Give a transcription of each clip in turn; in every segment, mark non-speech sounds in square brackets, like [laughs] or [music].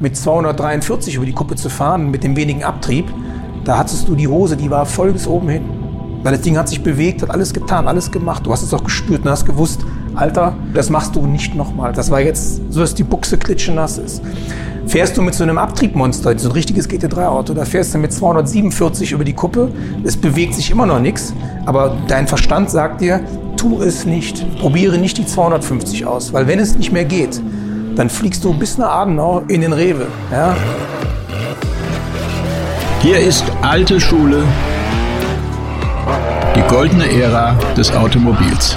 mit 243 über die Kuppe zu fahren, mit dem wenigen Abtrieb, da hattest du die Hose, die war voll bis oben hin. Weil das Ding hat sich bewegt, hat alles getan, alles gemacht. Du hast es auch gespürt und hast gewusst, Alter, das machst du nicht nochmal. Das war jetzt so, dass die Buchse klitschenass ist. Fährst du mit so einem Abtriebmonster, so ein richtiges GT3-Auto, da fährst du mit 247 über die Kuppe, es bewegt sich immer noch nichts, aber dein Verstand sagt dir, tu es nicht, probiere nicht die 250 aus, weil wenn es nicht mehr geht, dann fliegst du bis nach Adenau in den Rewe. Ja? Hier ist alte Schule, die goldene Ära des Automobils.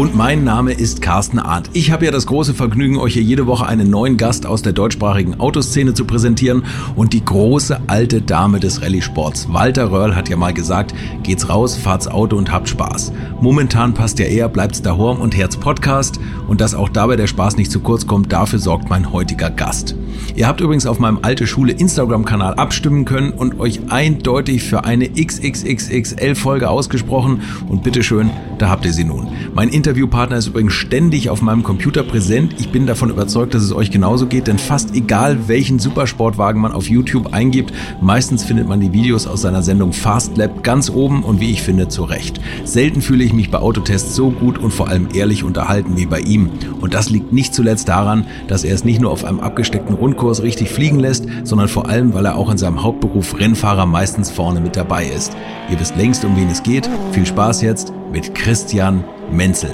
Und mein Name ist Carsten Arndt. Ich habe ja das große Vergnügen, euch hier jede Woche einen neuen Gast aus der deutschsprachigen Autoszene zu präsentieren. Und die große alte Dame des Rallye-Sports, Walter Röhrl, hat ja mal gesagt, geht's raus, fahrt's Auto und habt Spaß. Momentan passt ja eher Bleibt's daheim und Herz Podcast. Und dass auch dabei der Spaß nicht zu kurz kommt, dafür sorgt mein heutiger Gast. Ihr habt übrigens auf meinem Alte Schule Instagram-Kanal abstimmen können und euch eindeutig für eine XXXXL-Folge ausgesprochen. Und bitteschön, da habt ihr sie nun. Mein Interviewpartner ist übrigens ständig auf meinem Computer präsent. Ich bin davon überzeugt, dass es euch genauso geht, denn fast egal, welchen Supersportwagen man auf YouTube eingibt, meistens findet man die Videos aus seiner Sendung Fast Lab ganz oben und wie ich finde, zurecht. Selten fühle ich mich bei Autotests so gut und vor allem ehrlich unterhalten wie bei ihm. Und das liegt nicht zuletzt daran, dass er es nicht nur auf einem abgesteckten Rundkurs richtig fliegen lässt, sondern vor allem, weil er auch in seinem Hauptberuf Rennfahrer meistens vorne mit dabei ist. Ihr wisst längst, um wen es geht. Viel Spaß jetzt mit Christian Menzel.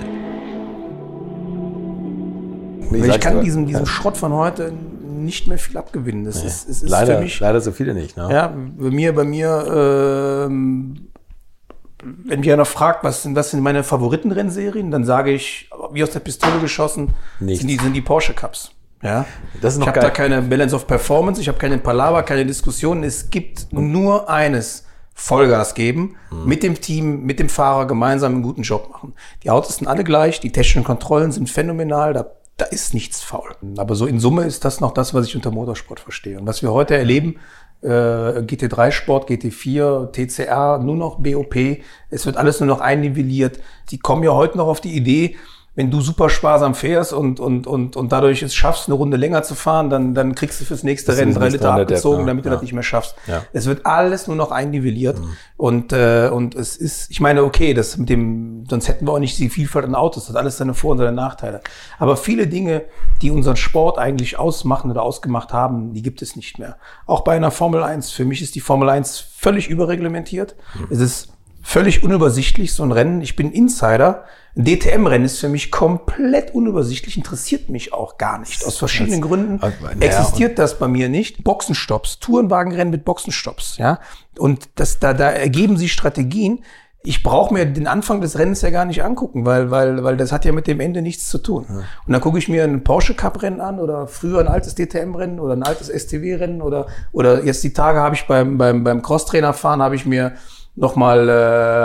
Ich kann diesem, diesem Schrott von heute nicht mehr viel abgewinnen. Das Nee. ist, es ist leider, für mich, leider so viele nicht. Ne? ja, bei mir, bei mir, ähm, wenn mich einer fragt, was sind, was sind meine Favoritenrennserien, dann sage ich, wie aus der Pistole geschossen, Nichts. sind die, sind die Porsche Cups. Ja, Das ist noch ich habe da keine Balance of Performance, ich habe keine Palaver, keine Diskussionen. Es gibt nur eines. Vollgas geben, Mhm. mit dem Team, mit dem Fahrer gemeinsam einen guten Job machen. Die Autos sind alle gleich, die technischen Kontrollen sind phänomenal, da, da ist nichts faul. Aber so in Summe ist das noch das, was ich unter Motorsport verstehe. Und was wir heute erleben, äh, GT3-Sport, GT4, TCR, nur noch BOP, es wird alles nur noch einnivelliert. Die kommen ja heute noch auf die Idee, wenn du super sparsam fährst und, und, und, und dadurch es schaffst, eine Runde länger zu fahren, dann, dann kriegst du fürs nächste Das Rennen drei Liter abgezogen, Depp, damit du Ja. das nicht mehr schaffst. Ja. Es wird alles nur noch einnivelliert. Und, äh, und es ist, ich meine, okay, das mit dem, sonst hätten wir auch nicht die Vielfalt an Autos. Das hat alles seine Vor- und seine Nachteile. Aber viele Dinge, die unseren Sport eigentlich ausmachen oder ausgemacht haben, die gibt es nicht mehr. Auch bei einer Formel 1. Für mich ist die Formel 1 völlig überreglementiert. Es ist völlig unübersichtlich, so ein Rennen. Ich bin Insider. Ein DTM-Rennen ist für mich komplett unübersichtlich, interessiert mich auch gar nicht. Aus verschiedenen Gründen Aber, naja, existiert das bei mir nicht. Boxenstopps, Tourenwagenrennen mit Boxenstopps, ja. Und das, da, da ergeben sich Strategien. Ich brauche mir den Anfang des Rennens ja gar nicht angucken, weil, weil, weil das hat ja mit dem Ende nichts zu tun. Und dann gucke ich mir ein Porsche Cup Rennen an oder früher ein altes DTM Rennen oder ein altes STW Rennen oder, oder jetzt die Tage habe ich beim, beim, beim Crosstrainer fahren, habe ich mir nochmal, äh,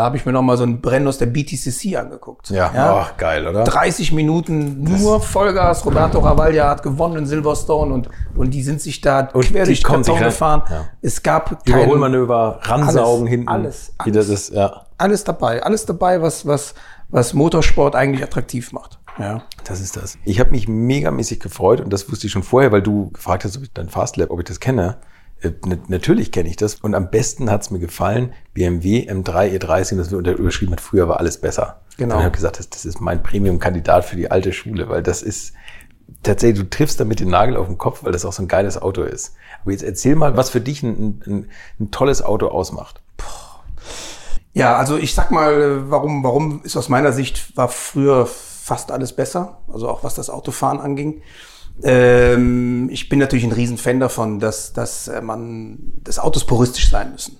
habe ich mir nochmal so ein Rennen aus der BTCC angeguckt. Ja, Ach, geil, oder? 30 Minuten nur Vollgas. Roberto Ravaglia hat gewonnen in Silverstone und, und die sind sich da Und quer die durch sich Karton gefahren. Ja. Es gab kein, Überholmanöver, ransaugen Alles, hinten. alles, alles. das, ja. alles dabei. Alles dabei, was, was, was Motorsport eigentlich attraktiv macht. Ja. Das ist das. Ich habe mich megamäßig gefreut und das wusste ich schon vorher, weil du gefragt hast, ob ich dein Fastlab, ob ich das kenne. Äh, na- Natürlich kenne ich das und am besten hat es mir gefallen, BMW M3 E30, das wir unter überschrieben hat, früher war alles besser. Genau. Und ich habe gesagt, das, das ist mein Premium-Kandidat für die alte Schule, weil das ist tatsächlich, du triffst damit den Nagel auf den Kopf, weil das auch so ein geiles Auto ist. Aber jetzt erzähl mal, was für dich ein, ein, ein tolles Auto ausmacht. Ja, also ich sag mal, äh, warum, warum ist aus meiner Sicht, war früher fast alles besser, also auch was das Autofahren anging. Ähm, ich bin natürlich ein Riesenfan davon, dass, dass äh, man, dass Autos puristisch sein müssen.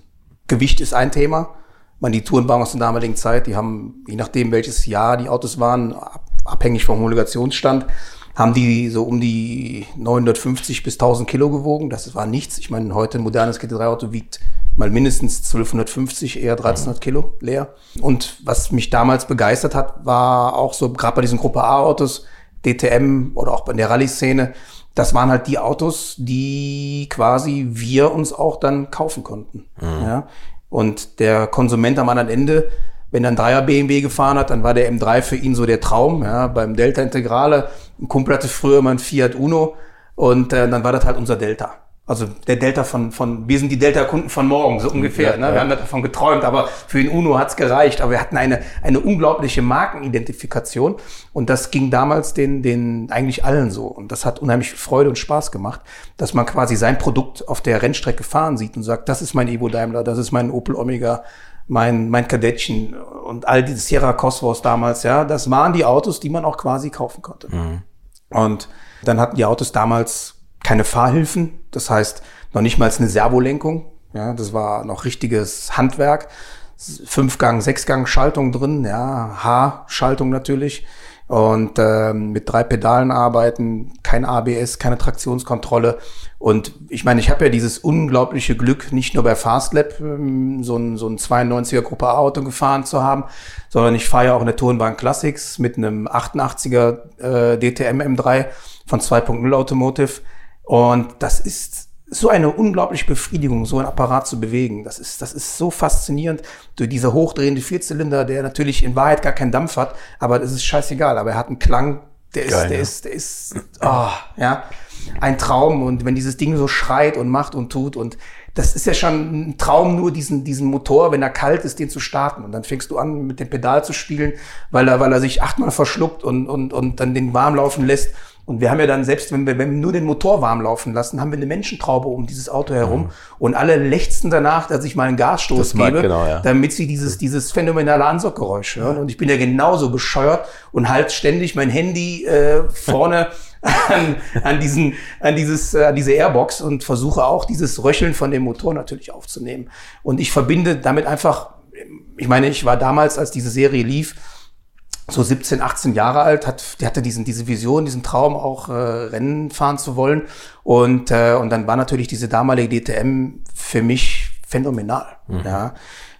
Gewicht ist ein Thema. Man, die Tourenwagen aus der damaligen Zeit, die haben, je nachdem welches Jahr die Autos waren, ab, abhängig vom Homologationsstand, haben die so um die 950 bis 1000 Kilo gewogen. Das war nichts. Ich meine, heute ein modernes GT3-Auto wiegt mal mindestens 1250, eher 1300 Kilo leer. Und was mich damals begeistert hat, war auch so, gerade bei diesen Gruppe A-Autos, DTM oder auch bei der Rallye-Szene, das waren halt die Autos, die quasi wir uns auch dann kaufen konnten. Ja? Und der Konsument am anderen Ende, wenn er ein Dreier BMW gefahren hat, dann war der M3 für ihn so der Traum. Ja? Beim Delta Integrale Ein Kumpel hatte früher immer ein Fiat Uno und äh, dann war das halt unser Delta. Also der Delta von, von wir sind die Delta-Kunden von morgen, so ungefähr. Ja, ne? Wir ja. haben davon geträumt, aber für den Uno hat's gereicht. Aber wir hatten eine, eine unglaubliche Markenidentifikation und das ging damals den, den eigentlich allen so. Und das hat unheimlich Freude und Spaß gemacht, dass man quasi sein Produkt auf der Rennstrecke fahren sieht und sagt, das ist mein Evo Daimler, das ist mein Opel Omega, mein, mein Kadettchen und all die Sierra Cosworth damals, ja, das waren die Autos, die man auch quasi kaufen konnte. Mhm. Und dann hatten die Autos damals keine Fahrhilfen, das heißt noch nicht mal eine Servolenkung. Ja, das war noch richtiges Handwerk. Fünfgang, Sechsgang Schaltung drin, ja, H-Schaltung natürlich. Und äh, mit drei Pedalen arbeiten, kein ABS, keine Traktionskontrolle. Und ich meine, ich habe ja dieses unglaubliche Glück, nicht nur bei Fastlab ähm, so ein, so ein 92er Gruppe A Auto gefahren zu haben, sondern ich fahre ja auch eine Tourenbahn Classics mit einem 88er äh, DTM M3 von 2.0 Automotive und das ist so eine unglaubliche Befriedigung, so ein Apparat zu bewegen. Das ist, das ist so faszinierend. Durch dieser hochdrehende Vierzylinder, der natürlich in Wahrheit gar keinen Dampf hat, aber das ist scheißegal. Aber er hat einen Klang, der ist, Geil, der ja. ist, der ist, oh, ja, ein Traum. Und wenn dieses Ding so schreit und macht und tut und das ist ja schon ein Traum, nur diesen, diesen Motor, wenn er kalt ist, den zu starten. Und dann fängst du an, mit dem Pedal zu spielen, weil er, weil er sich achtmal verschluckt und, und, und dann den warm laufen lässt. Und wir haben ja dann, selbst wenn wir, wenn wir nur den Motor warm laufen lassen, haben wir eine Menschentraube um dieses Auto herum. Mhm. Und alle lechzen danach, dass ich mal einen Gasstoß gebe, genau, ja. damit sie dieses, dieses phänomenale Ansauggeräusch hören. Und ich bin ja genauso bescheuert und halt ständig mein Handy äh, vorne [laughs] an, an, diesen, an, dieses, äh, an diese Airbox und versuche auch dieses Röcheln von dem Motor natürlich aufzunehmen. Und ich verbinde damit einfach, ich meine, ich war damals, als diese Serie lief, so 17, 18 Jahre alt, hat, der hatte diesen, diese Vision, diesen Traum, auch äh, Rennen fahren zu wollen. Und, äh, und dann war natürlich diese damalige DTM für mich phänomenal. Mhm. Ja.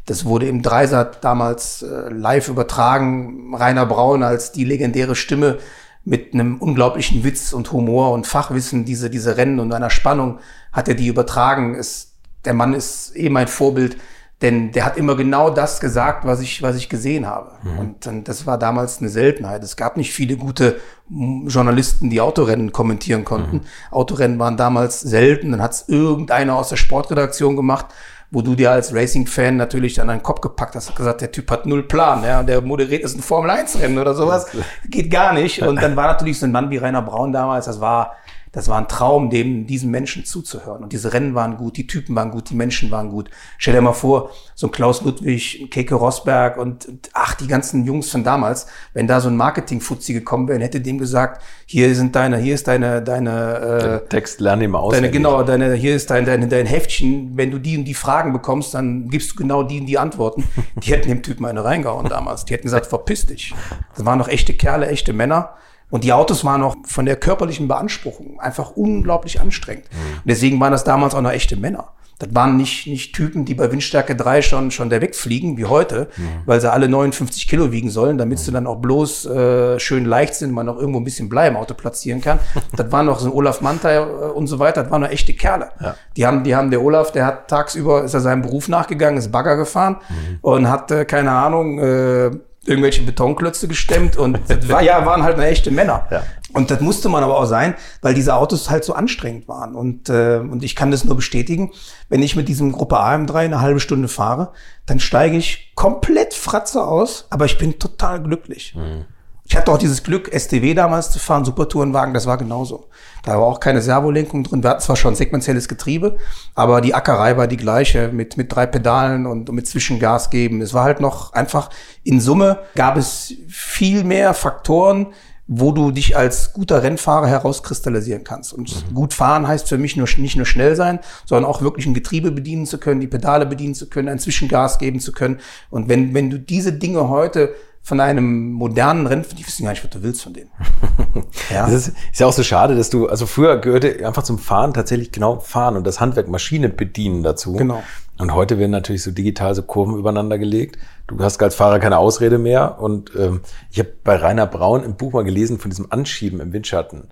Das wurde im Dreisat damals äh, live übertragen. Rainer Braun als die legendäre Stimme mit einem unglaublichen Witz und Humor und Fachwissen, diese, diese Rennen und einer Spannung hat er die übertragen. Es, der Mann ist eh mein Vorbild. Denn der hat immer genau das gesagt, was ich, was ich gesehen habe. Mhm. Und, und das war damals eine Seltenheit. Es gab nicht viele gute Journalisten, die Autorennen kommentieren konnten. Mhm. Autorennen waren damals selten. Dann hat es irgendeiner aus der Sportredaktion gemacht, wo du dir als Racing-Fan natürlich an deinen Kopf gepackt hast und gesagt, der Typ hat null Plan, ja, und der moderiert ist ein Formel-1-Rennen oder sowas. Geht gar nicht. Und dann war natürlich so ein Mann wie Rainer Braun damals, das war, das war ein Traum, dem diesen Menschen zuzuhören. Und diese Rennen waren gut, die Typen waren gut, die Menschen waren gut. Stell dir mal vor, so ein Klaus Ludwig, Keke Rosberg und, und ach, die ganzen Jungs von damals, wenn da so ein Marketing-Fuzzi gekommen wäre, hätte dem gesagt, hier sind deine, hier ist deine, deine äh, Text lerne immer aus. Deine, genau, deine, hier ist dein, dein, dein Heftchen. Wenn du die und die Fragen bekommst, dann gibst du genau die und die Antworten. [laughs] Die hätten dem Typen eine reingehauen damals. Die hätten gesagt, verpiss dich. Das waren noch echte Kerle, echte Männer. Und die Autos waren auch von der körperlichen Beanspruchung einfach unglaublich anstrengend. Mhm. Und deswegen waren das damals auch noch echte Männer. Das waren nicht, nicht Typen, die bei Windstärke 3 schon, schon der wegfliegen, wie heute, mhm. weil sie alle 59 Kilo wiegen sollen, damit mhm. sie dann auch bloß äh, schön leicht sind, man noch irgendwo ein bisschen Blei im Auto platzieren kann. [laughs] das waren noch so ein Olaf Mantei äh, und so weiter, das waren noch echte Kerle. Ja. Die haben, die haben, der Olaf, der hat tagsüber, ist er seinem Beruf nachgegangen, ist Bagger gefahren mhm. und hat, äh, keine Ahnung, äh, irgendwelche Betonklötze gestemmt und das war, ja, waren halt echte Männer. Ja. Und das musste man aber auch sein, weil diese Autos halt so anstrengend waren. Und, äh, und ich kann das nur bestätigen, wenn ich mit diesem Gruppe AM3 eine halbe Stunde fahre, dann steige ich komplett Fratze aus, aber ich bin total glücklich. Mhm. Ich hatte auch dieses Glück, STW damals zu fahren, Supertourenwagen, das war genauso. Da war auch keine Servolenkung drin. Wir hatten zwar schon sequenzielles Getriebe, aber die Ackerei war die gleiche mit, mit drei Pedalen und mit Zwischengas geben. Es war halt noch einfach, in Summe gab es viel mehr Faktoren, wo du dich als guter Rennfahrer herauskristallisieren kannst. Und mhm. gut fahren heißt für mich nur, nicht nur schnell sein, sondern auch wirklich ein Getriebe bedienen zu können, die Pedale bedienen zu können, ein Zwischengas geben zu können. Und wenn, wenn du diese Dinge heute von einem modernen Rennen, die wissen gar nicht, was du willst von denen. [laughs] ja. Das ist, ist ja auch so schade, dass du, also früher gehörte einfach zum Fahren tatsächlich genau Fahren und das Handwerk Maschine bedienen dazu. Genau. Und heute werden natürlich so digital so Kurven übereinander gelegt. Du hast als Fahrer keine Ausrede mehr. Und ähm, ich habe bei Rainer Braun im Buch mal gelesen von diesem Anschieben im Windschatten.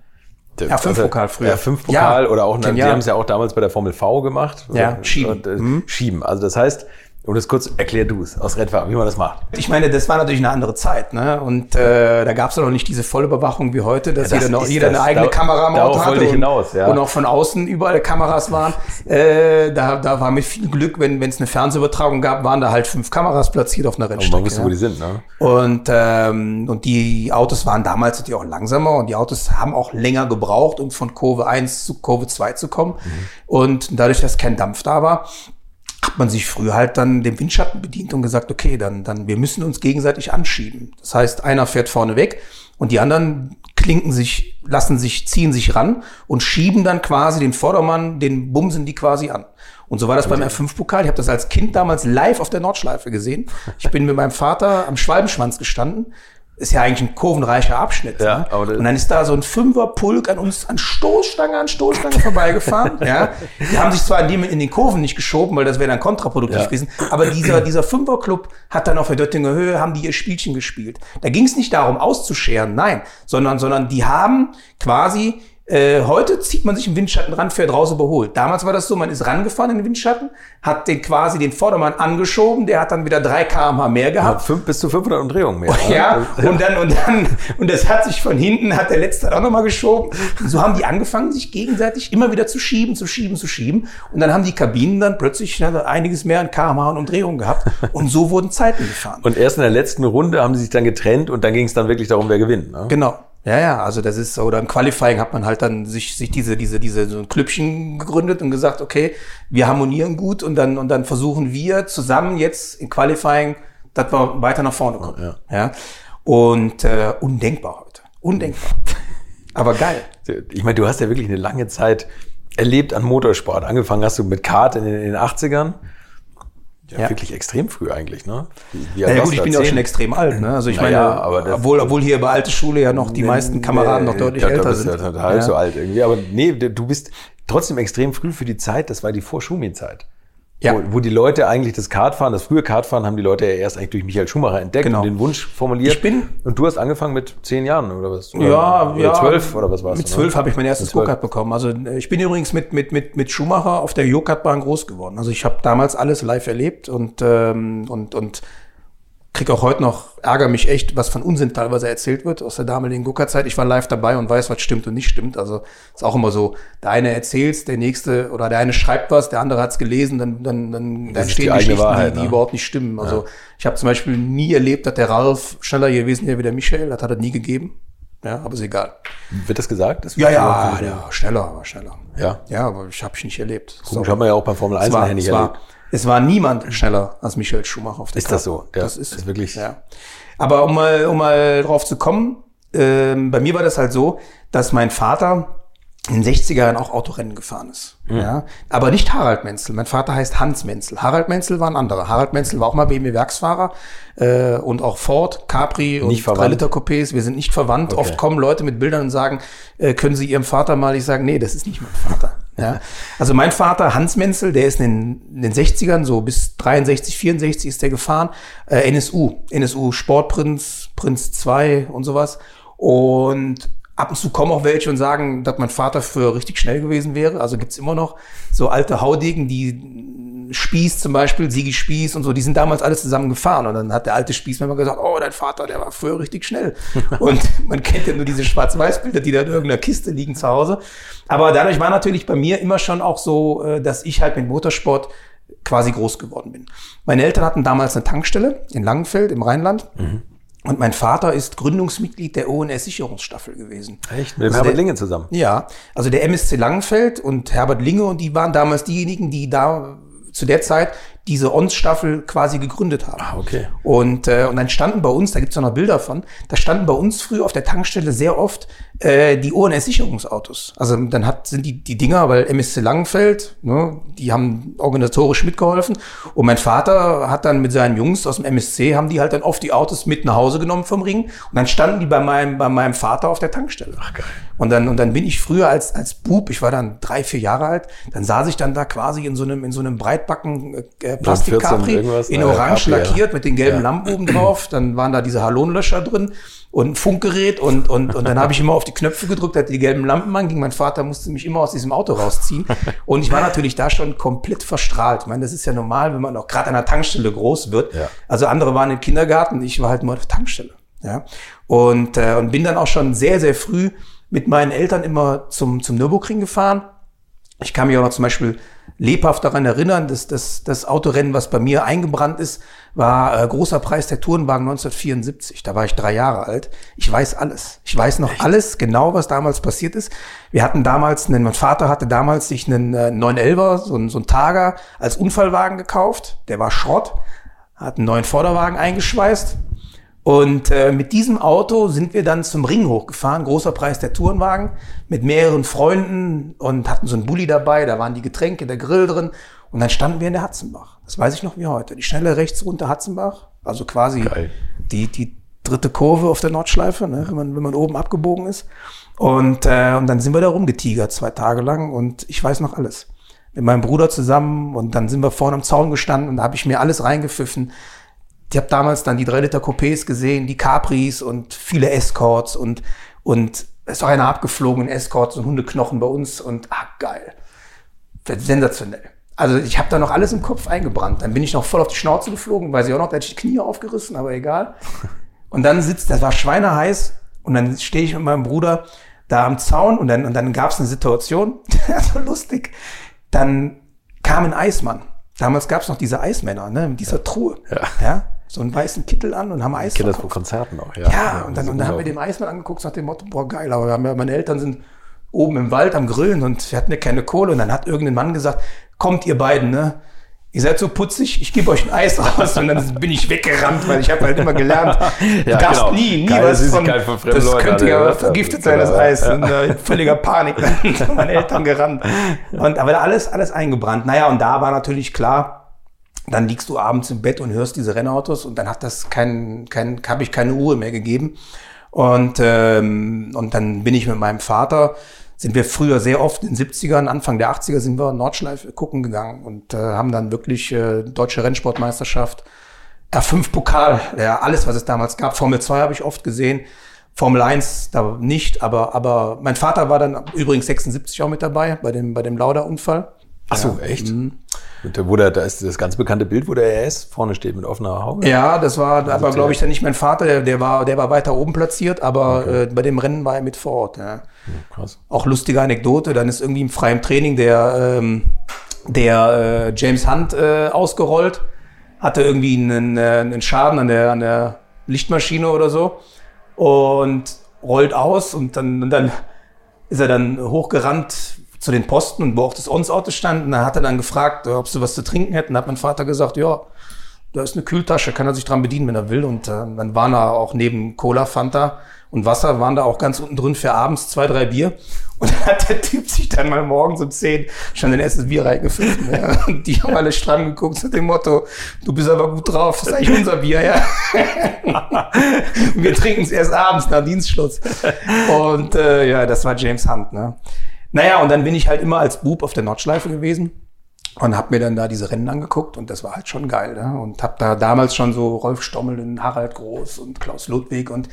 Ja, fünf also, Pokal früher. Ja, fünf Pokal ja, oder auch, die haben es ja auch damals bei der Formel V gemacht. Ja, schieben. Und, äh, mhm. Schieben. Also das heißt, Und das kurz, erklär du es aus Redfahrer, wie man das macht. Ich meine, das war natürlich eine andere Zeit, ne? Und äh, da gab es ja noch nicht diese Vollüberwachung wie heute, dass Ja, das jeder, noch, jeder das. eine eigene Da- Kamera am Auto hatte und, hinaus, ja. und auch von außen überall Kameras waren. äh, da, da war mit viel Glück, wenn es eine Fernsehübertragung gab, waren da halt fünf Kameras platziert auf einer Und Rennstrecke. man wusste, ja. wo die sind, ne? Und, ähm, und die Autos waren damals natürlich auch langsamer und die Autos haben auch länger gebraucht, um von Kurve 1 zu Kurve 2 zu kommen. Und dadurch, dass kein Dampf da war, hat man sich früher halt dann dem Windschatten bedient und gesagt, okay, dann, dann, wir müssen uns gegenseitig anschieben. Das heißt, einer fährt vorne weg und die anderen klinken sich, lassen sich, ziehen sich ran und schieben dann quasi den Vordermann, den bumsen die quasi an. Und so war das beim R5-Pokal. Ich habe das als Kind damals live auf der Nordschleife gesehen. Ich bin mit meinem Vater am Schwalbenschwanz gestanden. Ist ja eigentlich ein kurvenreicher Abschnitt. Ja, ne? Und dann ist da so ein Fünferpulk an uns an Stoßstange an Stoßstange [laughs] vorbeigefahren. ja. Die haben sich zwar in den Kurven nicht geschoben, weil das wäre dann kontraproduktiv Ja. gewesen, aber dieser, dieser Fünferclub hat dann auf der Döttinger Höhe, haben die ihr Spielchen gespielt. Da ging es nicht darum, auszuscheren, nein, sondern, sondern die haben quasi äh, heute zieht man sich im Windschatten ran, fährt raus überholt. Damals war das so, man ist rangefahren in den Windschatten, hat den quasi den Vordermann angeschoben, der hat dann wieder 3 kmh mehr gehabt. Hat fünf, bis zu 500 Umdrehungen mehr. ne? [laughs] Ja, und dann, und dann, und das hat sich von hinten, hat der Letzte dann auch nochmal geschoben. Und so haben die angefangen, sich gegenseitig immer wieder zu schieben, zu schieben, zu schieben. Und dann haben die Kabinen dann plötzlich einiges mehr an kmh und Umdrehungen gehabt. Und so wurden Zeiten gefahren. Und erst in der letzten Runde haben sie sich dann getrennt und dann ging es dann wirklich darum, wer gewinnt. Ne? Genau. Ja, ja, also das ist, oder im Qualifying hat man halt dann sich, sich diese, diese, diese, so ein Klüppchen gegründet und gesagt, okay, wir harmonieren gut und dann, und dann versuchen wir zusammen jetzt im Qualifying, dass wir weiter nach vorne kommen. Ja. Ja. Und äh, undenkbar heute. Undenkbar. [laughs] Aber geil. Ich meine, du hast ja wirklich eine lange Zeit erlebt an Motorsport. Angefangen hast du mit Kart in den, in den 80ern. Ja, Ja. wirklich extrem früh eigentlich, ne? Ja, gut, ich bin ja auch schon extrem alt. Ne? Also ich Naja, meine, das- obwohl, obwohl hier bei alte Schule ja noch die meisten Kameraden noch deutlich da älter sind. Ja, total Ja. so alt irgendwie. Aber nee, du bist trotzdem extrem früh für die Zeit. Das war die Vor-Schumi-Zeit. Ja. Wo, wo die Leute eigentlich das Kartfahren, das frühe Kartfahren haben die Leute ja erst eigentlich durch Michael Schumacher entdeckt Genau. und den Wunsch formuliert. Ich bin- und du hast angefangen mit zehn Jahren oder was? Oder, Ja, oder ja. zwölf oder was war's? Mit zwölf habe ich mein erstes. Go-Kart bekommen. Also äh, ich bin übrigens mit, mit, mit, mit Schumacher auf der Go-Kart-Bahn groß geworden. Also ich habe damals alles live erlebt und, ähm, und, und krieg auch heute noch, ärgere mich echt, was von Unsinn teilweise erzählt wird aus der damaligen Go-Kart-Zeit. Ich war live dabei und weiß, was stimmt und nicht stimmt. Also ist auch immer so, der eine erzählt's, der nächste oder der eine schreibt was, der andere hat's gelesen, dann, dann, dann, dann stehen die Geschichten, Wahrheit, die, die ne? überhaupt nicht stimmen. Also ich habe zum Beispiel nie erlebt, dass der Ralf schneller gewesen wäre wie der Michael. Das hat er nie gegeben. Ja, aber ist egal. Wird das gesagt? Das Ja, ja, ja, schneller, aber schneller. Ja. Ja, aber ich habe ich nicht erlebt. Komisch, hat man ja auch beim Formel 1 es war, nicht es, war, erlebt. Es war niemand schneller als Michael Schumacher auf der Ist das Karte. so? Der das ist, ist wirklich- Ja. Aber um mal, um mal drauf zu kommen, ähm, bei mir war das halt so, dass mein Vater in den 60er Jahren auch Autorennen gefahren ist. Hm. Ja. Aber nicht Harald Menzel. Mein Vater heißt Hans Menzel. Harald Menzel war ein anderer. Harald Menzel war auch mal BMW-Werksfahrer äh, und auch Ford, Capri und Nicht verwandt? 3 Liter Coupés. Wir sind nicht verwandt. Okay. Oft kommen Leute mit Bildern und sagen, äh, können Sie Ihrem Vater mal? Ich sage, nee, das ist nicht mein Vater. Ja. Also mein Vater, Hans Menzel, der ist in den, in den 60ern, so bis 63, 64 ist der gefahren. Äh, NSU, NSU Sportprinz, Prinz 2 und sowas. Und ab und zu kommen auch welche und sagen, dass mein Vater früher richtig schnell gewesen wäre. Also gibt's immer noch so alte Haudegen, die Spieß zum Beispiel, Sigi Spieß und so, die sind damals alle zusammen gefahren. Und dann hat der alte Spieß mir immer gesagt, oh, dein Vater, der war früher richtig schnell. [laughs] und man kennt ja nur diese Schwarz-Weiß-Bilder, die da in irgendeiner Kiste liegen zu Hause. Aber dadurch war natürlich bei mir immer schon auch so, äh, dass ich halt mit Motorsport quasi groß geworden bin. Meine Eltern hatten damals eine Tankstelle in Langenfeld im Rheinland. Und mein Vater ist Gründungsmitglied der ONS-Sicherungsstaffel gewesen. Echt? Mit dem Also Herbert der- Linge zusammen. Ja, also der MSC Langenfeld und Herbert Linge und die waren damals diejenigen, die da zu der Zeit diese ONS-Staffel quasi gegründet haben. Ah, okay. Und, äh, und dann standen bei uns, da gibt's auch noch Bilder von, da standen bei uns früher auf der Tankstelle sehr oft äh, die ONS-Sicherungsautos. Also dann hat, sind die, die Dinger, weil MSC Langenfeld, ne, die haben organisatorisch mitgeholfen. Und mein Vater hat dann mit seinen Jungs aus dem MSC, haben die halt dann oft die Autos mit nach Hause genommen vom Ring. Und dann standen die bei meinem, bei meinem Vater auf der Tankstelle. Ach geil. Und dann, und dann bin ich früher als, als Bub, ich war dann drei, vier Jahre alt, dann saß ich dann da quasi in so einem, in so einem Breitbacken äh, Plastik 14 Capri in ne, Orange ja. lackiert mit den gelben Ja. Lampen oben drauf. Dann waren da diese Halonlöscher drin und ein Funkgerät und, und, und dann habe ich immer auf die Knöpfe gedrückt, hatte die gelben Lampen an, ging mein Vater, musste mich immer aus diesem Auto rausziehen. Und ich war natürlich da schon komplett verstrahlt. Ich meine, das ist ja normal, wenn man auch gerade an der Tankstelle groß wird. Ja. Also andere waren im Kindergarten, ich war halt nur auf der Tankstelle. Ja. Und, äh, und bin dann auch schon sehr, sehr früh mit meinen Eltern immer zum, zum Nürburgring gefahren. Ich kann mich auch noch zum Beispiel lebhaft daran erinnern, dass das, das Autorennen, was bei mir eingebrannt ist, war äh, großer Preis der Tourenwagen 1974. Da war ich drei Jahre alt. Ich weiß alles. Ich weiß noch alles genau, was damals passiert ist. Wir hatten damals, einen, mein Vater hatte damals sich einen äh, 911er, so, einen- so einen Targa, als Unfallwagen gekauft. Der war Schrott. Hat einen neuen Vorderwagen eingeschweißt. Und äh, mit diesem Auto sind wir dann zum Ring hochgefahren, großer Preis der Tourenwagen, mit mehreren Freunden und hatten so einen Bulli dabei, da waren die Getränke, der Grill drin. Und dann standen wir in der Hatzenbach. Das weiß ich noch wie heute. Die schnelle rechts runter Hatzenbach, also quasi Geil. die, die dritte Kurve auf der Nordschleife, ne, wenn, man, wenn man oben abgebogen ist. Und, äh, und dann sind wir da rumgetigert, zwei Tage lang. Und ich weiß noch alles. Mit meinem Bruder zusammen. Und dann sind wir vorne am Zaun gestanden und da habe ich mir alles reingepfiffen. Ich habe damals dann die 3 Liter Coupés gesehen, die Capris und viele Escorts und, und es ist auch einer abgeflogen, ein Escort, so ein Hundeknochen bei uns und ah, geil. Sensationell. Also ich habe da noch alles im Kopf eingebrannt. Dann bin ich noch voll auf die Schnauze geflogen, weiß ich auch noch, da hätte ich die Knie aufgerissen, aber egal. [laughs] Und dann sitzt, das war schweineheiß und dann stehe ich mit meinem Bruder da am Zaun und dann, und dann gab es eine Situation, [laughs] so lustig. Dann kam ein Eismann. Damals gab es noch diese Eismänner, ne, mit dieser Truhe. Ja. ja. So einen weißen Kittel an und haben Eis Ich kenne das von Konzerten auch, ja. Ja, und dann, und dann haben wir den Eismann angeguckt nach dem Motto, boah, geil, aber ja, meine Eltern sind oben im Wald am Grillen und wir hatten ja keine Kohle und dann hat irgendein Mann gesagt, kommt ihr beiden, ne? Ihr seid so putzig, ich gebe euch ein Eis raus und dann bin ich weggerannt, weil ich habe halt immer gelernt, [laughs] Ja, du darfst genau. nie, nie Keine was von, von das Leuten, könnte ja vergiftet Ja, sein, das Eis, ja. in äh, völliger Panik, [laughs] dann sind meine Eltern gerannt. Und, aber alles, alles eingebrannt. Naja, und da war natürlich klar, dann liegst du abends im Bett und hörst diese Rennautos und dann hat das kein, kein, habe ich keine Ruhe mehr gegeben. Und, ähm, und dann bin ich mit meinem Vater, sind wir früher sehr oft in den 70ern, Anfang der 80er sind wir Nordschleife gucken gegangen und äh, haben dann wirklich äh, deutsche Rennsportmeisterschaft, R5-Pokal, ja, alles, was es damals gab. Formel 2 habe ich oft gesehen. Formel 1 da nicht, aber, aber mein Vater war dann übrigens 76 auch mit dabei bei dem, bei dem Lauda-Unfall. Ach so, echt? Und da, wo der, da ist das ganz bekannte Bild, wo der RS vorne steht mit offener Haube. Ja, das war aber, der- glaube ich, dann nicht mein Vater, der, der, war, der war weiter oben platziert, aber äh, bei dem Rennen war er mit vor Ort. Ja. Krass. Auch lustige Anekdote, dann ist irgendwie im freien Training der, ähm, der äh, James Hunt äh, ausgerollt, hatte irgendwie einen, äh, einen Schaden an der, an der Lichtmaschine oder so und rollt aus und dann, und dann ist er dann hochgerannt zu den Posten und wo auch das Ons-Auto stand und dann hat er dann gefragt, ob sie was zu trinken hätten. Da hat mein Vater gesagt, ja, da ist eine Kühltasche, kann er sich dran bedienen, wenn er will. Und äh, dann waren da auch neben Cola, Fanta und Wasser, waren da auch ganz unten drin für abends zwei, drei Bier. Und dann hat der Typ sich dann mal morgens um zehn schon ein erstes Bier reingepfiffen. Ja. Und die haben alle stramm geguckt mit dem Motto, du bist aber gut drauf, das ist eigentlich unser Bier, ja. Und wir trinken es erst abends nach Dienstschluss. Und äh, ja, das war James Hunt. Ne? Naja, und dann bin ich halt immer als Bub auf der Nordschleife gewesen und habe mir dann da diese Rennen angeguckt und das war halt schon geil. Ne? Und habe da damals schon so Rolf Stommel und Harald Groß und Klaus Ludwig und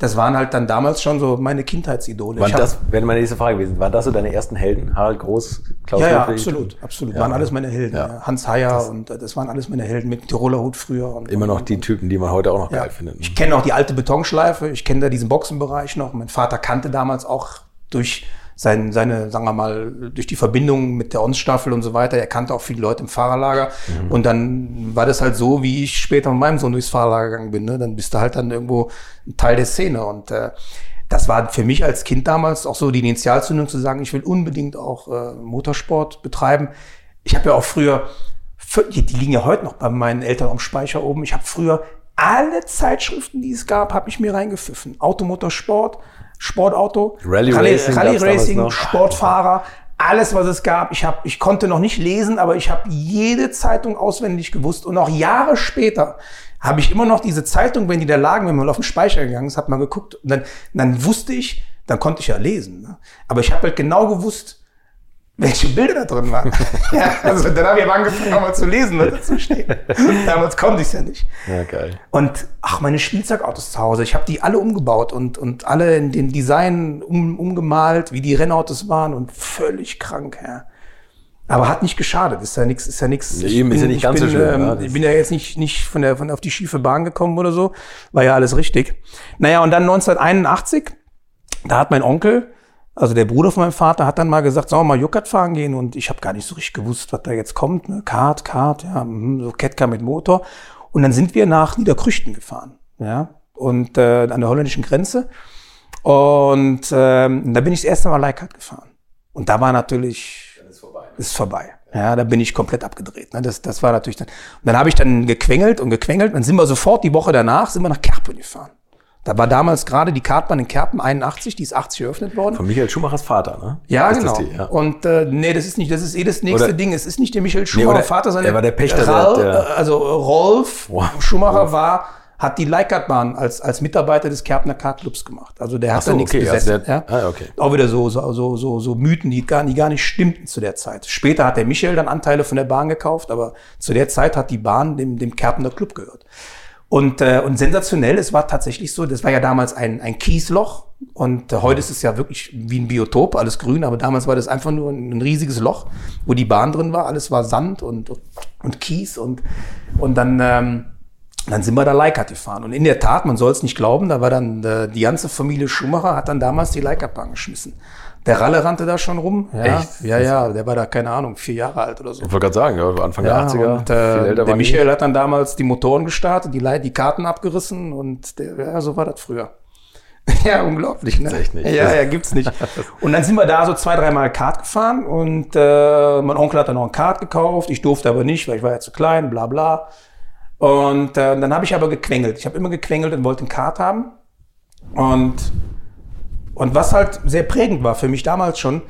das waren halt dann damals schon so meine Kindheitsidole. Hab- das, wäre meine nächste Frage gewesen, waren das so deine ersten Helden? Harald Groß, Klaus ja, ja, Ludwig? absolut, absolut. Ja. Waren alles meine Helden. Ja. Ja. Hans Heyer und äh, das waren alles meine Helden mit Tiroler Hut früher. Und, Immer noch die Typen, die man heute auch noch Ja. geil findet. ne? Ich kenne auch die alte Betonschleife, ich kenne da diesen Boxenbereich noch. Mein Vater kannte damals auch durch sein, seine, sagen wir mal, durch die Verbindung mit der Ons-Staffel und so weiter, er kannte auch viele Leute im Fahrerlager. Und dann war das halt so, wie ich später mit meinem Sohn durchs Fahrerlager gegangen bin. Ne? Dann bist du halt dann irgendwo ein Teil der Szene. Und äh, das war für mich als Kind damals auch so die Initialzündung zu sagen, ich will unbedingt auch äh, Motorsport betreiben. Ich habe ja auch früher, die liegen ja heute noch bei meinen Eltern am Speicher oben. Ich habe früher alle Zeitschriften, die es gab, habe ich mir reingepfiffen. Automotorsport, Sportauto, Rally Rally, Racing Rally Racing. Sportfahrer, alles, was es gab. Ich, hab, ich konnte noch nicht lesen, aber ich habe jede Zeitung auswendig gewusst. Und auch Jahre später habe ich immer noch diese Zeitung, wenn die da lagen, wenn man auf den Speicher gegangen ist, hat man geguckt. Und dann, dann wusste ich, dann konnte ich ja lesen. Ne? Aber ich habe halt genau gewusst, welche Bilder da drin waren. [laughs] ja, also dann habe ich aber angefangen, auch mal zu lesen, was dazu steht. [laughs] Damals konnte ich es ja nicht. Ja, geil. Und ach, meine Spielzeugautos zu Hause, ich habe die alle umgebaut und, und alle in den Design um, umgemalt, wie die Rennautos waren und völlig krank, ja. Aber hat nicht geschadet, ist ja nichts, ist ja nichts. Ja, eben, ist ja nicht ganz bin, so schlimm, Ähm, ich bin ja jetzt nicht, nicht von der, von auf die schiefe Bahn gekommen oder so. War ja alles richtig. Naja, und dann 1981, da hat mein Onkel, also der Bruder von meinem Vater, hat dann mal gesagt, sollen wir mal Juckert fahren gehen? Und ich habe gar nicht so richtig gewusst, was da jetzt kommt. Ne? Kart, Kart, ja, mhm, so Ketka mit Motor. Und dann sind wir nach Niederkrüchten gefahren, ja, und äh, an der holländischen Grenze. Und ähm, da bin ich das erste Mal Leihkart gefahren. Und da war natürlich, ist vorbei. Ja, da bin ich komplett abgedreht. Ne? Das, das war natürlich dann. Und dann habe ich dann gequengelt und gequengelt. Dann sind wir sofort die Woche danach sind wir nach Kerpen gefahren. Da war damals gerade die Kartbahn in Kerpen 81, die ist 80 eröffnet worden. Von Michael Schumachers Vater, ne? Ja, Ist genau. Die, ja. Und äh, nee, das ist nicht, das ist eh das nächste Oder- Ding. Es ist nicht der Michael Schumacher oder Vater, sondern er war der Pächter, der- Ralf, der- äh, also Rolf Wow. Schumacher war, hat die Leikartbahn als, als Mitarbeiter des Kerpener Kartclubs gemacht. Also der hat so, da nichts okay, besetzt. also der- ja? ah, okay. Auch wieder so, so, so, so, so Mythen, die gar, die gar nicht stimmten zu der Zeit. Später hat der Michael dann Anteile von der Bahn gekauft, aber zu der Zeit hat die Bahn dem, dem Kerpener Club gehört. Und, äh, und sensationell, es war tatsächlich so, das war ja damals ein, ein Kiesloch und äh, heute ist es ja wirklich wie ein Biotop, alles grün, aber damals war das einfach nur ein, ein riesiges Loch, wo die Bahn drin war, alles war Sand und, und Kies und, und dann, ähm, dann sind wir da Leikart gefahren. Und in der Tat, man soll es nicht glauben, da war dann äh, die ganze Familie Schumacher hat dann damals die Leikartbahn geschmissen. Der Ralle rannte da schon rum. Ja, Echt? ja, ja, der war da, keine Ahnung, vier Jahre alt oder so. Ich wollte gerade sagen, ja, Anfang Ja, der 80er. und, äh, der die. Michael hat dann damals die Motoren gestartet, die, die Karten abgerissen und der, ja, so war das früher. [laughs] ja, unglaublich, ne? Echt nicht. Ja, ja, gibt's nicht. [laughs] Und dann sind wir da so zwei, dreimal Kart gefahren und äh, mein Onkel hat dann noch ein Kart gekauft, ich durfte aber nicht, weil ich war ja zu klein, bla bla. Und äh, dann habe ich aber gequengelt. Ich habe immer gequengelt und wollte ein Kart haben. Und, und was halt sehr prägend war für mich damals schon,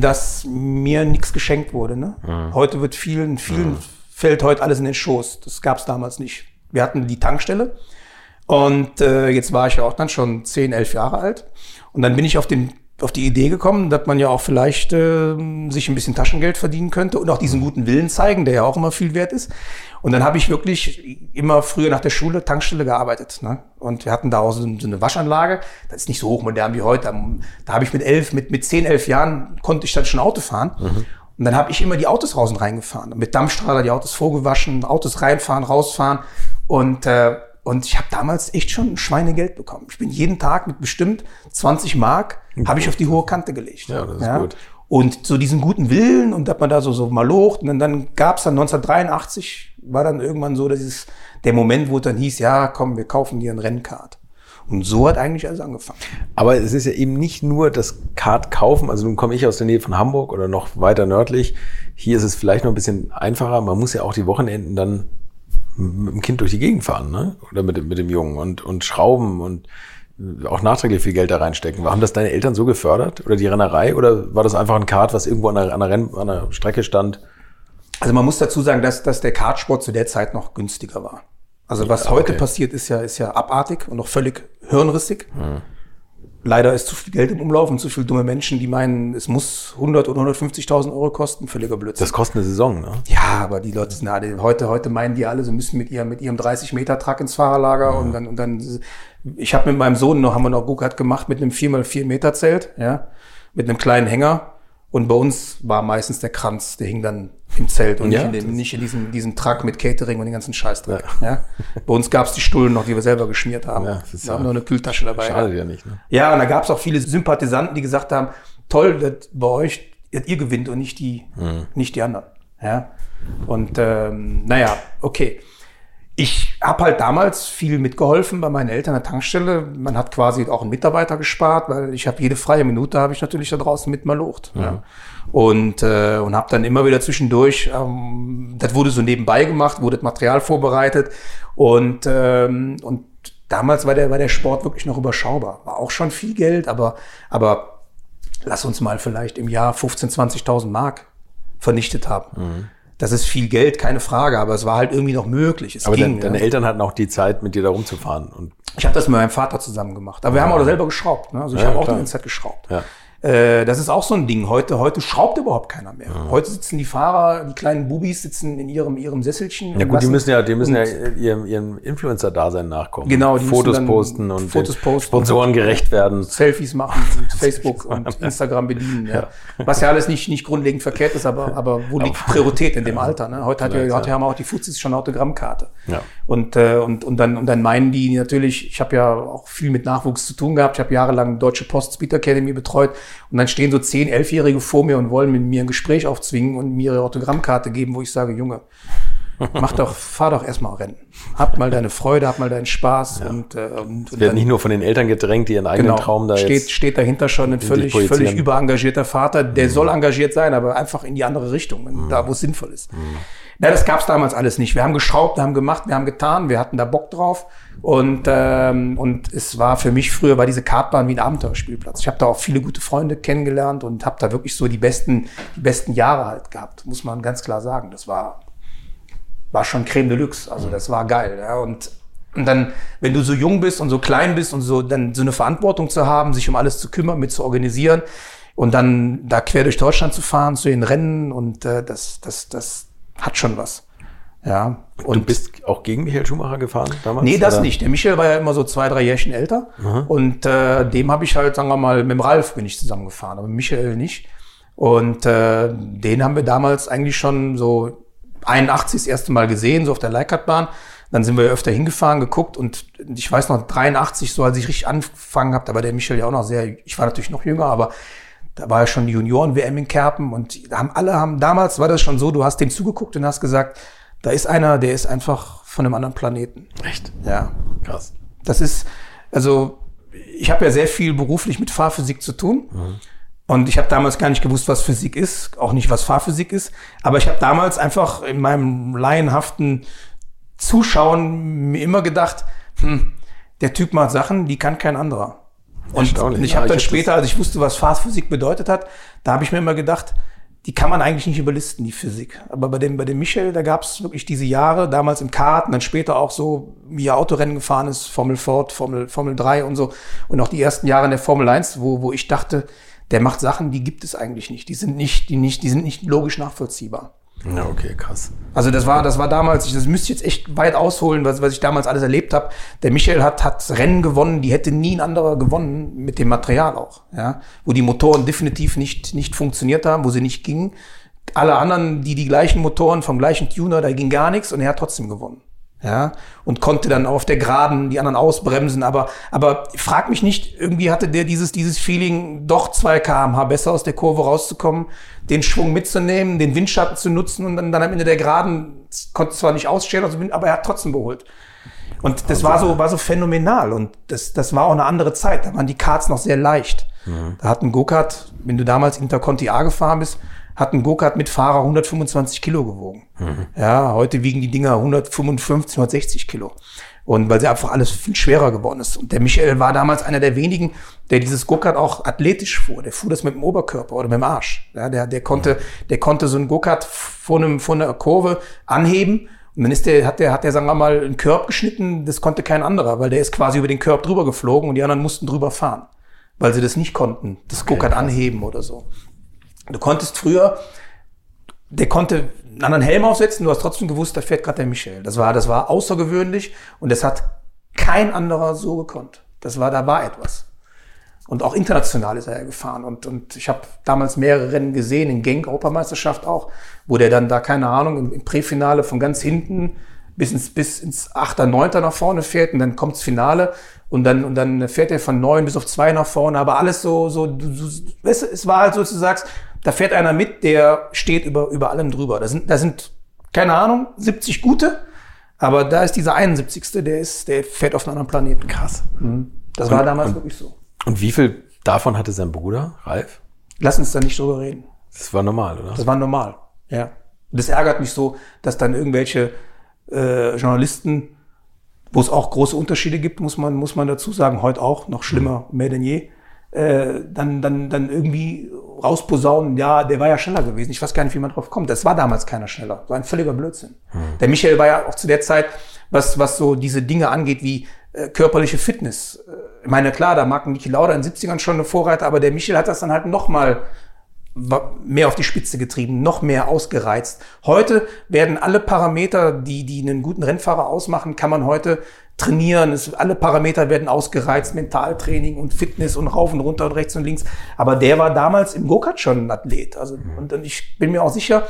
dass mir nichts geschenkt wurde. Ne? Heute wird vielen, vielen fällt heute alles in den Schoß. Das gab es damals nicht. Wir hatten die Tankstelle und äh, jetzt war ich ja auch dann schon 10, 11 Jahre alt. Und dann bin ich auf, den, auf die Idee gekommen, dass man ja auch vielleicht äh, sich ein bisschen Taschengeld verdienen könnte und auch diesen guten Willen zeigen, der ja auch immer viel wert ist. Und dann habe ich wirklich immer früher nach der Schule Tankstelle gearbeitet. Ne? Und wir hatten da auch so, eine Waschanlage. Das ist nicht so hochmodern wie heute. Da, da habe ich mit elf, mit, mit zehn, elf Jahren konnte ich dann schon Auto fahren. Und dann habe ich immer die Autos raus und reingefahren. Mit Dampfstrahler die Autos vorgewaschen, Autos reinfahren, rausfahren. Und, äh, und ich habe damals echt schon ein Schweinegeld bekommen. Ich bin jeden Tag mit bestimmt 20 Mark, habe ich auf die hohe Kante gelegt. Ja, das ist gut. Und so diesen guten Willen und dass man da so, so mal locht. Und dann, dann gab es dann 1983, war dann irgendwann so dieses, der Moment, wo es dann hieß, ja, komm, wir kaufen dir ein Rennkart. Und so hat eigentlich alles angefangen. Aber es ist ja eben nicht nur das Kart kaufen. Also nun komme ich aus der Nähe von Hamburg oder noch weiter nördlich. Hier ist es vielleicht noch ein bisschen einfacher. Man muss ja auch die Wochenenden dann mit dem Kind durch die Gegend fahren, ne? Oder mit dem, mit dem Jungen und, und schrauben und auch nachträglich viel Geld da reinstecken. Haben das deine Eltern so gefördert? Oder die Rennerei? Oder war das einfach ein Kart, was irgendwo an einer, an einer, Renn, an einer Strecke stand? Also man muss dazu sagen, dass, dass der Kartsport zu der Zeit noch günstiger war. Also was heute okay. passiert, ist ja, ist ja abartig und auch völlig hirnrissig. Leider ist zu viel Geld im Umlauf und zu viele dumme Menschen, die meinen, es muss 100 oder 150.000 Euro kosten. Völliger Blödsinn. Das kostet eine Saison, ne? Ja, aber die Leute sind alle, heute, heute meinen die alle, sie müssen mit ihrem, mit ihrem 30 Meter Truck ins Fahrerlager und dann, und dann, ich habe mit meinem Sohn noch, haben wir noch Go-Kart gemacht mit einem 4x4 Meter Zelt, ja, mit einem kleinen Hänger. Und bei uns war meistens der Kranz, der hing dann im Zelt und Ja, nicht, in dem, nicht in diesem, diesem Truck mit Catering und den ganzen Scheißdreck. Ja. Bei uns gab's die Stullen noch, die wir selber geschmiert haben. Ja, wir haben ja- nur eine Kühltasche dabei. Schadet ja nicht, ne? Ja, und da gab es auch viele Sympathisanten, die gesagt haben, toll, dass bei euch dass ihr gewinnt und nicht die, nicht die anderen. Ja. Und ähm, naja, okay. Ich habe halt damals viel mitgeholfen bei meinen Eltern an der Tankstelle. Man hat quasi auch einen Mitarbeiter gespart, weil ich habe jede freie Minute habe ich natürlich da draußen mit mal locht. Ja. Und, äh, und habe dann immer wieder zwischendurch, ähm, das wurde so nebenbei gemacht, wurde das Material vorbereitet und, ähm, und damals war der, war der Sport wirklich noch überschaubar. War auch schon viel Geld, aber, aber lass uns mal vielleicht im Jahr 15.000, 20.000 Mark vernichtet haben. Das ist viel Geld, keine Frage, aber es war halt irgendwie noch möglich. Es Aber ging, dein, deine ja. Eltern hatten auch die Zeit, mit dir da rumzufahren. Und Ich habe das mit meinem Vater zusammen gemacht. Aber wir haben auch selber geschraubt. Ne? Also ich Ja, habe auch die ganze Zeit geschraubt. Ja. Äh, das ist auch so ein Ding. Heute, heute schraubt überhaupt keiner mehr. Ja. Heute sitzen die Fahrer, die kleinen Bubis sitzen in ihrem, ihrem Sesselchen. Ja gut, die müssen ja, die müssen ja ihrem, ihrem Influencer-Dasein nachkommen. Genau, die Fotos posten und Fotos posten Sponsoren gerecht werden. Selfies machen und [laughs] Facebook und Instagram bedienen. Ja. Was ja alles nicht, nicht grundlegend verkehrt ist, aber, aber wo liegt Priorität in dem [laughs] Alter? Ne? Heute, hat ja, heute haben auch die Fuzis schon eine Autogrammkarte. Ja. Und, äh, und, und, dann, und dann meinen die natürlich, ich habe ja auch viel mit Nachwuchs zu tun gehabt. Ich habe jahrelang Deutsche Post Speed Academy betreut und dann stehen so zehn, elfjährige vor mir und wollen mit mir ein Gespräch aufzwingen und mir ihre Autogrammkarte geben, wo ich sage, Junge, mach doch, fahr doch erstmal Rennen. Hab mal deine Freude, hab mal deinen Spaß ja. und, äh, und, und wird nicht nur von den Eltern gedrängt, die ihren eigenen genau, Traum da steht, jetzt steht dahinter schon ein völlig, völlig überengagierter Vater, der mhm. soll engagiert sein, aber einfach in die andere Richtung, mhm. da wo es sinnvoll ist. Mhm. Na, das gab's damals alles nicht. Wir haben geschraubt, wir haben gemacht, wir haben getan, wir hatten da Bock drauf. Und, ähm, und es war für mich früher war diese Kartbahn wie ein Abenteuerspielplatz. Ich habe da auch viele gute Freunde kennengelernt und habe da wirklich so die besten, die besten Jahre halt gehabt, muss man ganz klar sagen. Das war, war schon Creme de Luxe. Also das war geil. Ja. Und, und dann, wenn du so jung bist und so klein bist und so, dann so eine Verantwortung zu haben, sich um alles zu kümmern, mit zu organisieren und dann da quer durch Deutschland zu fahren, zu den Rennen und äh, das, das, das, hat schon was. Ja. Und du bist auch gegen Michael Schumacher gefahren damals? Nee, das oder? nicht. Der Michael war ja immer so zwei, drei Jährchen älter. Aha. Und äh, dem habe ich halt, sagen wir mal, mit dem Ralf bin ich zusammengefahren, aber mit Michael nicht. Und äh, den haben wir damals eigentlich schon so 81 das erste Mal gesehen, so auf der Leikartbahn. Dann sind wir öfter hingefahren, geguckt und ich weiß noch, 83, so als ich richtig angefangen habe, da war der Michael ja auch noch sehr, ich war natürlich noch jünger, aber da war ja schon die Junioren-WM in Kerpen und da haben alle haben, damals war das schon so, du hast dem zugeguckt und hast gesagt, da ist einer, der ist einfach von einem anderen Planeten. Echt? Ja. Krass. Das ist, also, ich habe ja sehr viel beruflich mit Fahrphysik zu tun. Mhm. Und ich habe damals gar nicht gewusst, was Physik ist, auch nicht, was Fahrphysik ist. Aber ich habe damals einfach in meinem laienhaften Zuschauen mir immer gedacht, hm, der Typ macht Sachen, die kann kein anderer. Und ich habe dann später, als ich wusste, was Fastphysik bedeutet hat, da habe ich mir immer gedacht, die kann man eigentlich nicht überlisten, die Physik. Aber bei dem, bei dem Michel, da gab es wirklich diese Jahre, damals im Karten, dann später auch so, wie er Autorennen gefahren ist, Formel Ford, Formel, Formel 3 und so. Und auch die ersten Jahre in der Formel 1, wo, wo ich dachte, der macht Sachen, die gibt es eigentlich nicht. Die sind nicht, die nicht, die sind nicht logisch nachvollziehbar. Ja, okay, krass. Also das war, das war damals, das müsste ich jetzt echt weit ausholen, was, was ich damals alles erlebt habe. Der Michael hat, hat Rennen gewonnen, die hätte nie ein anderer gewonnen, mit dem Material auch, ja. Wo die Motoren definitiv nicht, nicht funktioniert haben, wo sie nicht gingen. Alle anderen, die die gleichen Motoren vom gleichen Tuner, da ging gar nichts und er hat trotzdem gewonnen ja, und konnte dann auf der Geraden die anderen ausbremsen. Aber, aber frag mich nicht, irgendwie hatte der dieses, dieses Feeling, doch zwei kmh besser aus der Kurve rauszukommen, den Schwung mitzunehmen, den Windschatten zu nutzen und dann, dann am Ende der Geraden konnte zwar nicht ausstellen, also, aber er hat trotzdem geholt. Und das war so, war so phänomenal. Und das, das war auch eine andere Zeit. Da waren die Karts noch sehr leicht. Mhm. Da hat ein Go-Kart, wenn du damals Interconti A gefahren bist, hat ein Go-Kart mit Fahrer 125 Kilo gewogen. Mhm. Ja, heute wiegen die Dinger 155, 160 Kilo. Und weil sie einfach alles viel schwerer geworden ist. Und der Michael war damals einer der wenigen, der dieses Go-Kart auch athletisch fuhr. Der fuhr das mit dem Oberkörper oder mit dem Arsch. Ja, der, der konnte, der konnte so ein Go-Kart vor einem, vor einer Kurve anheben. Und dann ist der, hat der, hat der, sagen wir mal, einen Körb geschnitten. Das konnte kein anderer, weil der ist quasi über den Körb drüber geflogen und die anderen mussten drüber fahren. Weil sie das nicht konnten, das okay, Go-Kart anheben oder so. Du konntest früher, der konnte einen anderen Helm aufsetzen, du hast trotzdem gewusst, da fährt gerade der Michel. Das war, das war außergewöhnlich und das hat kein anderer so gekonnt. Das war, da war etwas. Und auch international ist er ja gefahren. Und, und ich habe damals mehrere Rennen gesehen, in Genk, Europameisterschaft auch, wo der dann da, keine Ahnung, im, Präfinale von ganz hinten bis ins, bis ins 8., 9. nach vorne fährt und dann kommt's Finale und dann, und dann fährt er von 9 bis auf 2 nach vorne, aber alles so, so, du, du, es war halt so, dass du sagst, da fährt einer mit, der steht über, über allem drüber. Da sind, da sind, keine Ahnung, 70 gute, aber da ist dieser 71. Der ist, der fährt auf einen anderen Planeten. Krass. Mhm. Das und, war damals und, wirklich so. Und wie viel davon hatte sein Bruder, Ralf? Lass uns da nicht drüber reden. Das war normal, oder? Das war normal, ja. Das ärgert mich so, dass dann irgendwelche äh, Journalisten, wo es auch große Unterschiede gibt, muss man, muss man dazu sagen, heute auch, noch schlimmer, mhm. mehr denn je, äh, dann, dann, dann irgendwie rausposaunen, ja, der war ja schneller gewesen. Ich weiß gar nicht, wie man drauf kommt. Das war damals keiner schneller. So ein völliger Blödsinn. Hm. Der Michael war ja auch zu der Zeit, was, was so diese Dinge angeht, wie äh, körperliche Fitness. Äh, ich meine, klar, da mag Niki Lauda in den 70ern schon eine Vorreiter, aber der Michel hat das dann halt noch mal mehr auf die Spitze getrieben, noch mehr ausgereizt. Heute werden alle Parameter, die, die einen guten Rennfahrer ausmachen, kann man heute trainieren. Es, alle Parameter werden ausgereizt, Mentaltraining und Fitness und rauf und runter und rechts und links. Aber der war damals im Go-Kart schon ein Athlet. Also, und, und ich bin mir auch sicher,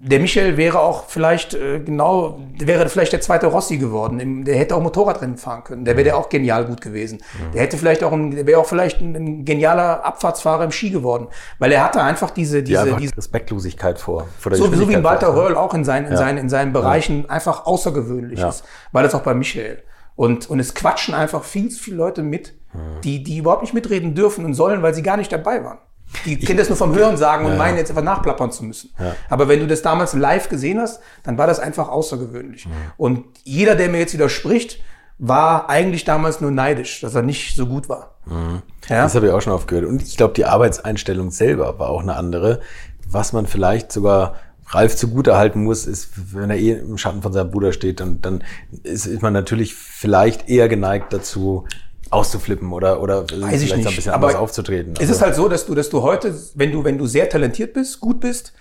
der Michael wäre auch vielleicht äh, genau, wäre vielleicht der zweite Rossi geworden. Der hätte auch Motorradrennen fahren können. Der wäre der auch genial gut gewesen. Der hätte vielleicht auch ein, der wäre auch vielleicht ein, ein, genialer Abfahrtsfahrer im Ski geworden, weil er hatte einfach diese diese, ja, diese Respektlosigkeit vor. vor so, so wie ein Walter Röhrl auch in seinen in Ja. seinen in seinen Bereichen einfach außergewöhnlich Ja. ist, weil das auch bei Michael und und es quatschen einfach viel zu viele Leute mit, die die überhaupt nicht mitreden dürfen und sollen, weil sie gar nicht dabei waren. Die kennen das nur vom Hören sagen und meinen jetzt einfach nachplappern zu müssen. Aber wenn du das damals live gesehen hast, dann war das einfach außergewöhnlich. Und jeder, der mir jetzt widerspricht, war eigentlich damals nur neidisch, dass er nicht so gut war. Ja? Das habe ich auch schon oft gehört. Und ich glaube, die Arbeitseinstellung selber war auch eine andere. Was man vielleicht sogar Ralf zugute halten muss, ist, wenn er eh im Schatten von seinem Bruder steht, dann, dann ist, ist man natürlich vielleicht eher geneigt dazu, auszuflippen oder, oder Weiß ich nicht. ein bisschen aber anders aufzutreten. Es ist halt so, dass du, dass du heute, wenn du, wenn du sehr talentiert bist, gut bist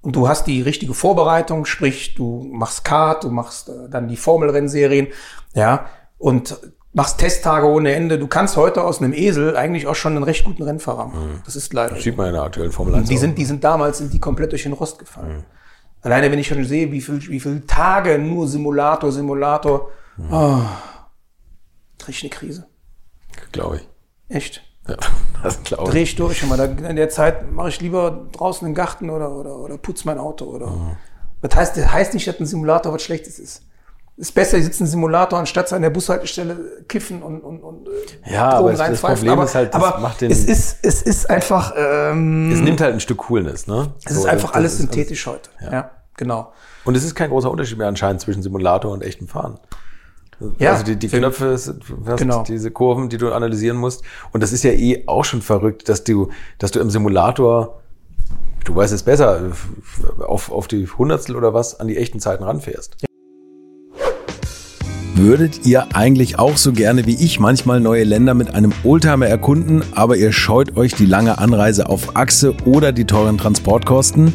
und du hast die richtige Vorbereitung, sprich, du machst Kart, du machst äh, dann die Formelrennserien, ja, und machst Testtage ohne Ende. Du kannst heute aus einem Esel eigentlich auch schon einen recht guten Rennfahrer machen. Das ist leider. das sieht man in der aktuellen Formel 1 Die auch. sind, die sind damals, sind die komplett durch den Rost gefallen. Alleine, wenn ich schon sehe, wie viel, wie viele Tage nur Simulator, Simulator, oh, krieg ich eine Krise. Glaube ich. Echt. Ja, [laughs] das glaube Dreh ich. ich durch. Immer. In der Zeit mache ich lieber draußen im Garten oder, oder, oder putz mein Auto. Oder. Das, heißt, das heißt nicht, dass ein Simulator was Schlechtes ist. Ist besser, ich sitze im Simulator, anstatt an der Bushaltestelle kiffen und, und, und äh, Ja, aber es- das. Problem aber, ist halt, das macht den- es, ist, es ist einfach, ähm, Es nimmt halt ein Stück Coolness, ne? es ist So, einfach das alles ist- synthetisch heute. Ja. genau. Und es ist kein großer Unterschied mehr anscheinend zwischen Simulator und echtem Fahren. Ja, also die, die Knöpfe, hast Genau. diese Kurven, die du analysieren musst. Und das ist ja eh auch schon verrückt, dass du, dass du im Simulator, du weißt es besser, auf, auf die Hundertstel oder was an die echten Zeiten ranfährst. Würdet ihr eigentlich auch so gerne wie ich manchmal neue Länder mit einem Oldtimer erkunden, aber ihr scheut euch die lange Anreise auf Achse oder die teuren Transportkosten?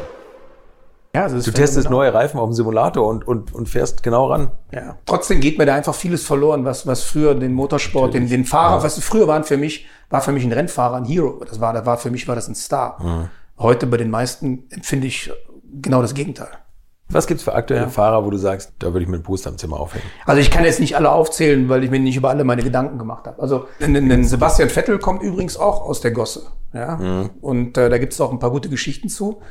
Ja, also Du testest phänomenal. neue Reifen auf dem Simulator und, und, und fährst genau ran. Ja. Trotzdem geht mir da einfach vieles verloren, was, was früher den Motorsport, den, den Fahrer, was früher waren für mich, war für mich ein Rennfahrer, ein Hero. Das war, das war für mich war das ein Star. Heute bei den meisten empfinde ich genau das Gegenteil. Was gibt's für aktuelle ja. Fahrer, wo du sagst, da würde ich mit dem Poster am Zimmer aufhängen? Also ich kann jetzt nicht alle aufzählen, weil ich mir nicht über alle meine Gedanken gemacht habe. Also denn Sebastian Vettel kommt übrigens auch aus der Gosse. Ja? Mhm. Und äh, da gibt's auch ein paar gute Geschichten zu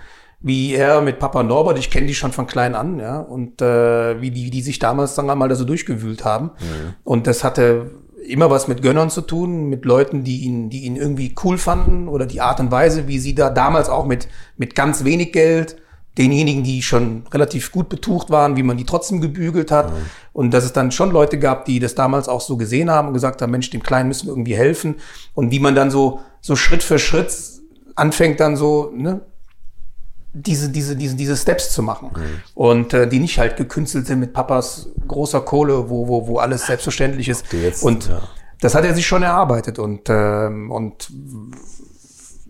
wie er mit Papa Norbert, ich kenne die schon von klein an, ja, und äh, wie die, wie die sich damals, sagen wir mal, da so durchgewühlt haben. Mhm. Und das hatte immer was mit Gönnern zu tun, mit Leuten, die ihn, die ihn irgendwie cool fanden oder die Art und Weise, wie sie da damals auch mit, mit ganz wenig Geld denjenigen, die schon relativ gut betucht waren, wie man die trotzdem gebügelt hat. Mhm. Und dass es dann schon Leute gab, die das damals auch so gesehen haben und gesagt haben, Mensch, dem Kleinen müssen wir irgendwie helfen. Und wie man dann so, so Schritt für Schritt anfängt dann so, ne, diese, diese, diese, diese Steps zu machen. Mhm. Und äh, die nicht halt gekünstelt sind mit Papas großer Kohle, wo, wo, wo alles selbstverständlich ist. Jetzt, und ja. das hat er sich schon erarbeitet. Und, ähm, und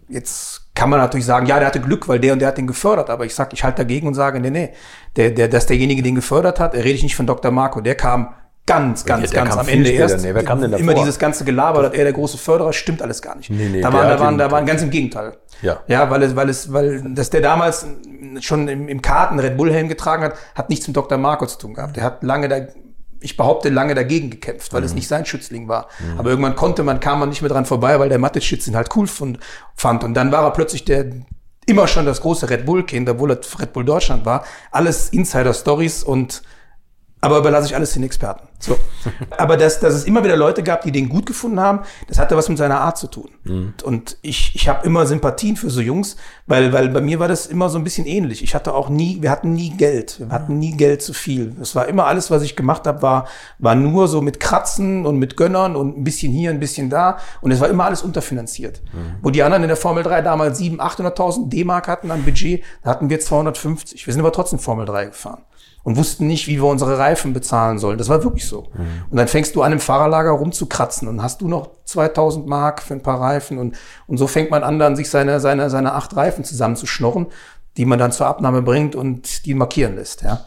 jetzt kann man natürlich sagen, ja, der hatte Glück, weil der und der hat den gefördert. Aber ich sag, ich halte dagegen und sage, nee, nee, der, der, dass derjenige den gefördert hat, rede ich nicht von Dr. Marco, der kam ganz, ganz, ja, ganz am Ende erst. Nee, wer kam denn davor? Immer dieses ganze Gelaber, dass er der große Förderer, stimmt alles gar nicht. Nee, nee, da waren, da waren, da waren ganz im Gegenteil. Ja. Ja, weil es, weil es, weil, dass der damals schon im, im Karten Red Bull Helm getragen hat, hat nichts mit Dr. Marco zu tun gehabt. Der hat lange da, ich behaupte, lange dagegen gekämpft, weil mhm. es nicht sein Schützling war. Mhm. Aber irgendwann konnte man, kam man nicht mehr dran vorbei, weil der Mathe-Schützling halt cool fand. Und dann war er plötzlich der, immer schon das große Red Bull-Kind, obwohl er Red Bull Deutschland war. Alles Insider-Stories und aber überlasse ich alles den Experten. So. Aber dass, dass es immer wieder Leute gab, die den gut gefunden haben, das hatte was mit seiner Art zu tun. Mhm. Und ich, ich habe immer Sympathien für so Jungs, weil, weil bei mir war das immer so ein bisschen ähnlich. Ich hatte auch nie, wir hatten nie Geld. Wir hatten nie Geld zu viel. Es war immer alles, was ich gemacht habe, war, war nur so mit Kratzen und mit Gönnern und ein bisschen hier, ein bisschen da. Und es war immer alles unterfinanziert. Mhm. Wo die anderen in der Formel 3 damals 700.000, 800.000 D-Mark hatten an Budget, da hatten wir 250. Wir sind aber trotzdem Formel 3 gefahren und wussten nicht, wie wir unsere Reifen bezahlen sollen. Das war wirklich so. Mhm. Und dann fängst du an, im Fahrerlager rumzukratzen und hast du noch 2000 Mark für ein paar Reifen und, und so fängt man an, dann sich seine, seine, seine acht Reifen zusammenzuschnorren, die man dann zur Abnahme bringt und die markieren lässt, ja.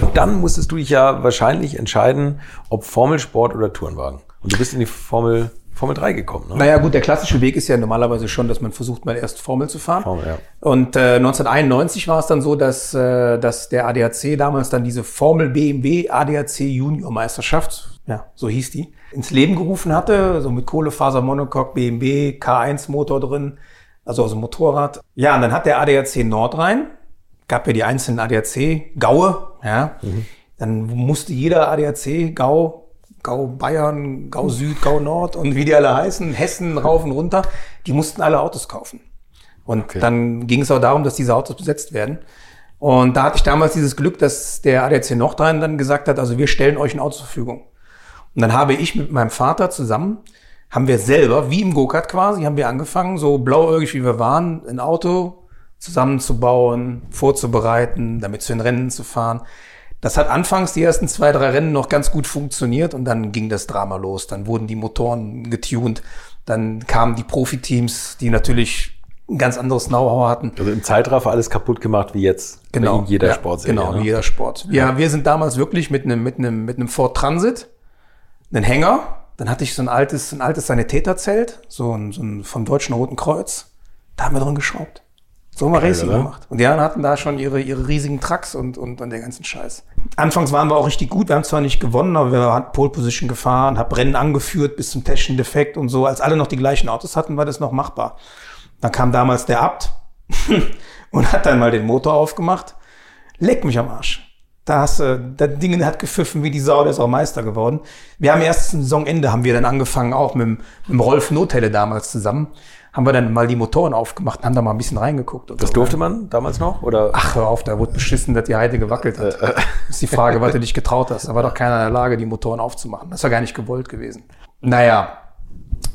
Und dann musstest du dich ja wahrscheinlich entscheiden, ob Formelsport oder Tourenwagen. Und du bist in die Formel Formel 3 gekommen. Ne? Naja gut, der klassische Weg ist ja normalerweise schon, dass man versucht, mal erst Formel zu fahren. Formel, ja. Und äh, 1991 war es dann so, dass, äh, dass der ADAC damals dann diese Formel BMW ADAC Junior Meisterschaft, ja, so hieß die, ins Leben gerufen hatte, so mit Kohlefaser Monocoque, BMW, K1 Motor drin, also aus dem Motorrad. Ja, und dann hat der ADAC Nordrhein, gab ja die einzelnen ADAC, Gaue, ja, mhm. dann musste jeder ADAC Gau Gau Bayern, Gau Süd, Gau Nord und wie die alle heißen, Hessen rauf und runter, die mussten alle Autos kaufen. Und okay. dann ging es auch darum, dass diese Autos besetzt werden. Und da hatte ich damals dieses Glück, dass der ADAC Nordrhein dann gesagt hat, also wir stellen euch ein Auto zur Verfügung. Und dann habe ich mit meinem Vater zusammen, haben wir selber, wie im Go-Kart quasi, haben wir angefangen, so blauäugig wie wir waren, ein Auto zusammenzubauen, vorzubereiten, damit zu den Rennen zu fahren. Das hat anfangs die ersten zwei, drei Rennen noch ganz gut funktioniert und dann ging das Drama los. Dann wurden die Motoren getuned. Dann kamen die Profiteams, die natürlich ein ganz anderes Know-how hatten. Also im Zeitraffer alles kaputt gemacht wie jetzt. Genau. Wie jeder ja, Sport. Genau, ne? wie jeder Sport. Wir, ja. wir sind damals wirklich mit einem, mit einem, mit einem Ford Transit, einen Hänger. Dann hatte ich so ein altes, ein altes Sanitäterzelt, so ein, so ein vom Deutschen Roten Kreuz. Da haben wir drin geschraubt. So haben wir Racing oder? gemacht. Und die anderen hatten da schon ihre, ihre riesigen Trucks und, und, und den ganzen Scheiß. Anfangs waren wir auch richtig gut. Wir haben zwar nicht gewonnen, aber wir haben Pole Position gefahren, haben Rennen angeführt bis zum technischen Defekt und so. Als alle noch die gleichen Autos hatten, war das noch machbar. Dann kam damals der Abt [laughs] und hat dann mal den Motor aufgemacht. Leck mich am Arsch. Da hast du, das Ding hat gepfiffen wie die Sau, der ist auch Meister geworden. Wir haben erst zum Saisonende haben wir dann angefangen, auch mit, mit dem Rolf Nothelle damals zusammen haben wir dann mal die Motoren aufgemacht und haben da mal ein bisschen reingeguckt. das so, durfte man damals noch? Oder? Ach, hör auf, da wurde beschissen, dass die Heide gewackelt hat. Äh, äh. ist die Frage, was du [laughs] dich getraut hast. Da war doch keiner in der Lage, die Motoren aufzumachen. Das war gar nicht gewollt gewesen. Naja,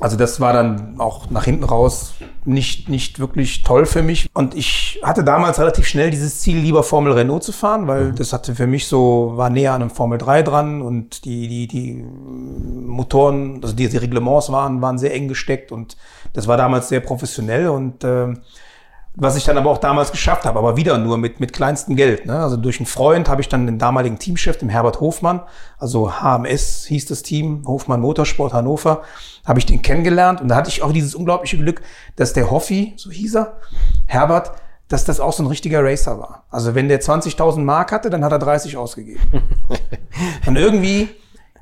also das war dann auch nach hinten raus nicht, nicht wirklich toll für mich. Und ich hatte damals relativ schnell dieses Ziel, lieber Formel Renault zu fahren, weil mhm. das hatte für mich so, war näher an einem Formel 3 dran und die, die, die Motoren, also die, die Reglements waren, waren sehr eng gesteckt und das war damals sehr professionell und äh, was ich dann aber auch damals geschafft habe, aber wieder nur mit, mit kleinstem Geld. Ne? Also durch einen Freund habe ich dann den damaligen Teamchef, dem Herbert Hofmann, also HMS hieß das Team, Hofmann Motorsport Hannover, habe ich den kennengelernt und da hatte ich auch dieses unglaubliche Glück, dass der Hoffi, so hieß er, Herbert, dass das auch so ein richtiger Racer war. Also wenn der 20.000 Mark hatte, dann hat er 30 ausgegeben. [laughs] und irgendwie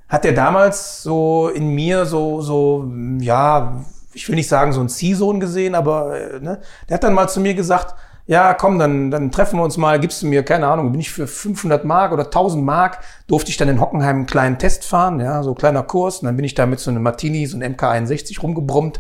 hat er damals so in mir so, so, ja, ich will nicht sagen so ein Ziehsohn gesehen, aber äh, ne, der hat dann mal zu mir gesagt, ja, komm, dann, dann treffen wir uns mal, gibst du mir, keine Ahnung, bin ich für 500 Mark oder 1000 Mark, durfte ich dann in Hockenheim einen kleinen Test fahren, ja, so kleiner Kurs, und dann bin ich da mit so einem Martini, so einem MK61 rumgebrummt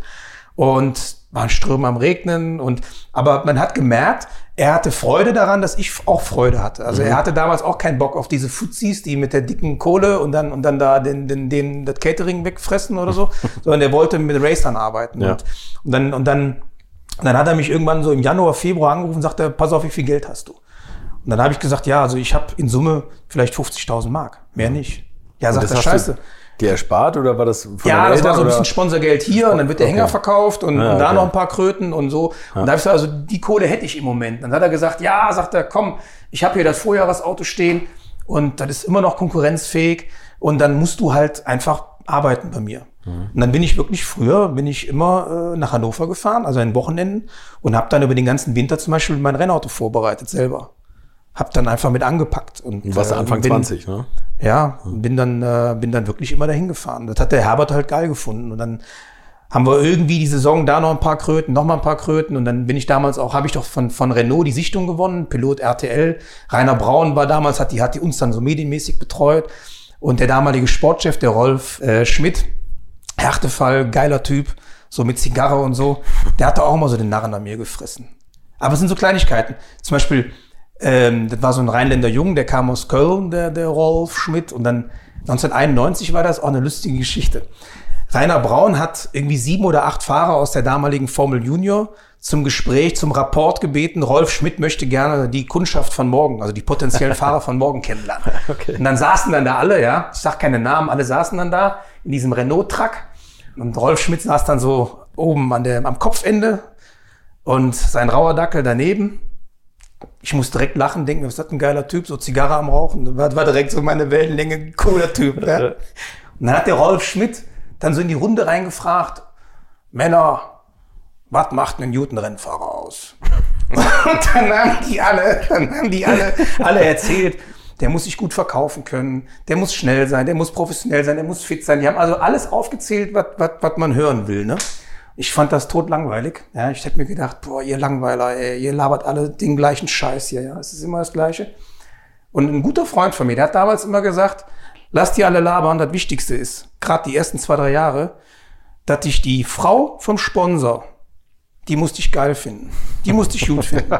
und war ein Ström am Regnen und, aber man hat gemerkt, er hatte Freude daran, dass ich auch Freude hatte. Also mhm. er hatte damals auch keinen Bock auf diese Fuzis, die mit der dicken Kohle und dann, und dann da den, den, den, das Catering wegfressen oder so, [laughs] sondern er wollte mit Racern arbeiten. Ja. Und, und dann, und dann und dann hat er mich irgendwann so im Januar, Februar angerufen und sagte, pass auf, wie viel Geld hast du? Und dann habe ich gesagt, ja, also ich habe in Summe vielleicht 50.000 Mark, mehr nicht. Ja, sagt er, scheiße. Dir erspart oder war das von Ja, das war so ein bisschen Sponsorgeld hier und dann wird der okay. Hänger verkauft und, ja, und da okay. noch ein paar Kröten und so. Ja. Und da habe ich gesagt, also die Kohle hätte ich im Moment. Dann hat er gesagt, ja, sagt er, komm, ich habe hier das Vorjahresauto stehen und das ist immer noch konkurrenzfähig und dann musst du halt einfach arbeiten bei mir. Mhm. Und dann bin ich wirklich früher, bin ich immer äh, nach Hannover gefahren, also an Wochenenden und habe dann über den ganzen Winter zum Beispiel mein Rennauto vorbereitet selber. Hab dann einfach mit angepackt. Und, du warst äh, Anfang bin, 20, ne? Ja, mhm. bin dann, äh, bin dann wirklich immer dahin gefahren. Das hat der Herbert halt geil gefunden. Und dann haben wir irgendwie die Saison da noch ein paar Kröten, noch mal ein paar Kröten und dann bin ich damals auch, habe ich doch von, von Renault die Sichtung gewonnen, Pilot RTL. Rainer Braun war damals, hat die, hat die uns dann so medienmäßig betreut und der damalige Sportchef, der Rolf äh, Schmidt, Härtefall, geiler Typ, so mit Zigarre und so, der hatte auch immer so den Narren an mir gefressen. Aber es sind so Kleinigkeiten. Zum Beispiel, ähm, das war so ein Rheinländer Jung, der kam aus Köln, der, der Rolf Schmidt. Und dann 1991 war das auch eine lustige Geschichte. Rainer Braun hat irgendwie sieben oder acht Fahrer aus der damaligen Formel Junior zum Gespräch, zum Rapport gebeten. Rolf Schmidt möchte gerne die Kundschaft von morgen, also die potenziellen [laughs] Fahrer von morgen kennenlernen. Okay. Und dann saßen dann da alle, ja, ich sag keine Namen, alle saßen dann da in diesem Renault-Truck und Rolf Schmidt saß dann so oben an der, am Kopfende und sein rauer Dackel daneben. Ich muss direkt lachen, denken, was ist das ein geiler Typ, so Zigarre am Rauchen. War, war direkt so meine Wellenlänge, cooler Typ. Ja. Und dann hat der Rolf Schmidt dann so in die Runde reingefragt, Männer, was macht ein Newton-Rennfahrer aus? [laughs] und dann haben die alle, dann haben die alle, alle erzählt, der muss sich gut verkaufen können, der muss schnell sein, der muss professionell sein, der muss fit sein. Die haben also alles aufgezählt, was, was, was man hören will. Ne? Ich fand das tot langweilig. Ja, ich hätte mir gedacht, boah, ihr Langweiler, ey, ihr labert alle den gleichen Scheiß hier. Ja, es ist immer das Gleiche. Und ein guter Freund von mir, der hat damals immer gesagt, lasst die alle labern, das Wichtigste ist, gerade die ersten zwei, drei Jahre, dass dich die Frau vom Sponsor, die muss dich geil finden. Die muss dich gut finden.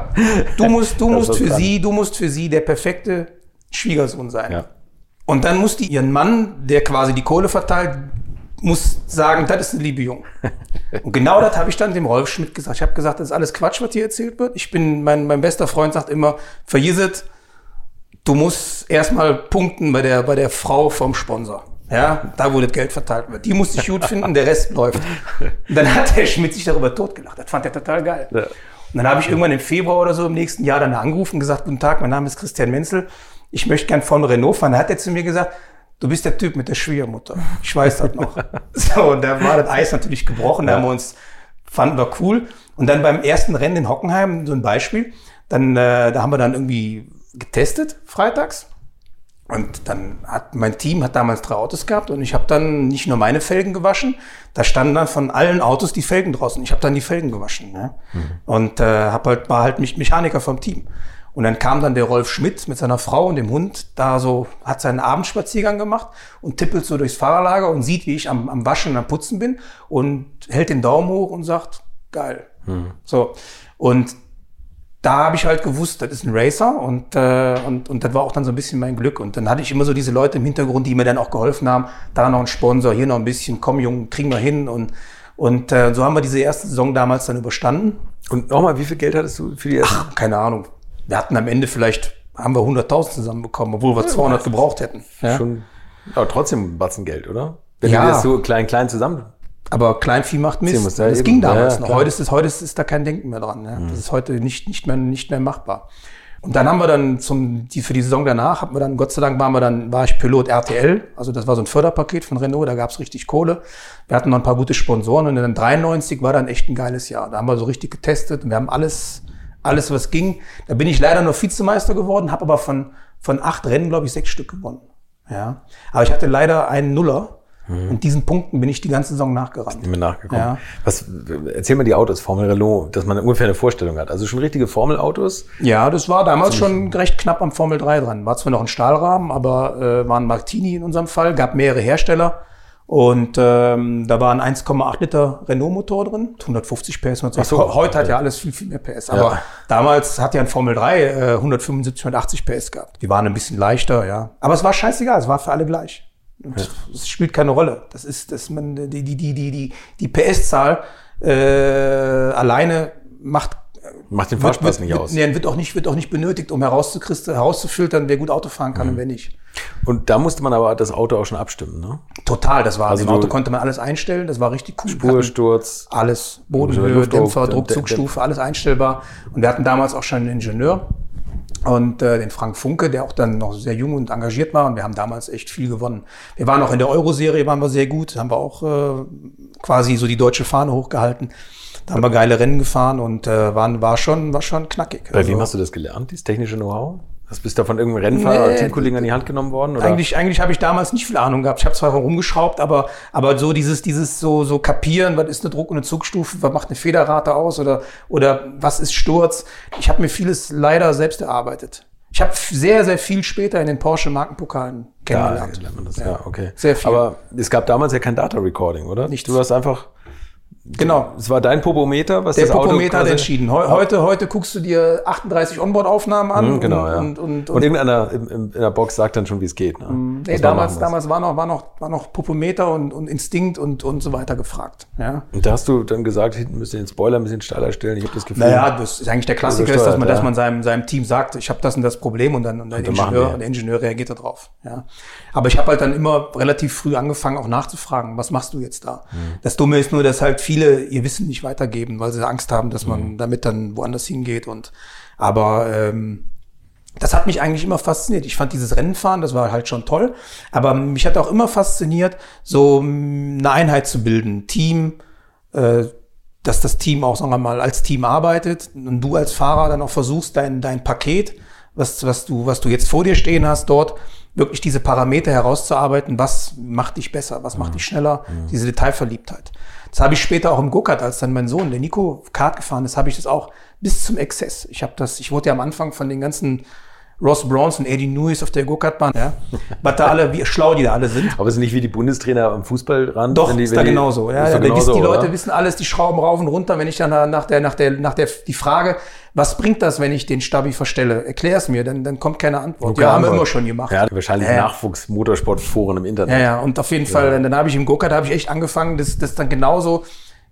Du musst, du [laughs] musst für dran. sie, du musst für sie der perfekte Schwiegersohn sein. Ja. Und dann muss die ihren Mann, der quasi die Kohle verteilt, muss sagen, das ist eine liebe Jung. [laughs] Und genau das habe ich dann dem Rolf Schmidt gesagt. Ich habe gesagt, das ist alles Quatsch, was hier erzählt wird. Ich bin, mein, mein bester Freund sagt immer, vergiss du musst erstmal punkten bei der, bei der Frau vom Sponsor. Ja, da wo das Geld verteilt wird. Die muss sich gut finden, der Rest läuft. Und [laughs] dann hat der Schmidt sich darüber totgelacht. Das fand er total geil. Ja. Und dann habe ich irgendwann im Februar oder so im nächsten Jahr dann angerufen und gesagt, guten Tag, mein Name ist Christian Menzel ich möchte gern von Renault fahren. Da hat er zu mir gesagt, du bist der Typ mit der Schwiegermutter. Ich weiß das noch. [laughs] so, und da war das Eis natürlich gebrochen, da haben wir uns, fanden wir cool. Und dann beim ersten Rennen in Hockenheim, so ein Beispiel, dann, äh, da haben wir dann irgendwie getestet, freitags. Und dann hat mein Team hat damals drei Autos gehabt und ich habe dann nicht nur meine Felgen gewaschen, da standen dann von allen Autos die Felgen draußen. Ich habe dann die Felgen gewaschen ne? Mhm. und äh, hab halt war halt Mechaniker vom Team. Und dann kam dann der Rolf Schmidt mit seiner Frau und dem Hund da so, hat seinen Abendspaziergang gemacht und tippelt so durchs Fahrerlager und sieht, wie ich am, am Waschen und am Putzen bin und hält den Daumen hoch und sagt, geil. Hm. So. Und da habe ich halt gewusst, das ist ein Racer und, äh, und, und das war auch dann so ein bisschen mein Glück. Und dann hatte ich immer so diese Leute im Hintergrund, die mir dann auch geholfen haben, da noch ein Sponsor, hier noch ein bisschen, komm Junge, kriegen wir hin. Und, und äh, so haben wir diese erste Saison damals dann überstanden. Und nochmal, wie viel Geld hattest du für die erste? Ach, keine Ahnung, wir hatten am Ende vielleicht, haben wir 100.000 zusammenbekommen, obwohl wir ja, 200 gebraucht hätten. Ja? Schon, aber trotzdem ein Batzen Geld, oder? Wenn ja. du das so klein, klein zusammen aber Kleinvieh macht Mist. Das eben. ging damals ja, noch. Heute ist, es, heute ist, ist da kein Denken mehr dran. Ja. Mhm. Das ist heute nicht, nicht, mehr, nicht mehr machbar. Und dann haben wir dann zum, die, für die Saison danach, haben wir dann, Gott sei Dank waren wir dann, war ich Pilot RTL. Also das war so ein Förderpaket von Renault, da gab's richtig Kohle. Wir hatten noch ein paar gute Sponsoren und dann 93 war dann echt ein geiles Jahr. Da haben wir so richtig getestet und wir haben alles, alles was ging. Da bin ich leider nur Vizemeister geworden, habe aber von, von acht Rennen, glaube ich, sechs Stück gewonnen. Ja. Aber ich hatte leider einen Nuller. Und diesen Punkten bin ich die ganze Saison nachgerannt. Mehr nachgekommen. Ja. Was, erzähl mal die Autos, Formel Renault, dass man ungefähr eine Vorstellung hat. Also schon richtige Formelautos. Ja, das war damals schon recht knapp am Formel 3 dran. War zwar noch ein Stahlrahmen, aber äh, war ein Martini in unserem Fall, gab mehrere Hersteller. Und ähm, da war ein 1,8 Liter Renault-Motor drin, 150 PS. Und so. Heute hat ja alles viel, viel mehr PS. Aber Ja. damals hat ja ein Formel 3 äh, 175, 180 PS gehabt. Die waren ein bisschen leichter, ja. Aber es war scheißegal, es war für alle gleich. Und Es spielt keine Rolle. Das ist, dass man die, die, die, die, die, die PS-Zahl äh, alleine macht Macht den Fahrspaß nicht wird, aus. Nee, wird auch nicht, wird auch nicht benötigt, um herauszufiltern, wer gut Auto fahren Mhm. kann und wer nicht. Und da musste man aber das Auto auch schon abstimmen, ne? Total, das war, Also im Auto konnte man alles einstellen, das war richtig cool. Wir hatten Ursturz. Alles, Bodenhöhe, Dämpfer, der- Druck, der- Zugstufe, alles einstellbar. Und wir hatten damals auch schon einen Ingenieur und äh, den Frank Funke, der auch dann noch sehr jung und engagiert war. Und wir haben damals echt viel gewonnen. Wir waren auch in der Euro-Serie, waren wir sehr gut, haben wir auch äh, quasi so die deutsche Fahne hochgehalten. Da haben wir geile Rennen gefahren und äh, waren, war schon, war schon knackig. Bei Also- wem hast du das gelernt, dieses technische Know-how? Was bist du von irgendeinem Rennfahrer oder Nee, Teamkollegen an die Hand genommen worden? Oder? Eigentlich, eigentlich habe ich damals nicht viel Ahnung gehabt. Ich habe zwar rumgeschraubt, aber, aber so dieses, dieses so, so kapieren, was ist eine Druck- und eine Zugstufe, was macht eine Federrate aus oder, oder was ist Sturz. Ich habe mir vieles leider selbst erarbeitet. Ich habe sehr, sehr viel später in den Porsche Markenpokalen ja, kennengelernt. lernt man das. Ja. okay. Sehr viel. Aber es gab damals ja kein Data Recording, oder? Nichts. Du hast einfach, genau. es war dein Popometer, was Der das Auto Popometer hat quasi- entschieden. Heu, heute, heute guckst du dir 38 Onboard-Aufnahmen an. Mhm, genau, und, ja. und, und, Und irgendeiner im, im, in der Box sagt dann schon, wie es geht. Ne? Nee, Was man damals, damals war noch, war noch, war noch Popometer und, und Instinkt und, und so weiter gefragt. Ja. Und da hast du dann gesagt, hinten müsst ihr den Spoiler ein bisschen steiler stellen. Ich habe das Gefühl. Naja, das ist eigentlich der Klassiker, ist, dass man, Übersteuert, dass ja. man seinem, seinem Team sagt, ich habe das und das Problem und dann, und der, Ingenieur, der Ingenieur reagiert darauf. Ja. Aber ich habe halt dann immer relativ früh angefangen, auch nachzufragen, was machst du jetzt da? Mhm. Das Dumme ist nur, dass halt viele ihr Wissen nicht weitergeben, weil sie Angst haben, dass Mhm. man damit dann woanders hingeht. Und aber ähm, das hat mich eigentlich immer fasziniert. Ich fand dieses Rennenfahren, das war halt schon toll. Aber mich hat auch immer fasziniert, so eine Einheit zu bilden, Team, äh, dass das Team auch, sagen wir mal, als Team arbeitet und du als Fahrer dann auch versuchst, dein, dein Paket, was, was, du, was du jetzt vor dir stehen hast, dort wirklich diese Parameter herauszuarbeiten, was macht dich besser, was macht dich schneller, diese Detailverliebtheit. Das habe ich später auch im Go-Kart, als dann mein Sohn, der Nico, Kart gefahren ist, habe ich das auch bis zum Exzess. Ich habe das, ich wurde ja am Anfang von den ganzen Ross Bronson, Eddie Lewis auf der Go-Kart-Bahn, ja, [laughs] was da alle, wie schlau die da alle sind. Aber es ist nicht wie die Bundestrainer am Fußballrand. Doch, die- ist da die- genauso. Ja, ja, genauso, die Leute oder? wissen alles, die schrauben rauf und runter. Wenn ich dann nach der, nach der, nach der, die Frage, was bringt das, wenn ich den Stabi verstelle? Erklär es mir, dann, dann kommt keine Antwort. Keine ja, haben wir immer schon gemacht. Ja, wahrscheinlich ja. Nachwuchs-Motorsportforen im Internet. Ja, ja, und auf jeden Fall, dann habe ich im Go-Kart habe ich echt angefangen, das, das dann genauso,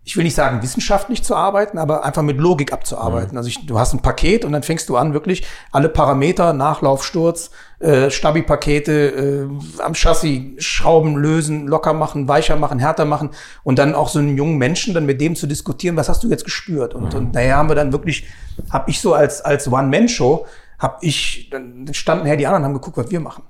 ich will nicht sagen wissenschaftlich zu arbeiten, aber einfach mit Logik abzuarbeiten. Also ich, du hast ein Paket und dann fängst du an, wirklich alle Parameter, Nachlauf, Sturz, äh, Stabi-Pakete, äh, am Chassis Schrauben lösen, locker machen, weicher machen, härter machen und dann auch so einen jungen Menschen dann mit dem zu diskutieren, was hast du jetzt gespürt? Und, und naja, haben wir dann wirklich, habe ich so als, als One-Man-Show, habe ich, dann standen her die anderen, haben geguckt, was wir machen.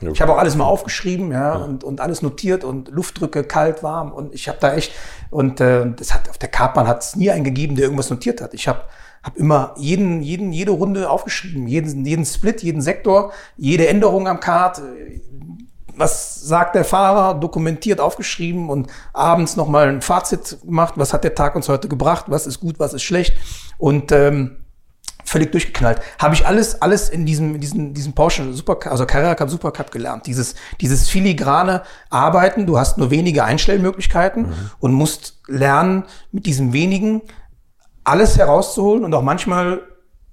Ich habe auch alles mal aufgeschrieben, ja, Und, und alles notiert und Luftdrücke, kalt, warm und ich habe da echt und äh, das hat auf der Kartbahn hat es nie einen gegeben, der irgendwas notiert hat. Ich habe hab immer jeden, jeden, jede Runde aufgeschrieben, jeden, jeden Split, jeden Sektor, jede Änderung am Kart. äh, Was sagt der Fahrer? Dokumentiert, aufgeschrieben und abends nochmal ein Fazit gemacht. Was hat der Tag uns heute gebracht? Was ist gut, was ist schlecht? Und ähm, völlig durchgeknallt. Habe ich alles, alles in diesem, diesem, diesem Porsche Supercup, also Carrera Cup Supercup gelernt. Dieses, dieses filigrane Arbeiten. Du hast nur wenige Einstellmöglichkeiten und musst lernen, mit diesem wenigen alles herauszuholen und auch manchmal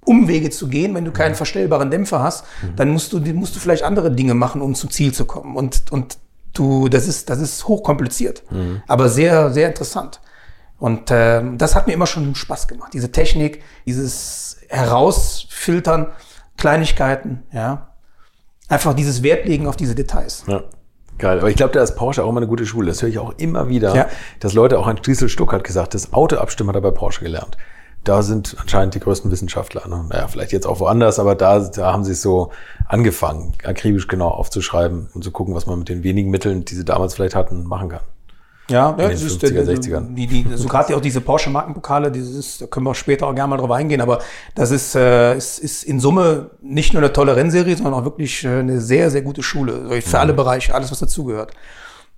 Umwege zu gehen, wenn du keinen verstellbaren Dämpfer hast, dann musst du, musst du vielleicht andere Dinge machen, um zum Ziel zu kommen. Und, und du, das ist, das ist hochkompliziert, aber sehr, sehr interessant. Und ähm, das hat mir immer schon Spaß gemacht. Diese Technik, dieses Herausfiltern, Kleinigkeiten, ja. Einfach dieses Wertlegen auf diese Details. Ja. Geil. Aber ich glaube, da ist Porsche auch immer eine gute Schule. Das höre ich auch immer wieder, Ja. dass Leute, auch ein Striezel Stuck hat gesagt, das Auto abstimmen hat er bei Porsche gelernt. Da sind anscheinend die größten Wissenschaftler. Ne? Naja, vielleicht jetzt auch woanders, aber da, da haben sie es so angefangen, akribisch genau aufzuschreiben und zu gucken, was man mit den wenigen Mitteln, die sie damals vielleicht hatten, machen kann. Ja, in ja den das ist 50er, der- 60ern. Die, die, so [laughs] gerade auch diese Porsche Markenpokale, dieses, da können wir auch später auch gerne mal drauf eingehen, aber das ist, äh, ist, ist in Summe nicht nur eine tolle Rennserie, sondern auch wirklich äh, eine sehr, sehr gute Schule. Also Für alle Bereiche, alles, was dazugehört.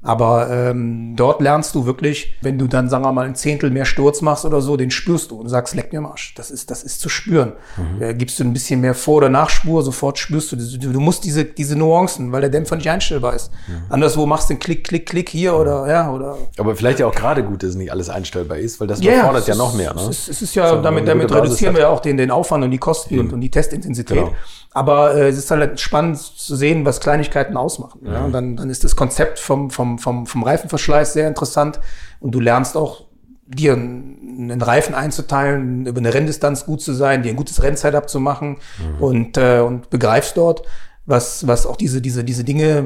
Aber ähm, dort lernst du wirklich, wenn du dann, sagen wir mal, ein Zehntel mehr Sturz machst oder so, den spürst du und sagst, leck mir am Arsch. Das ist, das ist zu spüren. Äh, gibst du ein bisschen mehr Vor- oder Nachspur, sofort spürst du. Du, du musst diese, diese Nuancen, weil der Dämpfer nicht einstellbar ist. Anderswo machst du einen Klick, Klick, Klick hier oder ja, oder Aber vielleicht ja auch gerade gut, dass nicht alles einstellbar ist, weil das überfordert es ja noch mehr. Ne? Es ist, es ist ja, So, damit, damit reduzieren wir ja auch den, den Aufwand und die Kosten und, und die Testintensität. Genau. Aber äh, es ist halt spannend zu sehen, was Kleinigkeiten ausmachen. Ja? Und dann, dann ist das Konzept vom, vom, vom, vom Reifenverschleiß sehr interessant und du lernst auch, dir einen Reifen einzuteilen, über eine Renndistanz gut zu sein, dir ein gutes Rennsetup zu machen und, äh, und begreifst dort, was, was auch diese, diese, diese Dinge,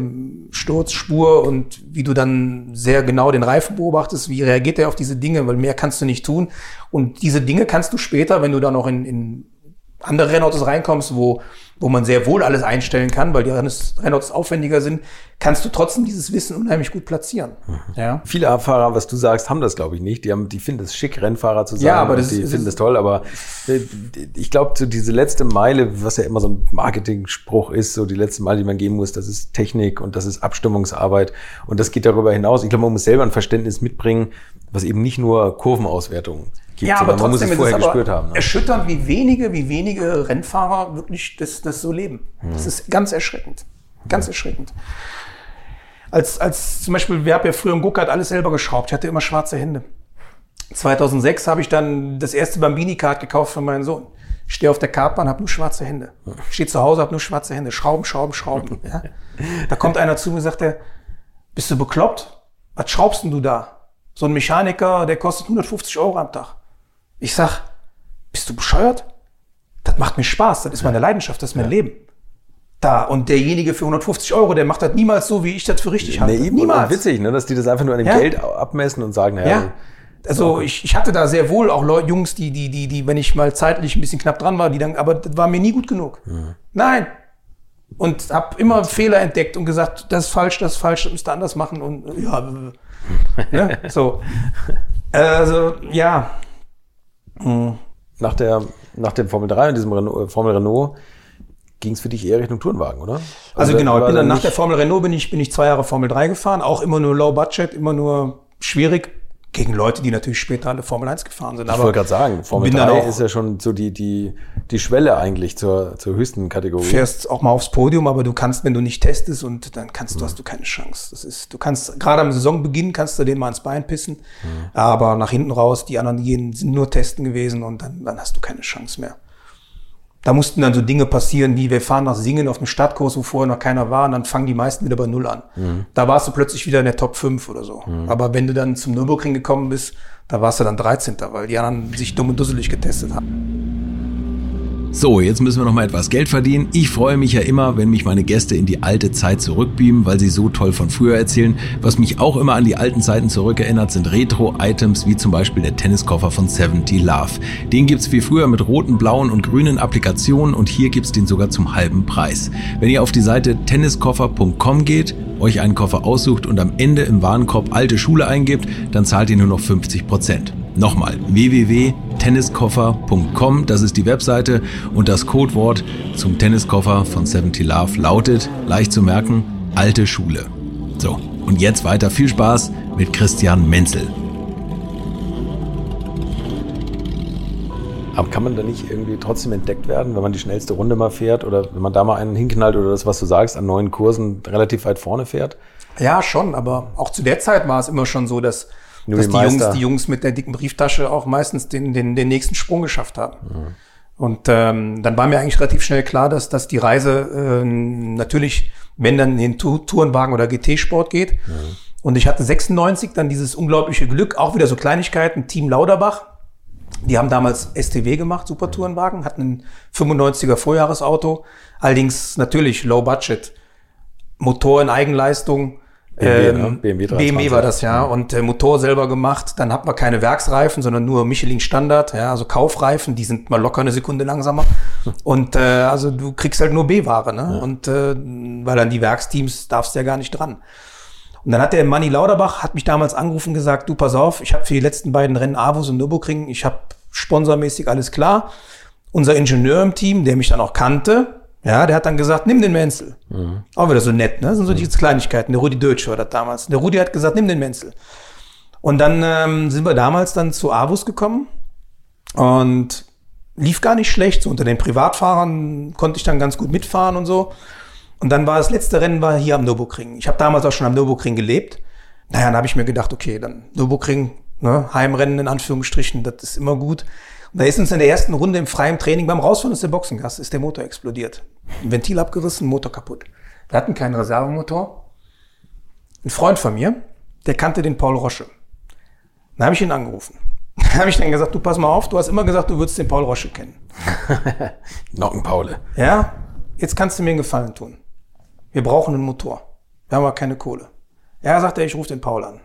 Sturz, Spur und wie du dann sehr genau den Reifen beobachtest, wie reagiert er auf diese Dinge, weil mehr kannst du nicht tun. Und diese Dinge kannst du später, wenn du dann noch in, in andere Rennautos reinkommst, wo, wo man sehr wohl alles einstellen kann, weil die Renn- Rennautos aufwendiger sind, kannst du trotzdem dieses Wissen unheimlich gut platzieren. Ja. Viele Fahrer, was du sagst, haben das, glaube ich, nicht. Die, haben, die finden es schick, Rennfahrer zu sein. Ja, aber das die ist- finden das toll. Aber äh, ich glaube, so diese letzte Meile, was ja immer so ein Marketing-Spruch ist, so die letzte Meile, die man geben muss, das ist Technik und das ist Abstimmungsarbeit. Und das geht darüber hinaus. Ich glaube, man muss selber ein Verständnis mitbringen, was eben nicht nur Kurvenauswertungen gibt, Ja, aber sondern man muss trotzdem es vorher es aber gespürt haben. Ne? erschütternd, wie wenige, wie wenige Rennfahrer wirklich das, das so leben. Das ist ganz erschreckend. Ganz erschreckend. Als, als zum Beispiel, wir haben ja früher im Go-Kart alles selber geschraubt. Ich hatte immer schwarze Hände. 2006 habe ich dann das erste Bambini-Kart gekauft für meinen Sohn. Ich stehe auf der Kartbahn, habe nur schwarze Hände. Stehe zu Hause, habe nur schwarze Hände. Schrauben, schrauben, schrauben. [laughs] Ja. Da kommt einer zu mir und sagt, er, bist du bekloppt? Was schraubst denn du da? So ein Mechaniker, der kostet 150 Euro am Tag. Ich sag, bist du bescheuert? Das macht mir Spaß, das ist meine Leidenschaft, das ist mein Leben. Da, und derjenige für 150 Euro, der macht das niemals so, wie ich das für richtig halte. Nee, niemals. witzig, ne, dass die das einfach nur an dem Ja. Geld abmessen und sagen, naja, Ja. Also ich, ich hatte da sehr wohl auch Leute, Jungs, die, die, die, die, wenn ich mal zeitlich ein bisschen knapp dran war, die dann, aber das war mir nie gut genug. Nein. Und habe immer Fehler entdeckt und gesagt, das ist falsch, das ist falsch, das müsst ihr anders machen und ja, äh, [laughs] ne? so. [laughs] Also ja, nach der, nach dem Formel 3 und diesem Renault, äh, Formel Renault ging es für dich eher Richtung Tourenwagen, oder? Also da- genau, ich war bin dann nach der Formel Renault bin ich, bin ich zwei Jahre Formel 3 gefahren, auch immer nur Low Budget, immer nur schwierig gegen Leute, die natürlich später alle Formel 1 gefahren sind. Ich wollte gerade sagen, Formel bin dann 3 auch- ist ja schon so die, die, die Schwelle eigentlich zur, zur höchsten Kategorie. fährst auch mal aufs Podium, aber du kannst, wenn du nicht testest und dann kannst du, hast du keine Chance. Das ist, du kannst, gerade am Saisonbeginn kannst du den mal ins Bein pissen, aber nach hinten raus, die anderen gehen, sind nur testen gewesen und dann, dann hast du keine Chance mehr. Da mussten dann so Dinge passieren, wie wir fahren nach Singen auf dem Stadtkurs, wo vorher noch keiner war, und dann fangen die meisten wieder bei Null an. Da warst du plötzlich wieder in der Top 5 oder so. Aber wenn du dann zum Nürburgring gekommen bist, da warst du dann 13. weil die anderen sich dumm und dusselig getestet haben. So, jetzt müssen wir noch mal etwas Geld verdienen. Ich freue mich ja immer, wenn mich meine Gäste in die alte Zeit zurückbeamen, weil sie so toll von früher erzählen. Was mich auch immer an die alten Zeiten zurückerinnert, sind Retro-Items, wie zum Beispiel der Tenniskoffer von 70 Love. Den gibt's wie früher mit roten, blauen und grünen Applikationen und hier gibt's den sogar zum halben Preis. Wenn ihr auf die Seite tenniskoffer.com geht, euch einen Koffer aussucht und am Ende im Warenkorb alte Schule eingibt, dann zahlt ihr nur noch 50 Prozent. Nochmal www.tenniskoffer.com, das ist die Webseite und das Codewort zum Tenniskoffer von 70 Love lautet, leicht zu merken, alte Schule. So, und jetzt weiter viel Spaß mit Christian Menzel. Aber kann man da nicht irgendwie trotzdem entdeckt werden, wenn man die schnellste Runde mal fährt oder wenn man da mal einen hinknallt oder das, was du sagst, an neuen Kursen relativ weit vorne fährt? Ja, schon, aber auch zu der Zeit war es immer schon so, dass, Nur dass die die, Jungs, die Jungs mit der dicken Brieftasche auch meistens den, den, den nächsten Sprung geschafft haben. Und ähm, dann war mir eigentlich relativ schnell klar, dass, dass die Reise ähm, natürlich, wenn dann in den Tu- Tourenwagen oder GT-Sport geht. Und ich hatte 96 dann dieses unglaubliche Glück, auch wieder so Kleinigkeiten, Team Lauderbach. Die haben damals STW gemacht, Supertourenwagen, hatten ein 95er Vorjahresauto, allerdings natürlich Low Budget, Motor in Eigenleistung. BMW, ähm, ne? BMW 23. BMW war das ja und äh, Motor selber gemacht. Dann hatten wir keine Werksreifen, sondern nur Michelin Standard, ja, also Kaufreifen. Die sind mal locker eine Sekunde langsamer. [laughs] und äh, also du kriegst halt nur B-Ware, ne? Und äh, weil dann die Werksteams darfst du ja gar nicht dran. Und dann hat der Manni Lauterbach, hat mich damals angerufen und gesagt, du pass auf, ich habe für die letzten beiden Rennen Avus und Nürburgring, ich habe sponsormäßig alles klar. Unser Ingenieur im Team, der mich dann auch kannte, ja, der hat dann gesagt, nimm den Menzel. Mhm. Auch wieder so nett, ne? Das sind so diese Kleinigkeiten. Der Rudi Deutsch war das damals. Der Rudi hat gesagt, nimm den Menzel. Und dann ähm, sind wir damals dann zu Avus gekommen und lief gar nicht schlecht. So unter den Privatfahrern konnte ich dann ganz gut mitfahren und so. Und dann war das letzte Rennen war hier am Nürburgring. Ich habe damals auch schon am Nürburgring gelebt. Naja, dann habe ich mir gedacht, okay, dann Nürburgring, ne, Heimrennen in Anführungsstrichen, das ist immer gut. Da ist uns in der ersten Runde im freien Training beim Rausfahren aus der Boxengasse ist der Motor explodiert. Ein Ventil abgerissen, Motor kaputt. Wir hatten keinen Reservemotor. Ein Freund von mir, der kannte den Paul Rosche. Dann habe ich ihn angerufen. [laughs] Dann habe ich dann gesagt, du pass mal auf, du hast immer gesagt, du würdest den Paul Rosche kennen. [laughs] Nockenpaule. Ja, jetzt kannst du mir einen Gefallen tun. Wir brauchen einen Motor. Wir haben aber keine Kohle. Ja, sagt er, ich rufe den Paul an.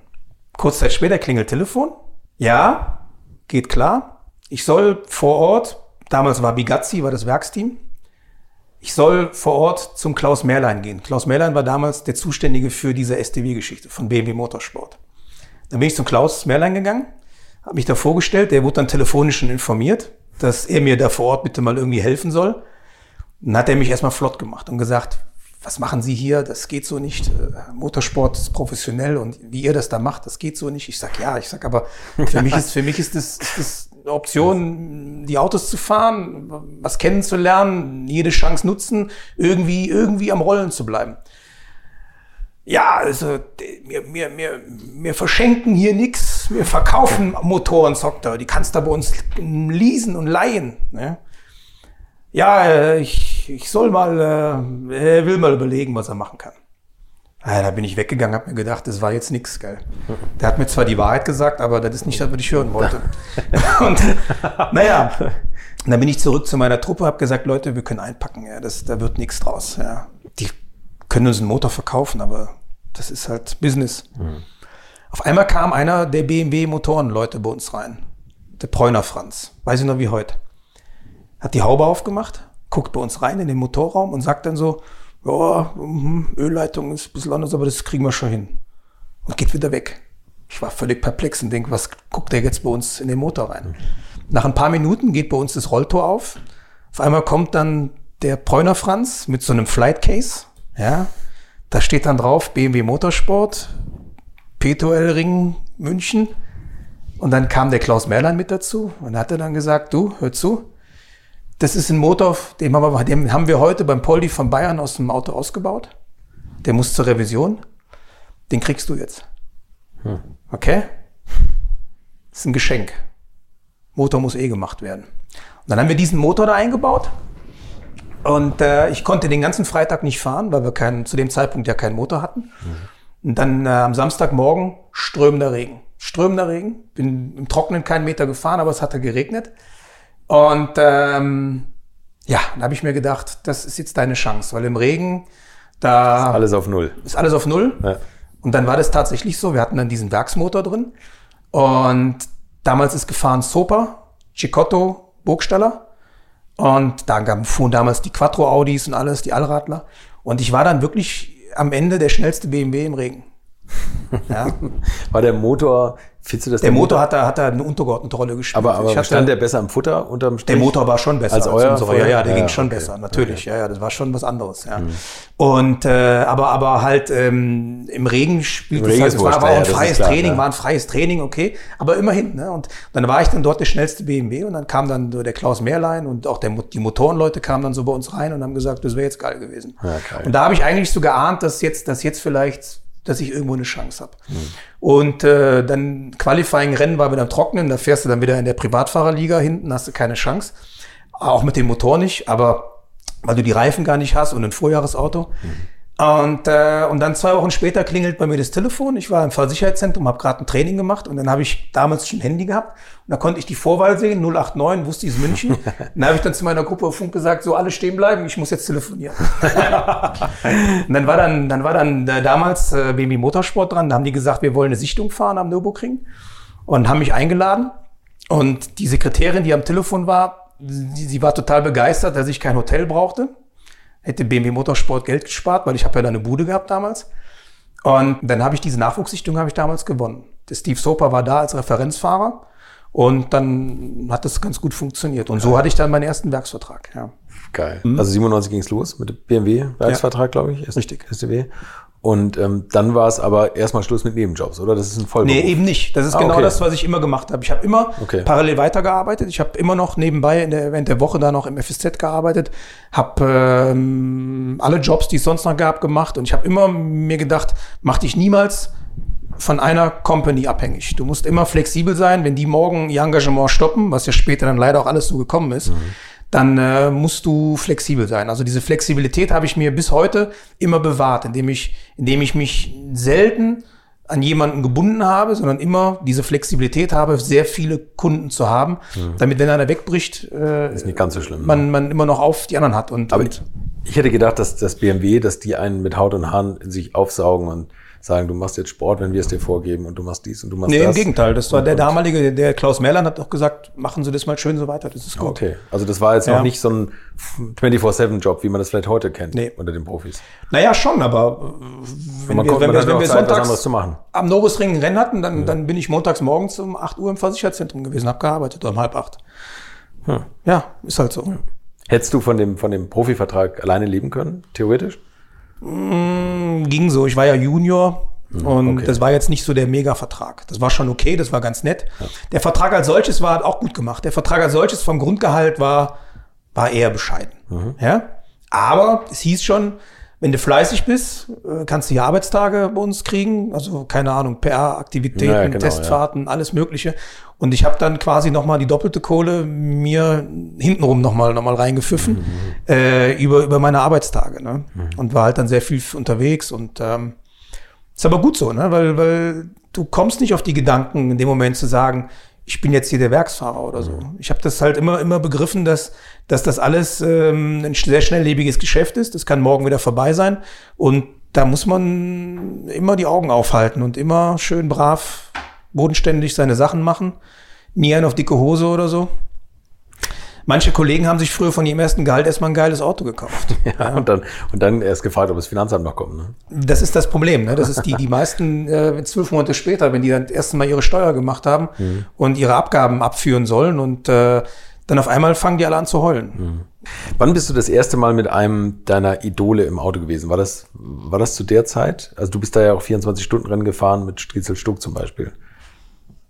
Kurz Zeit später klingelt Telefon. Ja, geht klar. Ich soll vor Ort, damals war Bigazzi, war das Werksteam, ich soll vor Ort zum Klaus Merlein gehen. Klaus Merlein war damals der Zuständige für diese STW-Geschichte von BMW Motorsport. Dann bin ich zum Klaus Merlein gegangen, habe mich da vorgestellt, der wurde dann telefonisch schon informiert, dass er mir da vor Ort bitte mal irgendwie helfen soll. Dann hat er mich erstmal flott gemacht und gesagt, was machen Sie hier? Das geht so nicht. Äh, Motorsport ist professionell und wie ihr das da macht, das geht so nicht. Ich sag ja, ich sag aber, für mich ist, für mich ist das, ist das eine Option, die Autos zu fahren, was kennenzulernen, jede Chance nutzen, irgendwie, irgendwie am Rollen zu bleiben. Ja, also wir, wir, wir, wir verschenken hier nichts, wir verkaufen Motoren, sagt er. Die kannst du bei uns leasen und leihen. Ne? Ja, äh, ich, ich soll mal, äh, er will mal überlegen, was er machen kann. Ja, da bin ich weggegangen, habe mir gedacht, das war jetzt nix, geil. Der hat mir zwar die Wahrheit gesagt, aber das ist nicht das, was ich hören wollte. [laughs] und naja, dann bin ich zurück zu meiner Truppe, habe gesagt, Leute, wir können einpacken, ja, das, da wird nichts draus. Ja. Die können uns einen Motor verkaufen, aber das ist halt Business. Mhm. Auf einmal kam einer der BMW Motorenleute bei uns rein, der Preuner Franz, weiß ich noch wie heute hat die Haube aufgemacht, guckt bei uns rein in den Motorraum und sagt dann so, ja, mh, Ölleitung ist ein bisschen anders, aber das kriegen wir schon hin. Und geht wieder weg. Ich war völlig perplex und denke, was guckt der jetzt bei uns in den Motor rein? Nach ein paar Minuten geht bei uns das Rolltor auf. Auf einmal kommt dann der Preuner Franz mit so einem Flight Case. Ja, da steht dann drauf BMW Motorsport, P2L Ring München. Und dann kam der Klaus Merlein mit dazu und hat dann gesagt, du, hör zu, das ist ein Motor, den haben, wir, den haben wir heute beim Poldi von Bayern aus dem Auto ausgebaut. Der muss zur Revision. Den kriegst du jetzt. Hm. Okay? Das ist ein Geschenk. Motor muss eh gemacht werden. Und dann haben wir diesen Motor da eingebaut. Und äh, ich konnte den ganzen Freitag nicht fahren, weil wir keinen, zu dem Zeitpunkt ja keinen Motor hatten. Mhm. Und dann äh, am Samstagmorgen strömender Regen. Strömender Regen. Bin im Trocknen keinen Meter gefahren, aber es hatte geregnet. Und ähm, ja, da habe ich mir gedacht, das ist jetzt deine Chance, weil im Regen da ist alles auf Null. Ist alles auf Null. Ja. Und dann war das tatsächlich so. Wir hatten dann diesen Werksmotor drin. Und damals ist gefahren Sopa, Cicotto, Burgstaller. Und da fuhren damals die Quattro Audis und alles, die Allradler. Und ich war dann wirklich am Ende der schnellste BMW im Regen. [laughs] Ja. War der Motor Findest du das? Der, Motor, hat, da, hat da eine untergeordnete Rolle gespielt. Aber, aber hatte, stand der besser im Futter unterm Strich? Der Motor war schon besser als, als euer. Unsere, ja, ja, der ja, ging schon okay. besser, natürlich. Okay. Ja, ja, das war schon was anderes. Ja. Mhm. Und äh, aber aber halt ähm, im Regen spielt es halt, es war, war auch ein freies klar, Training, war ein freies Training, okay. Aber immerhin. Ne? Und dann war ich dann dort der schnellste BMW und dann kam dann so der Klaus Mehrlein und auch der, die Motorenleute kamen dann so bei uns rein und haben gesagt, das wäre jetzt geil gewesen. Ja, geil. Und da habe ich eigentlich so geahnt, dass jetzt, dass jetzt vielleicht dass ich irgendwo eine Chance habe. Mhm. Und äh, dann Qualifying-Rennen war wieder im Trocknen, da fährst du dann wieder in der Privatfahrerliga hinten, hast du keine Chance. Auch mit dem Motor nicht, aber weil du die Reifen gar nicht hast und ein Vorjahresauto. Mhm. Und, äh, und dann zwei Wochen später klingelt bei mir das Telefon. Ich war im Fahrsicherheitszentrum, habe gerade ein Training gemacht und dann habe ich damals schon ein Handy gehabt. Und da konnte ich die Vorwahl sehen, 089, wusste ich es München. [laughs] dann habe ich dann zu meiner Gruppe auf Funk gesagt, so alle stehen bleiben, ich muss jetzt telefonieren. [laughs] und dann war dann, dann war dann äh, damals äh, BMW Motorsport dran, da haben die gesagt, wir wollen eine Sichtung fahren am Nürburgring und haben mich eingeladen. Und die Sekretärin, die am Telefon war, sie, sie war total begeistert, dass ich kein Hotel brauchte hätte BMW Motorsport Geld gespart, weil ich habe ja da eine Bude gehabt damals. Und dann habe ich diese Nachwuchssichtung habe ich damals gewonnen. Der Steve Soper war da als Referenzfahrer und dann hat das ganz gut funktioniert. Und so hatte ich dann meinen ersten Werksvertrag. Ja. Geil. Mhm. Also 97 ging es los mit dem BMW-Werksvertrag, ja. glaube ich. Richtig. STW. Und ähm, dann war es aber erstmal Schluss mit Nebenjobs, oder? Das ist ein Vollberuf. Nee, eben nicht. Das ist ah, genau okay. das, was ich immer gemacht habe. Ich habe immer okay. parallel weitergearbeitet. Ich habe immer noch nebenbei in der, während der Woche da noch im FSZ gearbeitet, habe ähm, alle Jobs, die es sonst noch gab, gemacht. Und ich habe immer mir gedacht, mach dich niemals von einer Company abhängig. Du musst immer flexibel sein, wenn die morgen ihr Engagement stoppen, was ja später dann leider auch alles so gekommen ist. Mhm dann äh, musst du flexibel sein. Also diese Flexibilität habe ich mir bis heute immer bewahrt, indem ich, indem ich mich selten an jemanden gebunden habe, sondern immer diese Flexibilität habe, sehr viele Kunden zu haben, mhm. damit wenn einer wegbricht, äh, ist nicht ganz so schlimm. Man, man immer noch auf die anderen hat. Und, Aber und ich, ich hätte gedacht, dass das BMW, dass die einen mit Haut und Haaren in sich aufsaugen und sagen, du machst jetzt Sport, wenn wir es dir vorgeben und du machst dies und du machst nee, das. Nee, im Gegenteil. Das war und, der damalige, der Klaus Merland hat auch gesagt, machen Sie das mal schön so weiter, das ist gut. Okay, also das war jetzt ja. noch nicht so ein 24-7-Job, wie man das vielleicht heute kennt nee. unter den Profis. Naja, schon, aber wenn wir, wenn wir, wenn wir sonntags am Nobusring ein Rennen hatten, dann, ja. dann bin ich montags morgens um 8 Uhr im Versicherzentrum gewesen, habe gearbeitet, oder um halb acht. Hm. Ja, ist halt so. Hättest du von dem, von dem Profivertrag alleine leben können, theoretisch? Mm, ging so. Ich war ja Junior. Mhm, und okay. das war jetzt nicht so der Mega-Vertrag. Das war schon okay, das war ganz nett. Ja. Der Vertrag als solches war auch gut gemacht. Der Vertrag als solches vom Grundgehalt war, war eher bescheiden. Mhm. Ja? Aber es hieß schon, wenn du fleißig bist, äh, kannst du hier Arbeitstage bei uns kriegen. Also keine Ahnung, PR-Aktivitäten, ja, genau, Testfahrten, ja. alles Mögliche. Und ich habe dann quasi nochmal die doppelte Kohle mir hintenrum nochmal noch mal reingepfiffen mhm. äh, über, über meine Arbeitstage. Ne? Mhm. Und war halt dann sehr viel unterwegs. Und ähm, ist aber gut so, ne? weil, weil du kommst nicht auf die Gedanken in dem Moment zu sagen, ich bin jetzt hier der Werksfahrer oder so. Mhm. Ich habe das halt immer, immer begriffen, dass, dass das alles ähm, ein sehr schnelllebiges Geschäft ist. Das kann morgen wieder vorbei sein. Und da muss man immer die Augen aufhalten und immer schön brav bodenständig seine Sachen machen. Nie einen auf dicke Hose oder so. Manche Kollegen haben sich früher von ihrem ersten Gehalt erstmal ein geiles Auto gekauft. Ja, [laughs] ja. Und, dann, und dann erst gefragt, ob das Finanzamt noch kommt. Ne? Das ist das Problem. Ne? Das ist die, die meisten äh, zwölf Monate später, wenn die dann das erste Mal ihre Steuer gemacht haben mhm. und ihre Abgaben abführen sollen und äh, dann auf einmal fangen die alle an zu heulen. Mhm. Wann bist du das erste Mal mit einem deiner Idole im Auto gewesen? War das, war das zu der Zeit? Also du bist da ja auch 24 Stunden Rennen gefahren mit Striezel Stuck zum Beispiel.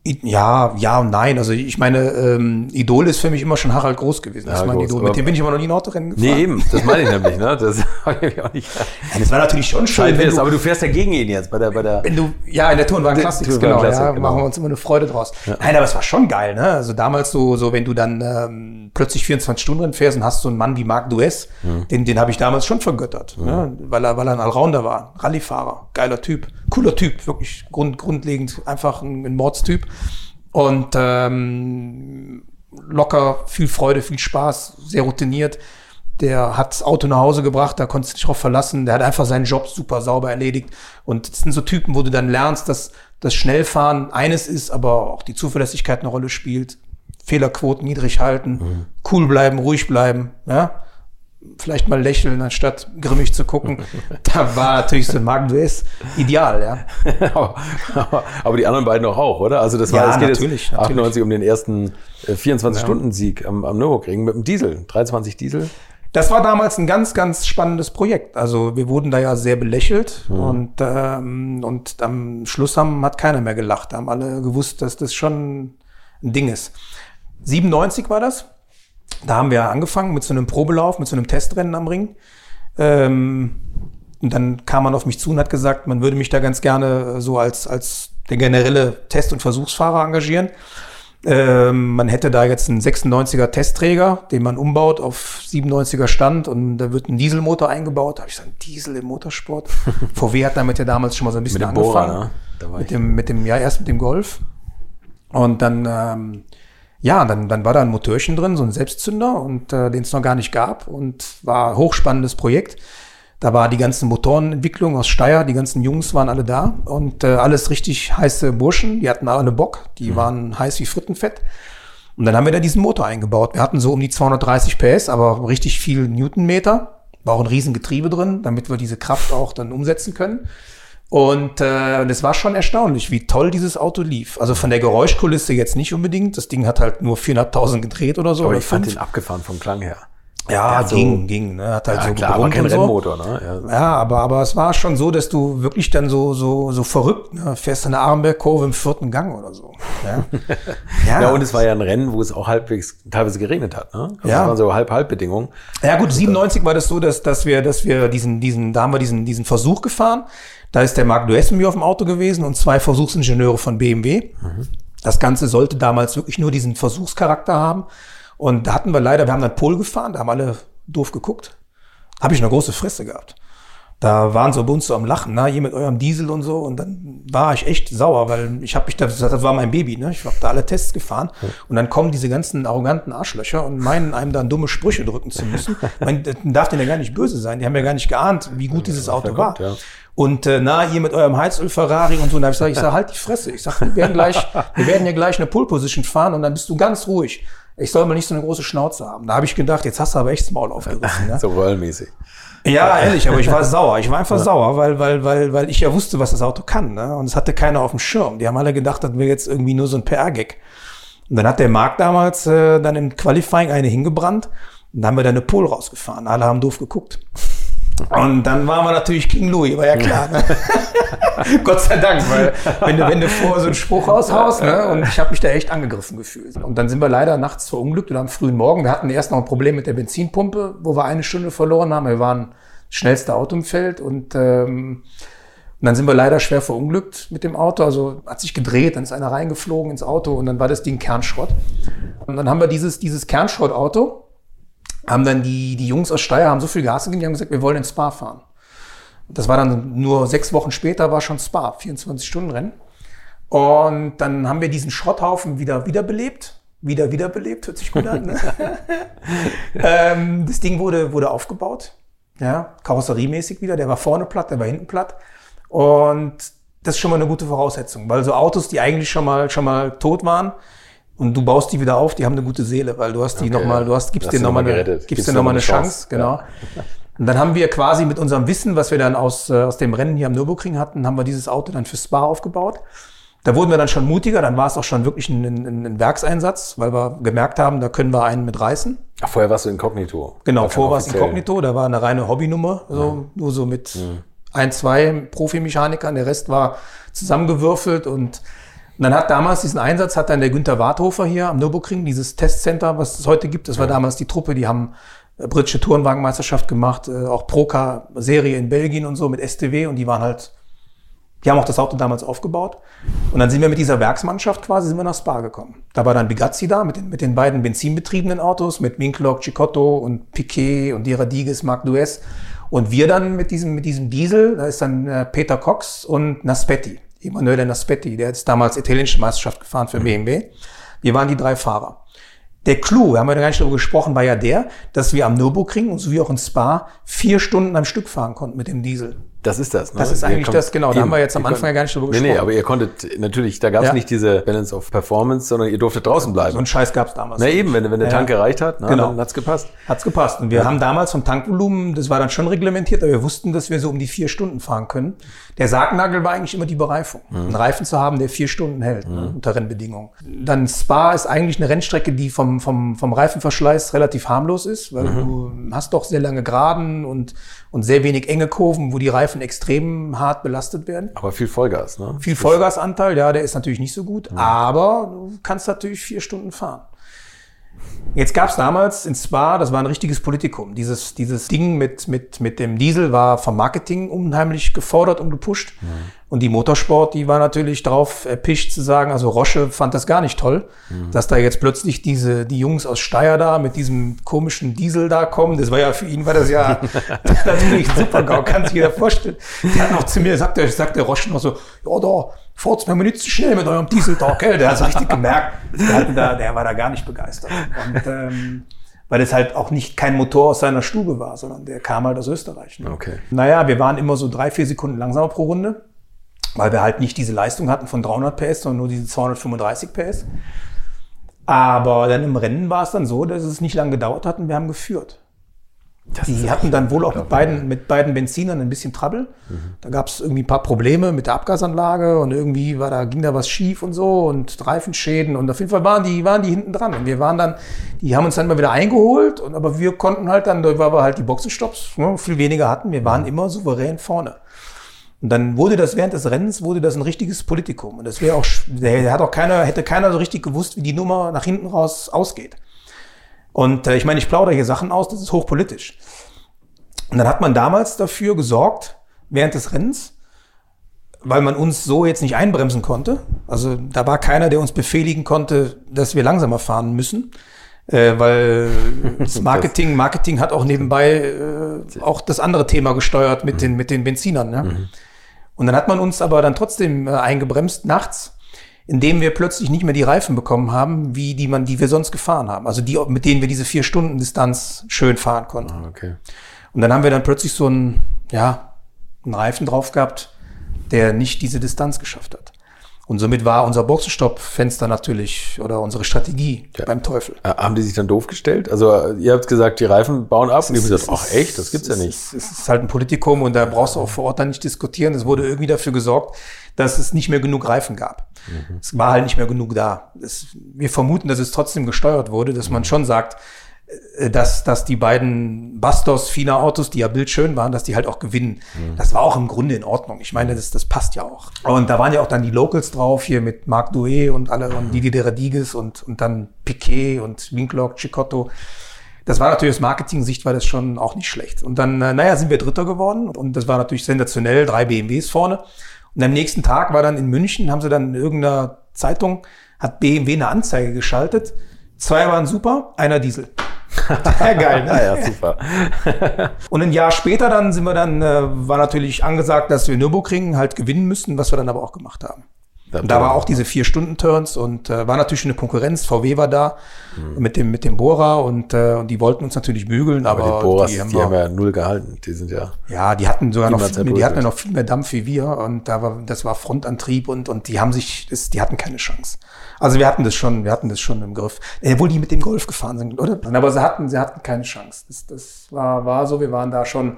Ja, ja und nein. Also ich meine, ähm, Idol ist für mich immer schon Harald Groß gewesen. Das ja, ist mein Idol. Mit dem bin ich aber noch nie ein Autorennen gefahren. Nee, eben. Das meine ich nämlich. Ne? Das [laughs] habe ich auch nicht. Ja, das war natürlich schon schön. Wenn du, aber du fährst ja gegen ihn jetzt bei der, bei der. Wenn du, ja, in der Tourenwagen Classics, genau, Classic, ja, genau. machen wir uns immer eine Freude draus. Ja. Nein, aber es war schon geil. Ne? Also damals so, so wenn du dann ähm, plötzlich 24 Stunden fährst und hast so einen Mann wie Marc Duess, mhm. den, den habe ich damals schon vergöttert, mhm. ne? weil er, weil er ein Allrounder war, Rallyefahrer, geiler Typ, cooler Typ, wirklich grund, grundlegend einfach ein, ein Mordstyp. Und ähm, locker, viel Freude, viel Spaß, sehr routiniert. Der hat das Auto nach Hause gebracht, da konntest du dich drauf verlassen. Der hat einfach seinen Job super sauber erledigt. Und das sind so Typen, wo du dann lernst, dass das Schnellfahren eines ist, aber auch die Zuverlässigkeit eine Rolle spielt. Fehlerquoten niedrig halten, mhm. cool bleiben, ruhig bleiben. Ja? Vielleicht mal lächeln, anstatt grimmig zu gucken. [laughs] da war natürlich so ein Magen Duess ideal, ja. [laughs] aber, die anderen beiden auch, oder? Also das war, ja, es geht natürlich, jetzt 98 natürlich. um den ersten 24-Stunden-Sieg äh, am, am Nürburgring mit dem Diesel, 23 Diesel. Das war damals ein ganz, ganz spannendes Projekt. Also wir wurden da ja sehr belächelt mhm. und, ähm, und am Schluss haben, hat keiner mehr gelacht. Da haben alle gewusst, dass das schon ein Ding ist. 97 war das. Da haben wir angefangen mit so einem Probelauf, mit so einem Testrennen am Ring. Ähm, und dann kam man auf mich zu und hat gesagt, man würde mich da ganz gerne so als, als der generelle Test- und Versuchsfahrer engagieren. Ähm, man hätte da jetzt einen 96er Testträger, den man umbaut auf 97er Stand und da wird ein Dieselmotor eingebaut. Da habe ich gesagt, Diesel im Motorsport. [laughs] VW hat damit ja damals schon mal so ein bisschen mit angefangen. Bohrer, ne? mit dem, mit dem, ja, erst mit dem Golf. Und dann ähm, ja, dann, dann war da ein Motörchen drin, so ein Selbstzünder und äh, den es noch gar nicht gab und war hochspannendes Projekt. Da war die ganze Motorenentwicklung aus Steyr, die ganzen Jungs waren alle da und äh, alles richtig heiße Burschen, die hatten alle Bock, die mhm. waren heiß wie Frittenfett. Und dann haben wir da diesen Motor eingebaut. Wir hatten so um die 230 PS, aber richtig viel Newtonmeter. War auch ein Riesengetriebe drin, damit wir diese Kraft auch dann umsetzen können. Und äh, das war schon erstaunlich, wie toll dieses Auto lief. Also von der Geräuschkulisse jetzt nicht unbedingt. Das Ding hat halt nur 400.000 gedreht oder so. Aber oder ich fand den abgefahren vom Klang her. Ja, hat so- ging, ging. Ne? Hat halt Ja, so klar, aber kein so. Rennmotor, ne? Ja. Ja, aber, aber es war schon so, dass du wirklich dann so, so, so verrückt, ne? fährst eine Armbergkurve im vierten Gang oder so. [laughs] Ja, Ja, und es war ja ein Rennen, wo es auch halbwegs teilweise geregnet hat. Ne? Also Ja. Das waren so Halb-Halb-Bedingungen. Ja gut, 97 war das so, dass, dass wir, dass wir diesen, diesen, da haben wir diesen, diesen Versuch gefahren. Da ist der Marc Duess mit mir auf dem Auto gewesen und zwei Versuchsingenieure von BMW. Das Ganze sollte damals wirklich nur diesen Versuchscharakter haben. Und da hatten wir leider, wir haben dann Pol gefahren, da haben alle doof geguckt. Habe ich eine große Fresse gehabt. Da waren so bei uns so am Lachen, na, ihr mit eurem Diesel und so. Und dann war ich echt sauer, weil ich habe mich da, das war mein Baby, ne? Ich habe da alle Tests gefahren. Und dann kommen diese ganzen arroganten Arschlöcher und meinen einem dann dumme Sprüche drücken zu müssen. [laughs] Man darf denen ja gar nicht böse sein. Die haben ja gar nicht geahnt, wie gut dieses Auto war. ja. Und äh, na, ihr mit eurem Heizöl Ferrari und so. Und da hab ich gesagt, ich sag, halt die Fresse. Ich sag, wir werden gleich, wir werden hier gleich eine Pole Position fahren und dann bist du ganz ruhig. Ich soll mal nicht so eine große Schnauze haben. Da habe ich gedacht, jetzt hast du aber echt das Maul aufgerissen. Ne? [laughs] So rollmäßig. Ja, ehrlich, aber ich war sauer. Ich war einfach sauer, weil, weil, weil, weil ich ja wusste, was das Auto kann. Ne? Und es hatte keiner auf dem Schirm. Die haben alle gedacht, das wäre jetzt irgendwie nur so ein PR-Gag. Und dann hat der Marc damals äh, dann im Qualifying eine hingebrannt. Und dann haben wir da eine Pole rausgefahren. Alle haben doof geguckt. Und dann waren wir natürlich King Louis, war ja klar. Ne? [laughs] Gott sei Dank, weil [laughs] wenn du, wenn du vorher so einen Spruch raushaust, ne? und ich habe mich da echt angegriffen gefühlt. Und dann sind wir leider nachts verunglückt oder am frühen Morgen. Wir hatten erst noch ein Problem mit der Benzinpumpe, wo wir eine Stunde verloren haben. Wir waren das schnellste Auto im Feld und ähm, und dann sind wir leider schwer verunglückt mit dem Auto. Also hat sich gedreht, dann ist einer reingeflogen ins Auto und dann war das Ding Kernschrott. Und dann haben wir dieses, dieses Kernschrottauto, haben dann die, die Jungs aus Steyr haben so viel Gas gegeben, die haben gesagt, wir wollen in Spa fahren. Das war dann nur sechs Wochen später, war schon Spa, 24-Stunden-Rennen. Und dann haben wir diesen Schrotthaufen wieder wiederbelebt. Wieder wiederbelebt, hört sich gut an. Ne? [laughs] ähm, das Ding wurde, wurde aufgebaut, ja, karosseriemäßig wieder. Der war vorne platt, der war hinten platt. Und das ist schon mal eine gute Voraussetzung, weil so Autos, die eigentlich schon mal, schon mal tot waren, und du baust die wieder auf, die haben eine gute Seele, weil du hast die Okay, noch mal, du hast, ja. gibst Hast denen nochmal noch mal eine, gerettet. gibst denen noch mal eine Chance, genau. Und dann haben wir quasi mit unserem Wissen, was wir dann aus, äh, aus dem Rennen hier am Nürburgring hatten, haben wir dieses Auto dann für Spa aufgebaut. Da wurden wir dann schon mutiger, dann war es auch schon wirklich ein, ein, ein Werkseinsatz, weil wir gemerkt haben, da können wir einen mit reißen. Ach, vorher warst du inkognito. Genau, War kein vor war es. Inkognito, da war eine reine Hobbynummer, so, nur so mit ein, zwei Profimechanikern, der Rest war zusammengewürfelt und dann hat damals diesen Einsatz, hat dann der Günther Warthofer hier am Nürburgring, dieses Testcenter, was es heute gibt, das war damals die Truppe, die haben äh, britische Tourenwagenmeisterschaft gemacht, äh, auch Procar-Serie in Belgien und so mit STW und die waren halt, die haben auch das Auto damals aufgebaut. Und dann sind wir mit dieser Werksmannschaft quasi sind wir nach Spa gekommen. Da war dann Bigazzi da mit den, mit den beiden benzinbetriebenen Autos, mit Winklock, Cicotto und Piquet und Diradiges, Marc Duess. Und wir dann mit diesem, mit diesem Diesel, da ist dann äh, Peter Cox und Naspetti, Emanuele Naspetti, der ist damals italienische Meisterschaft gefahren für BMW. Wir waren die drei Fahrer. Der Clou, wir haben ja gar nicht darüber gesprochen, war ja der, dass wir am Nürburgring und so wie auch in Spa vier Stunden am Stück fahren konnten mit dem Diesel. Das ist das. Ne? Das ist eigentlich das, genau. Da Eben. haben wir jetzt am Anfang ja gar nicht drüber Nee, nee, gesprochen. aber ihr konntet, natürlich, da gab es Ja. nicht diese Balance of Performance, sondern ihr durftet draußen bleiben. So einen Scheiß gab's damals. Na eben, wenn, wenn der Ja. Tank gereicht hat, na, Genau. dann hat's gepasst. Hat's gepasst. Und wir haben damals vom Tankvolumen, das war dann schon reglementiert, aber wir wussten, dass wir so um die vier Stunden fahren können. Der Sargnagel war eigentlich immer die Bereifung. Mhm. Einen Reifen zu haben, der vier Stunden hält, ne, unter Rennbedingungen. Dann Spa ist eigentlich eine Rennstrecke, die vom, vom, vom Reifenverschleiß relativ harmlos ist, weil Mhm. du hast doch sehr lange Geraden und, und sehr wenig enge Kurven, wo die Reifen extrem hart belastet werden. Aber viel Vollgas, ne? Viel Vollgasanteil, ja, der ist natürlich nicht so gut, aber du kannst natürlich vier Stunden fahren. Jetzt gab es damals in Spa, das war ein richtiges Politikum. Dieses, dieses Ding mit, mit, mit dem Diesel war vom Marketing unheimlich gefordert und gepusht. Und die Motorsport, die war natürlich drauf erpicht zu sagen, also Roche fand das gar nicht toll, dass da jetzt plötzlich diese, die Jungs aus Steyr da mit diesem komischen Diesel da kommen. Das war ja für ihn, war das ja [laughs] natürlich super kann sich jeder vorstellen. Der hat noch zu mir, sagt der, sagt der Roche noch so, ja da, fahrt's mir mal nicht zu schnell mit eurem Diesel da, gell? Der hat so richtig gemerkt, der, hatte da, der war da gar nicht begeistert. Und, ähm, weil es halt auch nicht kein Motor aus seiner Stube war, sondern der kam halt aus Österreich. Ne? Okay. Naja, wir waren immer so drei, vier Sekunden langsamer pro Runde, weil wir halt nicht diese Leistung hatten von 300 PS, sondern nur diese 235 PS. Aber dann im Rennen war es dann so, dass es nicht lange gedauert hat und wir haben geführt. Das die hatten dann wohl auch mit beiden, mit beiden Benzinern ein bisschen Trouble. Mhm. Da gab es irgendwie ein paar Probleme mit der Abgasanlage und irgendwie war da, ging da was schief und so und Reifenschäden und auf jeden Fall waren die, waren die hinten dran. Und wir waren dann, die haben uns dann mal wieder eingeholt und aber wir konnten halt dann, weil wir halt die Boxenstopps ne, viel weniger hatten, wir waren mhm. immer souverän vorne. Und dann wurde das während des Rennens wurde das ein richtiges Politikum. Und das wäre auch, der hat auch keiner, hätte keiner so richtig gewusst, wie die Nummer nach hinten raus ausgeht. Und äh, ich meine, ich plaudere hier Sachen aus, das ist hochpolitisch. Und dann hat man damals dafür gesorgt, während des Rennens, weil man uns so jetzt nicht einbremsen konnte. Also da war keiner, der uns befehligen konnte, dass wir langsamer fahren müssen. Äh, weil [laughs] das Marketing, Marketing hat auch nebenbei äh, auch das andere Thema gesteuert mit, den, mit den Benzinern. Ne? Mhm. Und dann hat man uns aber dann trotzdem äh, eingebremst nachts indem wir plötzlich nicht mehr die Reifen bekommen haben, wie die man, die wir sonst gefahren haben. Also die, mit denen wir diese vier Stunden Distanz schön fahren konnten. Ah, okay. Und dann haben wir dann plötzlich so einen, ja, einen Reifen drauf gehabt, der nicht diese Distanz geschafft hat. Und somit war unser Boxenstopp-Fenster natürlich oder unsere Strategie ja. beim Teufel. Äh, haben die sich dann doof gestellt? Also ihr habt gesagt, die Reifen bauen ab und ihr habt gesagt, ach echt, das gibt's ja nicht. Es ist halt ein Politikum und da brauchst du auch vor Ort dann nicht diskutieren. Es wurde irgendwie dafür gesorgt, dass es nicht mehr genug Reifen gab. Mhm. Es war halt nicht mehr genug da. Es, wir vermuten, dass es trotzdem gesteuert wurde, dass man schon sagt, äh, dass, dass die beiden Bastos Fina Autos, die ja bildschön waren, dass die halt auch gewinnen. Mhm. Das war auch im Grunde in Ordnung. Ich meine, das, das passt ja auch. Und da waren ja auch dann die Locals drauf, hier mit Marc Douet und alle und Didi de Radiges und, und dann Piquet und Winklock, Chicotto. Das war natürlich aus Marketing-Sicht war das schon auch nicht schlecht. Und dann, äh, naja, sind wir Dritter geworden und das war natürlich sensationell, drei BMWs vorne. Und am nächsten Tag war dann in München, haben sie dann in irgendeiner Zeitung, hat BMW eine Anzeige geschaltet. Zwei waren super, einer Diesel. [laughs] ja, geil, ne? [laughs] ja, super. und ein Jahr später dann sind wir dann, äh, war natürlich angesagt, dass wir Nürburgring halt gewinnen müssten, was wir dann aber auch gemacht haben. Da, da war auch diese vier Stunden Turns und äh, war natürlich eine Konkurrenz. VW war da mhm. mit dem mit dem Bohrer und äh, und die wollten uns natürlich bügeln, aber, aber die, Bohrers, die, haben, die wir, haben ja null gehalten. Die sind ja ja, die hatten sogar noch viel, die hatten ja noch viel mehr Dampf wie wir und da war das war Frontantrieb und und die haben sich das, die hatten keine Chance. Also wir hatten das schon, wir hatten das schon im Griff. Obwohl die mit dem Golf gefahren sind, oder? Aber sie hatten sie hatten keine Chance. Das, das war war so, wir waren da schon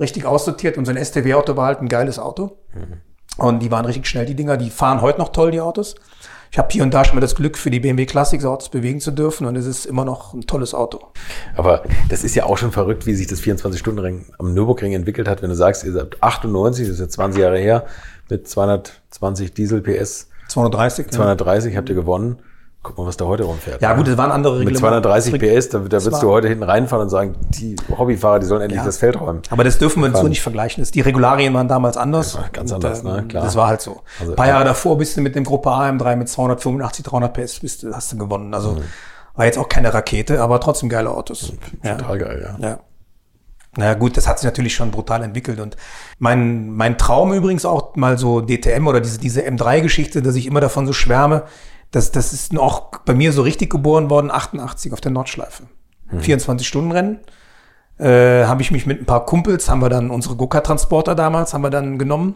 richtig aussortiert. Unser STW-Auto war halt ein geiles Auto. Mhm. Und die waren richtig schnell, die Dinger. Die fahren heute noch toll, die Autos. Ich habe hier und da schon mal das Glück, für die BMW Classics Autos bewegen zu dürfen und es ist immer noch ein tolles Auto. Aber das ist ja auch schon verrückt, wie sich das 24-Stunden-Ring am Nürburgring entwickelt hat. Wenn du sagst, ihr seid 98, das ist jetzt 20 Jahre her, mit 220 Diesel PS. 230. 230 ja. habt ihr gewonnen. Guck mal, was da heute rumfährt. Ja, gut, das waren andere Regeln. Mit 230 PS, da, da würdest du heute hinten reinfahren und sagen, die Hobbyfahrer, die sollen endlich ja. das Feld räumen. Aber das dürfen wir so nicht vergleichen. Die Regularien waren damals anders. Ja, ganz anders, und, ne? Klar. Das war halt so. Also, Ein paar Jahre davor bist du mit dem Gruppe AM3 mit 285, 300 PS bist hast du gewonnen. Also mhm. war jetzt auch keine Rakete, aber trotzdem geile Autos. Ja. Total geil, ja. ja. Naja gut, das hat sich natürlich schon brutal entwickelt und mein, mein Traum übrigens auch mal so DTM oder diese, diese M3-Geschichte, dass ich immer davon so schwärme, das, das ist auch bei mir so richtig geboren worden, 88 auf der Nordschleife. Hm. 24-Stunden-Rennen. Äh, habe ich mich mit ein paar Kumpels, haben wir dann unsere Gokka-Transporter damals, haben wir dann genommen.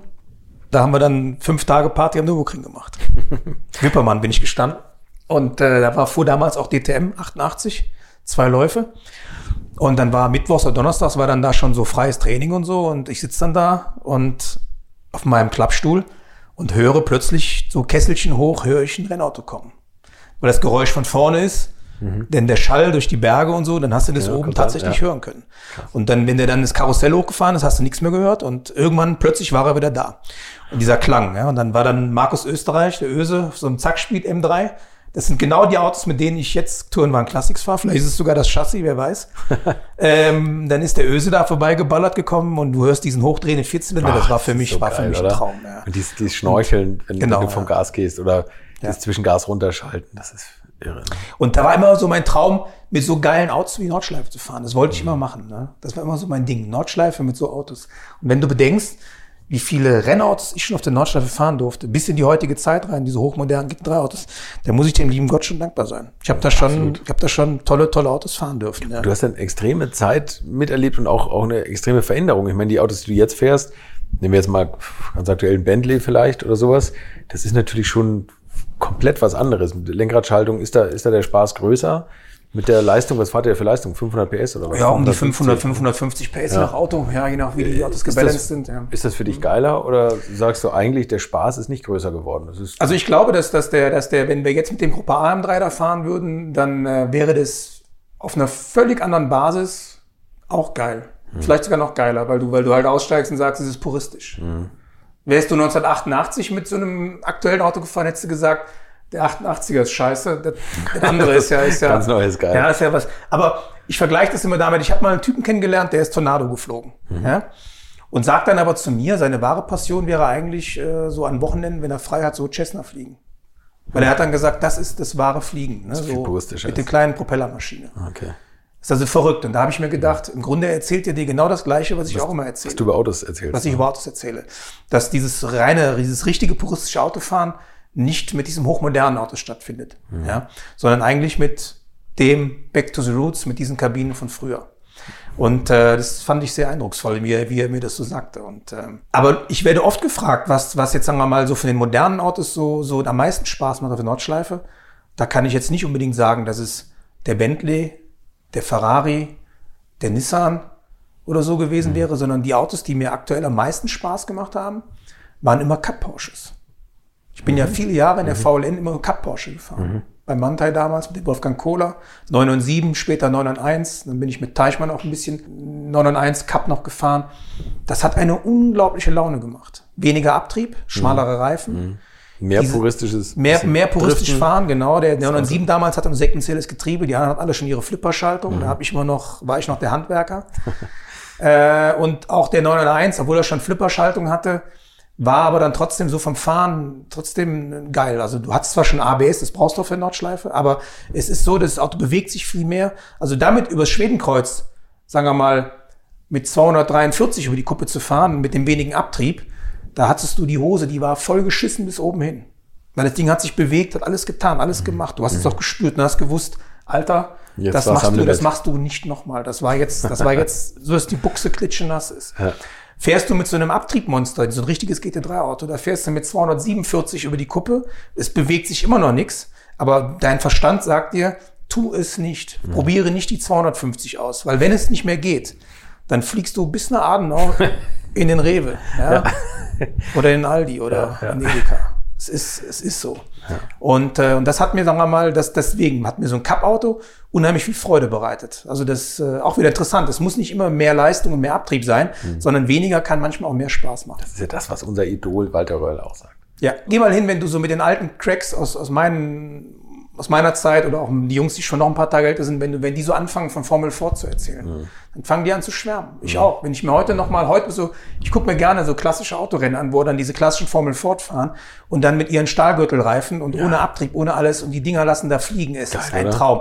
Da haben wir dann fünf Tage Party am Nürburgring gemacht. [laughs] Wippermann bin ich gestanden. Und äh, da war vor damals auch DTM 88, zwei Läufe. Und dann war Mittwochs oder Donnerstags war dann da schon so freies Training und so. Und ich sitze dann da und auf meinem Klappstuhl und höre plötzlich so Kesselchen hoch, höre ich ein Rennauto kommen. Weil das Geräusch von vorne ist, mhm. denn der Schall durch die Berge und so, dann hast du das ja, oben tatsächlich ja. hören können. Krass. Und dann, wenn der dann das Karussell hochgefahren ist, hast du nichts mehr gehört und irgendwann plötzlich war er wieder da. Und dieser Klang, ja, und dann war dann Markus Österreich, der Öse, so ein Zackspeed M3 das sind genau die Autos, mit denen ich jetzt Tourenwagen Classics fahre. Vielleicht ist es sogar das Chassis, wer weiß. [laughs] ähm, dann ist der Öse da vorbeigeballert gekommen und du hörst diesen hochdrehenden Vierzylinder. Das war für mich, so war geil, für mich ein Traum. Ja. Und dieses, dieses Schnorcheln, wenn, genau, wenn du vom ja. Gas gehst oder ja. das Zwischengas runterschalten, das ist irre. Ne? Und da war immer so mein Traum, mit so geilen Autos wie Nordschleife zu fahren. Das wollte ich mhm. immer machen. Ne? Das war immer so mein Ding. Nordschleife mit so Autos. Und wenn du bedenkst, wie viele Rennautos ich schon auf der Nordschleife fahren durfte, bis in die heutige Zeit rein, diese hochmodernen GT3-Autos, da muss ich dem lieben Gott schon dankbar sein. Ich habe da schon, ich habe da schon tolle, tolle Autos fahren dürfen. Ja. Du hast eine extreme Zeit miterlebt und auch, auch eine extreme Veränderung. Ich meine, die Autos, die du jetzt fährst, nehmen wir jetzt mal ganz aktuell ein Bentley vielleicht oder sowas, das ist natürlich schon komplett was anderes. Mit Lenkradschaltung ist da, ist da der Spaß größer. Mit der Leistung, was fahrt ihr für Leistung? 500 PS oder was? Ja, um die 500, 550 PS Ja. nach Auto, ja, je nach wie die Autos Ist gebalanced das, sind. Ja. ist das für dich geiler oder sagst du eigentlich, der Spaß ist nicht größer geworden? Also ich glaube, dass, dass, der, dass der, wenn wir jetzt mit dem Gruppe AM3 da fahren würden, dann äh, wäre das auf einer völlig anderen Basis auch geil. Vielleicht sogar noch geiler, weil du, weil du halt aussteigst und sagst, es ist puristisch. Wärst du 1988 mit so einem aktuellen Auto gefahren, hättest du gesagt, der 88er ist scheiße, der, der [laughs] andere ist ja, ist ja. Ganz neu ist geil. Ja, ist ja was. Aber ich vergleiche das immer damit, ich habe mal einen Typen kennengelernt, der ist Tornado geflogen. Ja? Und sagt dann aber zu mir, seine wahre Passion wäre eigentlich äh, so an Wochenenden, wenn er frei hat, so Cessna fliegen. Weil er hat dann gesagt, das ist das wahre Fliegen. Ne? So mit der kleinen Propellermaschine. okay. Ist also verrückt. Und da habe ich mir gedacht, im Grunde erzählt er dir genau das Gleiche, was ich auch immer erzähle Was du über Autos erzählst. was ich über Autos erzähle. Dass dieses reine, dieses richtige puristische Autofahren nicht mit diesem hochmodernen Auto stattfindet, ja, sondern eigentlich mit dem Back to the Roots, mit diesen Kabinen von früher. Und äh, das fand ich sehr eindrucksvoll, wie er, wie er mir das so sagte. Und, ähm, aber ich werde oft gefragt, was, was jetzt sagen wir mal so von den modernen Autos so, so am meisten Spaß macht auf der Nordschleife. Da kann ich jetzt nicht unbedingt sagen, dass es der Bentley, der Ferrari, der Nissan oder so gewesen wäre, sondern die Autos, die mir aktuell am meisten Spaß gemacht haben, waren immer Cup Porsches. Ich bin ja viele Jahre in der VLN immer Cup Porsche gefahren. Bei Mantai damals mit dem Wolfgang Kohler, 991, später 991, dann bin ich mit Teichmann auch ein bisschen 991 Cup noch gefahren. Das hat eine unglaubliche Laune gemacht. Weniger Abtrieb, schmalere Reifen. Mehr diese- puristisches. Mehr, mehr puristisch Driften. fahren, genau. Der 997 damals hatte ein sekvenzielles Getriebe, die anderen hatten alle schon ihre Flipperschaltung. Da hab ich immer noch, war ich noch der Handwerker. [laughs] äh, und auch der 901, obwohl er schon Flipperschaltung hatte, war aber dann trotzdem so vom Fahren trotzdem geil. Also du hattest zwar schon ABS, das brauchst du auf der Nordschleife, aber es ist so, das Auto bewegt sich viel mehr. Also damit übers Schwedenkreuz, sagen wir mal, mit 243 über die Kuppe zu fahren, mit dem wenigen Abtrieb, da hattest du die Hose, die war voll geschissen bis oben hin. Weil das Ding hat sich bewegt, hat alles getan, alles gemacht. Du hast es auch gespürt und hast gewusst, Alter, Jetzt das machst du, das machst du nicht nochmal. Das war jetzt, das war jetzt, [laughs] so dass die Buchse klitschenass ist. Ja. Fährst du mit so einem Abtriebmonster, so ein richtiges GT3-Auto, da fährst du mit 247 über die Kuppe, es bewegt sich immer noch nichts, aber dein Verstand sagt dir, tu es nicht, probiere nicht die 250 aus, weil wenn es nicht mehr geht, dann fliegst du bis nach Adenau [laughs] in den Rewe, ja? oder in Aldi oder in den Edeka. Es ist, es ist so. Und, äh, und das hat mir, sagen wir mal, das, deswegen hat mir so ein Cup-Auto unheimlich viel Freude bereitet. Also das äh, auch wieder interessant. Es muss nicht immer mehr Leistung und mehr Abtrieb sein, sondern weniger kann manchmal auch mehr Spaß machen. Das ist ja das, was unser Idol Walter Röll auch sagt. Ja, geh mal hin, wenn du so mit den alten Cracks aus, aus, meinen, aus meiner Zeit oder auch die Jungs, die schon noch ein paar Tage älter sind, wenn, du, wenn die so anfangen, von Formel 4 zu erzählen, dann fangen die an zu schwärmen. Ich auch. Wenn ich mir heute noch mal, heute so, ich gucke mir gerne so klassische Autorennen an, wo dann diese klassischen Formel 4 fahren und dann mit ihren Stahlgürtelreifen und ohne Abtrieb, ohne alles und die Dinger lassen da fliegen. Es ist ein oder? Traum.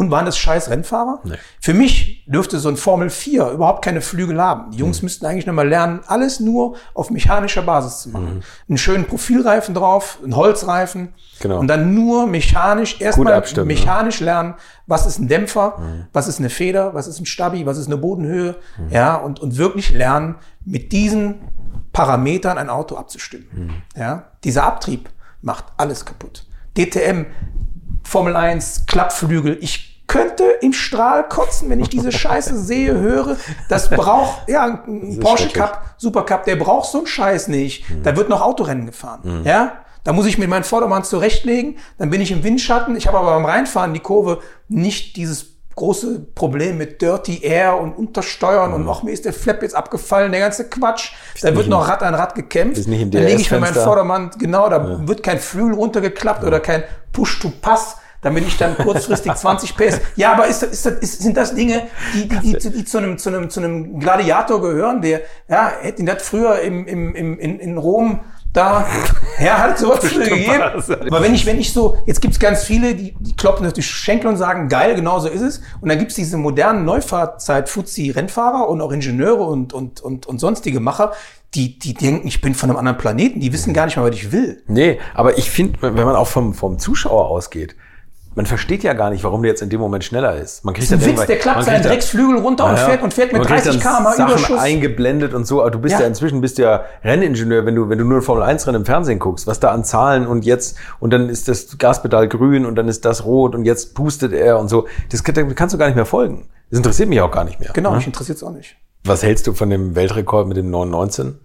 Und waren das scheiß Rennfahrer? Nee. Für mich dürfte so ein Formel 4 überhaupt keine Flügel haben. Die Jungs müssten eigentlich nur mal lernen, alles nur auf mechanischer Basis zu machen. Einen schönen Profilreifen drauf, einen Holzreifen. Genau. Und dann nur mechanisch, erstmal ne? mechanisch lernen, was ist ein Dämpfer, was ist eine Feder, was ist ein Stabi, was ist eine Bodenhöhe. Ja, und, und wirklich lernen, mit diesen Parametern ein Auto abzustimmen. Ja, dieser Abtrieb macht alles kaputt. DTM, Formel 1, Klappflügel. Ich könnte im Strahl kotzen, wenn ich diese Scheiße [laughs] sehe, höre. Das braucht, ja, ein Porsche. Cup, Supercup, der braucht so einen Scheiß nicht. Da wird noch Autorennen gefahren. Ja? Da muss ich mir meinen Vordermann zurechtlegen, dann bin ich im Windschatten. Ich habe aber beim Reinfahren die Kurve nicht dieses große Problem mit Dirty Air und Untersteuern und auch mir ist der Flap jetzt abgefallen, der ganze Quatsch. Da wird noch Rad an Rad gekämpft. Bist nicht im dann lege ich mir meinen. Vordermann, genau, da wird kein Flügel runtergeklappt oder kein Push-to-Pass, damit ich dann kurzfristig 20 PS. Ja, aber ist ist ist, sind das Dinge, die, die, die, zu- die zu einem, zu einem, zu einem Gladiator gehören, der, ja, hätte ihn das früher im, im, im, in, in Rom da, ja, hat es sowas gegeben. Aber wenn ich, wenn ich so, jetzt gibt's ganz viele, die, die kloppen durch die Schenkel und sagen, geil, genau so ist es. Und dann gibt's diese modernen Neufahrzeit-Fuzzi-Rennfahrer und auch Ingenieure und, und, und, und sonstige Macher, die, die denken, ich bin von einem anderen Planeten, die wissen gar nicht mal, was ich will. Nee, aber ich finde, wenn man auch vom, vom Zuschauer ausgeht, man versteht ja gar nicht, warum der jetzt in dem Moment schneller ist. Man kriegt Das ist ein Witz, der klappt seinen Drecksflügel runter und Ja, fährt und fährt mit man kriegt 30 dann km/h Sachen Überschuss. eingeblendet und so, aber du bist ja, Ja. inzwischen bist ja Renningenieur, wenn du wenn du nur ein Formel 1 Rennen im Fernsehen guckst, was da an Zahlen und jetzt und dann ist das Gaspedal grün und dann ist das rot und jetzt pustet er und so. Das kann- da kannst du gar nicht mehr folgen. Das interessiert mich auch gar nicht mehr. Genau, ne? mich interessiert's auch nicht. Was hältst du von dem Weltrekord mit dem 919?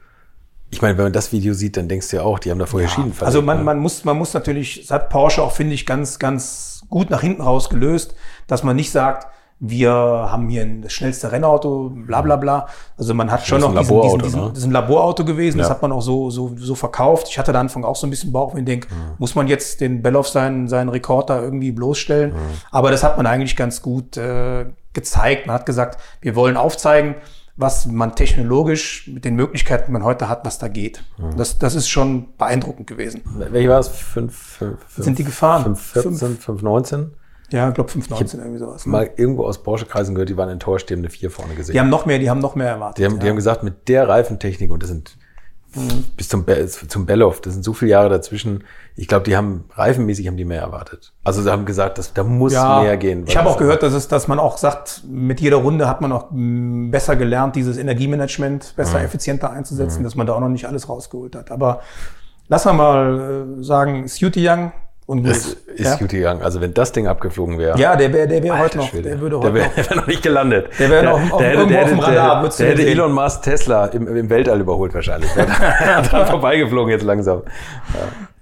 Ich meine, wenn man das Video sieht, dann denkst du ja auch, die haben da vorher Schienen Also verlegt, man, ne? man muss, man muss natürlich, das hat Porsche auch, finde ich, ganz, ganz gut nach hinten raus gelöst, dass man nicht sagt, wir haben hier ein, das schnellste Rennauto, bla bla bla. Also man hat schon noch ein diesen, Laborauto, diesen, diesen, ne? das ein Laborauto gewesen, das Ja. hat man auch so, so, so verkauft. Ich hatte da Anfang auch so ein bisschen Bauch, wenn ich denke, muss man jetzt den Belloff seinen, seinen Rekord da irgendwie bloßstellen? Aber das hat man eigentlich ganz gut äh, gezeigt. Man hat gesagt, wir wollen aufzeigen, was man technologisch mit den Möglichkeiten, die man heute hat, was da geht. Das, das ist schon beeindruckend gewesen. Welche war es? 5, 5, Sind die gefahren? 5, 14, 5, 19? Ja, ich glaube 519 irgendwie sowas. Ne? Mal irgendwo aus Porsche-Kreisen gehört, die waren enttäuscht, die haben eine 4 vorne gesehen. Die haben noch mehr, die haben noch mehr erwartet. Die haben, die ja. haben gesagt, mit der Reifentechnik, und das sind bis zum, Be zum Belloff, das sind so viele Jahre dazwischen, ich glaube, die haben reifenmäßig haben die mehr erwartet. Also sie haben gesagt, dass, da muss ja, mehr gehen. Ich habe auch gehört, dass, es, dass man auch sagt, mit jeder Runde hat man auch mh, besser gelernt, dieses Energiemanagement besser, effizienter einzusetzen, dass man da auch noch nicht alles rausgeholt hat. Aber lass wir mal äh, sagen, Scuti Young und gut. Das ist ja. gut gegangen. Also wenn das Ding abgeflogen wäre. ja, der wäre der wär heute noch, Schwede. der würde der heute wäre noch. [laughs] der wär noch nicht gelandet. Der wäre noch auf- auf- irgendwo auf dem Radar, Der, der hätte sehen. Elon Musk Tesla im, im Weltall überholt wahrscheinlich. Der [laughs] dran vorbeigeflogen jetzt langsam.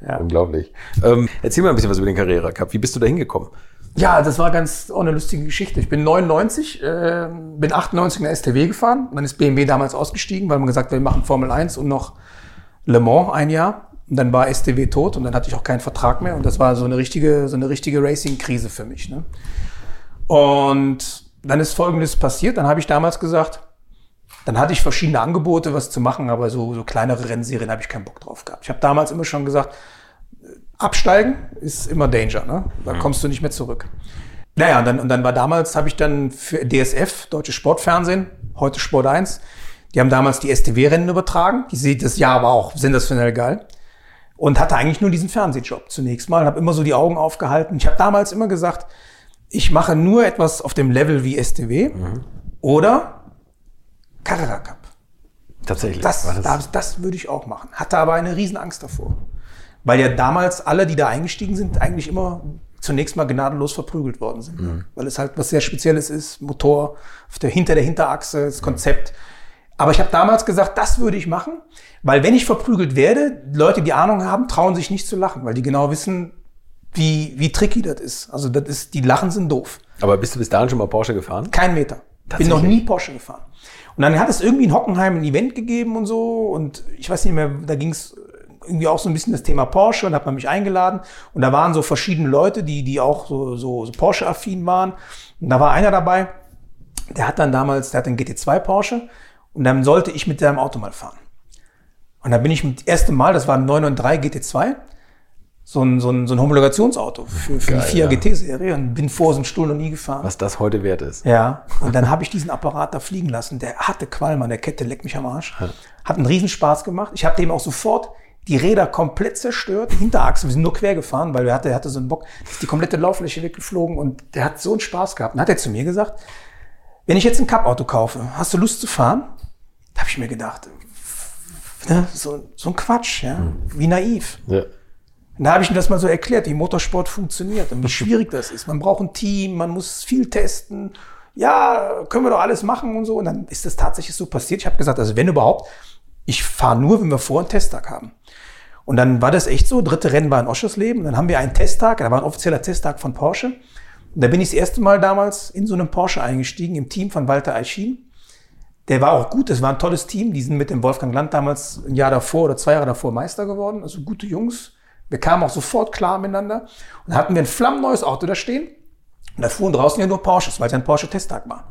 Ja, Ja. Unglaublich. Ähm, erzähl mal ein bisschen was über den Carrera Cup. Wie bist du da hingekommen? Ja, das war ganz auch eine lustige Geschichte. Ich bin 99, äh, bin 98 in der STW gefahren. Dann ist BMW damals ausgestiegen, weil man gesagt hat, wir machen Formel 1 und noch Le Mans ein Jahr. Und dann war STW tot und dann hatte ich auch keinen Vertrag mehr. Und das war so eine richtige, so eine richtige Racing-Krise für mich. Ne? Und dann ist Folgendes passiert. Dann habe ich damals gesagt, dann hatte ich verschiedene Angebote, was zu machen, aber so, so kleinere Rennserien habe ich keinen Bock drauf gehabt. Ich habe damals immer schon gesagt, absteigen ist immer Danger, ne? Da kommst du nicht mehr zurück. Naja, und dann, und dann war damals, habe ich dann für DSF, Deutsches Sportfernsehen, heute Sport 1, die haben damals die STW-Rennen übertragen. Die sieht das Jahr war auch sensationell geil. Und hatte eigentlich nur diesen Fernsehjob zunächst mal. Habe immer so die Augen aufgehalten. Ich habe damals immer gesagt, ich mache nur etwas auf dem Level wie STW oder Carrera Cup. Tatsächlich. Das, das, das, würde ich auch machen. Hatte aber eine riesen Angst davor. Weil ja damals alle, die da eingestiegen sind, eigentlich immer zunächst mal gnadenlos verprügelt worden sind. Mhm. Weil es halt was sehr Spezielles ist. Motor auf der, hinter der Hinterachse, das Konzept. Aber ich habe damals gesagt, das würde ich machen, weil wenn ich verprügelt werde, Leute, die Ahnung haben, trauen sich nicht zu lachen, weil die genau wissen, wie, wie tricky das ist. Also das ist, die Lachen sind doof. Aber bist du bis dahin schon mal Porsche gefahren? Kein Meter. Bin noch nie Porsche gefahren. Und dann hat es irgendwie in Hockenheim ein Event gegeben und so. Und ich weiß nicht mehr, da ging es irgendwie auch so ein bisschen das Thema Porsche und hat man mich eingeladen. Und da waren so verschiedene Leute, die, die auch so, so, so Porsche-affin waren. Und da war einer dabei, der hat dann damals, der hat einen GT2 Porsche. Und dann sollte ich mit seinem Auto mal fahren. Und da bin ich mit erste Mal, das war ein 993 GT2, so ein, so ein, so ein Homologationsauto für, für Geil, die 4er ja. GT-Serie und bin vor so einem Stuhl noch nie gefahren. Was das heute wert ist. Ja, und dann habe ich diesen Apparat da fliegen lassen. Der hatte Qualm an der Kette, leck mich am Arsch. Hat einen Riesenspaß gemacht. Ich habe dem auch sofort die Räder komplett zerstört, die Hinterachse, wir sind nur quer gefahren, weil er hatte, er hatte so einen Bock, ist die komplette Lauffläche weggeflogen und der hat so einen Spaß gehabt. Dann hat er zu mir gesagt, wenn ich jetzt ein Cup-Auto kaufe, hast du Lust zu fahren? Da habe ich mir gedacht, ne, so, so ein Quatsch, ja, wie naiv. Ja. Und da habe ich ihm das mal so erklärt, wie Motorsport funktioniert und wie [laughs] schwierig das ist. Man braucht ein Team, man muss viel testen. Ja, können wir doch alles machen und so. Und dann ist das tatsächlich so passiert. Ich habe gesagt, also wenn überhaupt, ich fahre nur, wenn wir vor einen Testtag haben. Und dann war das echt so. Dritte Rennen war in Oschersleben. Und dann haben wir einen Testtag. Da war ein offizieller Testtag von Porsche. Und da bin ich das erste Mal damals in so einem Porsche eingestiegen, im Team von Walter Eichin. Der war auch gut, das war ein tolles Team. Die sind mit dem Wolfgang Land damals ein Jahr davor oder zwei Jahre davor Meister geworden. Also gute Jungs. Wir kamen auch sofort klar miteinander. Und dann hatten wir ein flammneues Auto da stehen. Und da fuhren draußen ja nur Porsches, weil es ja ein Porsche-Testtag war.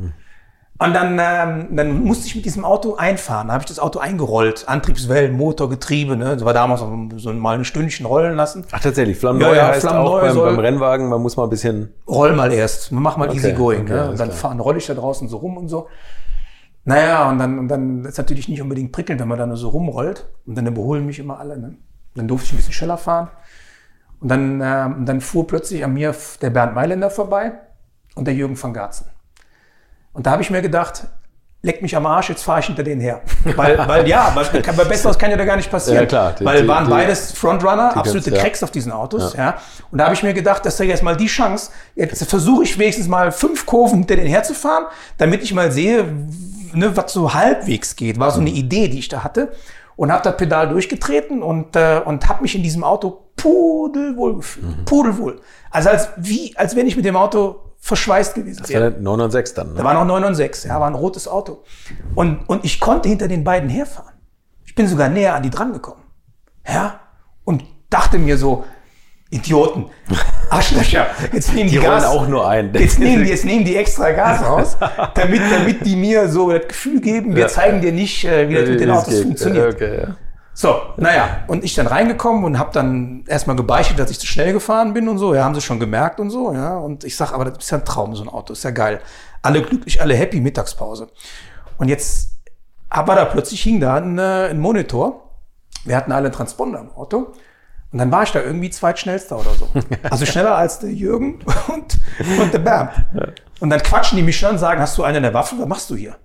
Und dann, ähm, dann musste ich mit diesem Auto einfahren. Da habe ich das Auto eingerollt. Antriebswellen, Motor, Getriebe. Ne? Das war damals so mal ein Stündchen rollen lassen. Ach, tatsächlich. Flammneu Ja, ja, heißt Flammneu auch beim, beim Rennwagen, man muss mal ein bisschen. roll mal erst, mach mal Okay, easy going. okay, ne? Und dann fahren, roll ich da draußen so rum und so. Naja, und dann, und dann ist natürlich nicht unbedingt prickelnd, wenn man da nur so rumrollt. Und dann überholen mich immer alle. Ne? Dann durfte ich ein bisschen schneller fahren. Und dann, ähm, und dann fuhr plötzlich an mir der Bernd Mailänder vorbei und der Jürgen van Garzen. Und da habe ich mir gedacht, leck mich am Arsch, jetzt fahre ich hinter denen her. [laughs] Weil, weil ja, weil, [laughs] weil Besseres kann ja da gar nicht passieren. Ja, klar. Die- weil die- waren die- beides Frontrunner, absolute ja. Cracks auf diesen Autos. Ja. Und da habe ich mir gedacht, das ist ja jetzt mal die Chance. Jetzt versuche ich wenigstens mal fünf Kurven hinter denen herzufahren, damit ich mal sehe, ne, was so halbwegs geht. War so eine Idee, die ich da hatte. Und habe das Pedal durchgetreten und, äh, und habe mich in diesem Auto pudelwohl gefühlt. Pudelwohl. Also als, wie, als wenn ich mit dem Auto verschweißt gewesen Das wäre. war der 906 dann. Da Ne? war noch 9 und 6, ja, war ein rotes Auto. Und, und ich konnte hinter den beiden herfahren. Ich bin sogar näher an die dran gekommen. Ja, und dachte mir so, Idioten, [laughs] Arschlöcher, jetzt nehmen die, Die Gas. auch nur ein. Jetzt [laughs] nehmen, die, jetzt nehmen die extra Gas raus, damit, damit die mir so das Gefühl geben, wir Ja. zeigen dir nicht, äh, wie das mit den Autos geht. funktioniert. Okay, ja. So, naja, und ich dann reingekommen und habe dann erstmal gebeichtet, dass ich zu schnell gefahren bin und so. Ja, haben sie schon gemerkt und so, ja. Und ich sag, aber das ist ja ein Traum, so ein Auto, ist ja geil. Alle glücklich, alle happy, Mittagspause. Und jetzt aber da plötzlich hing da ein, äh, ein Monitor. Wir hatten alle einen Transponder im Auto. Und dann war ich da irgendwie zweitschnellster oder so. [laughs] Also schneller als der Jürgen [laughs] und, und der Bernd. Und dann quatschen die mich schon und sagen, hast du eine in der Waffe? Was machst du hier?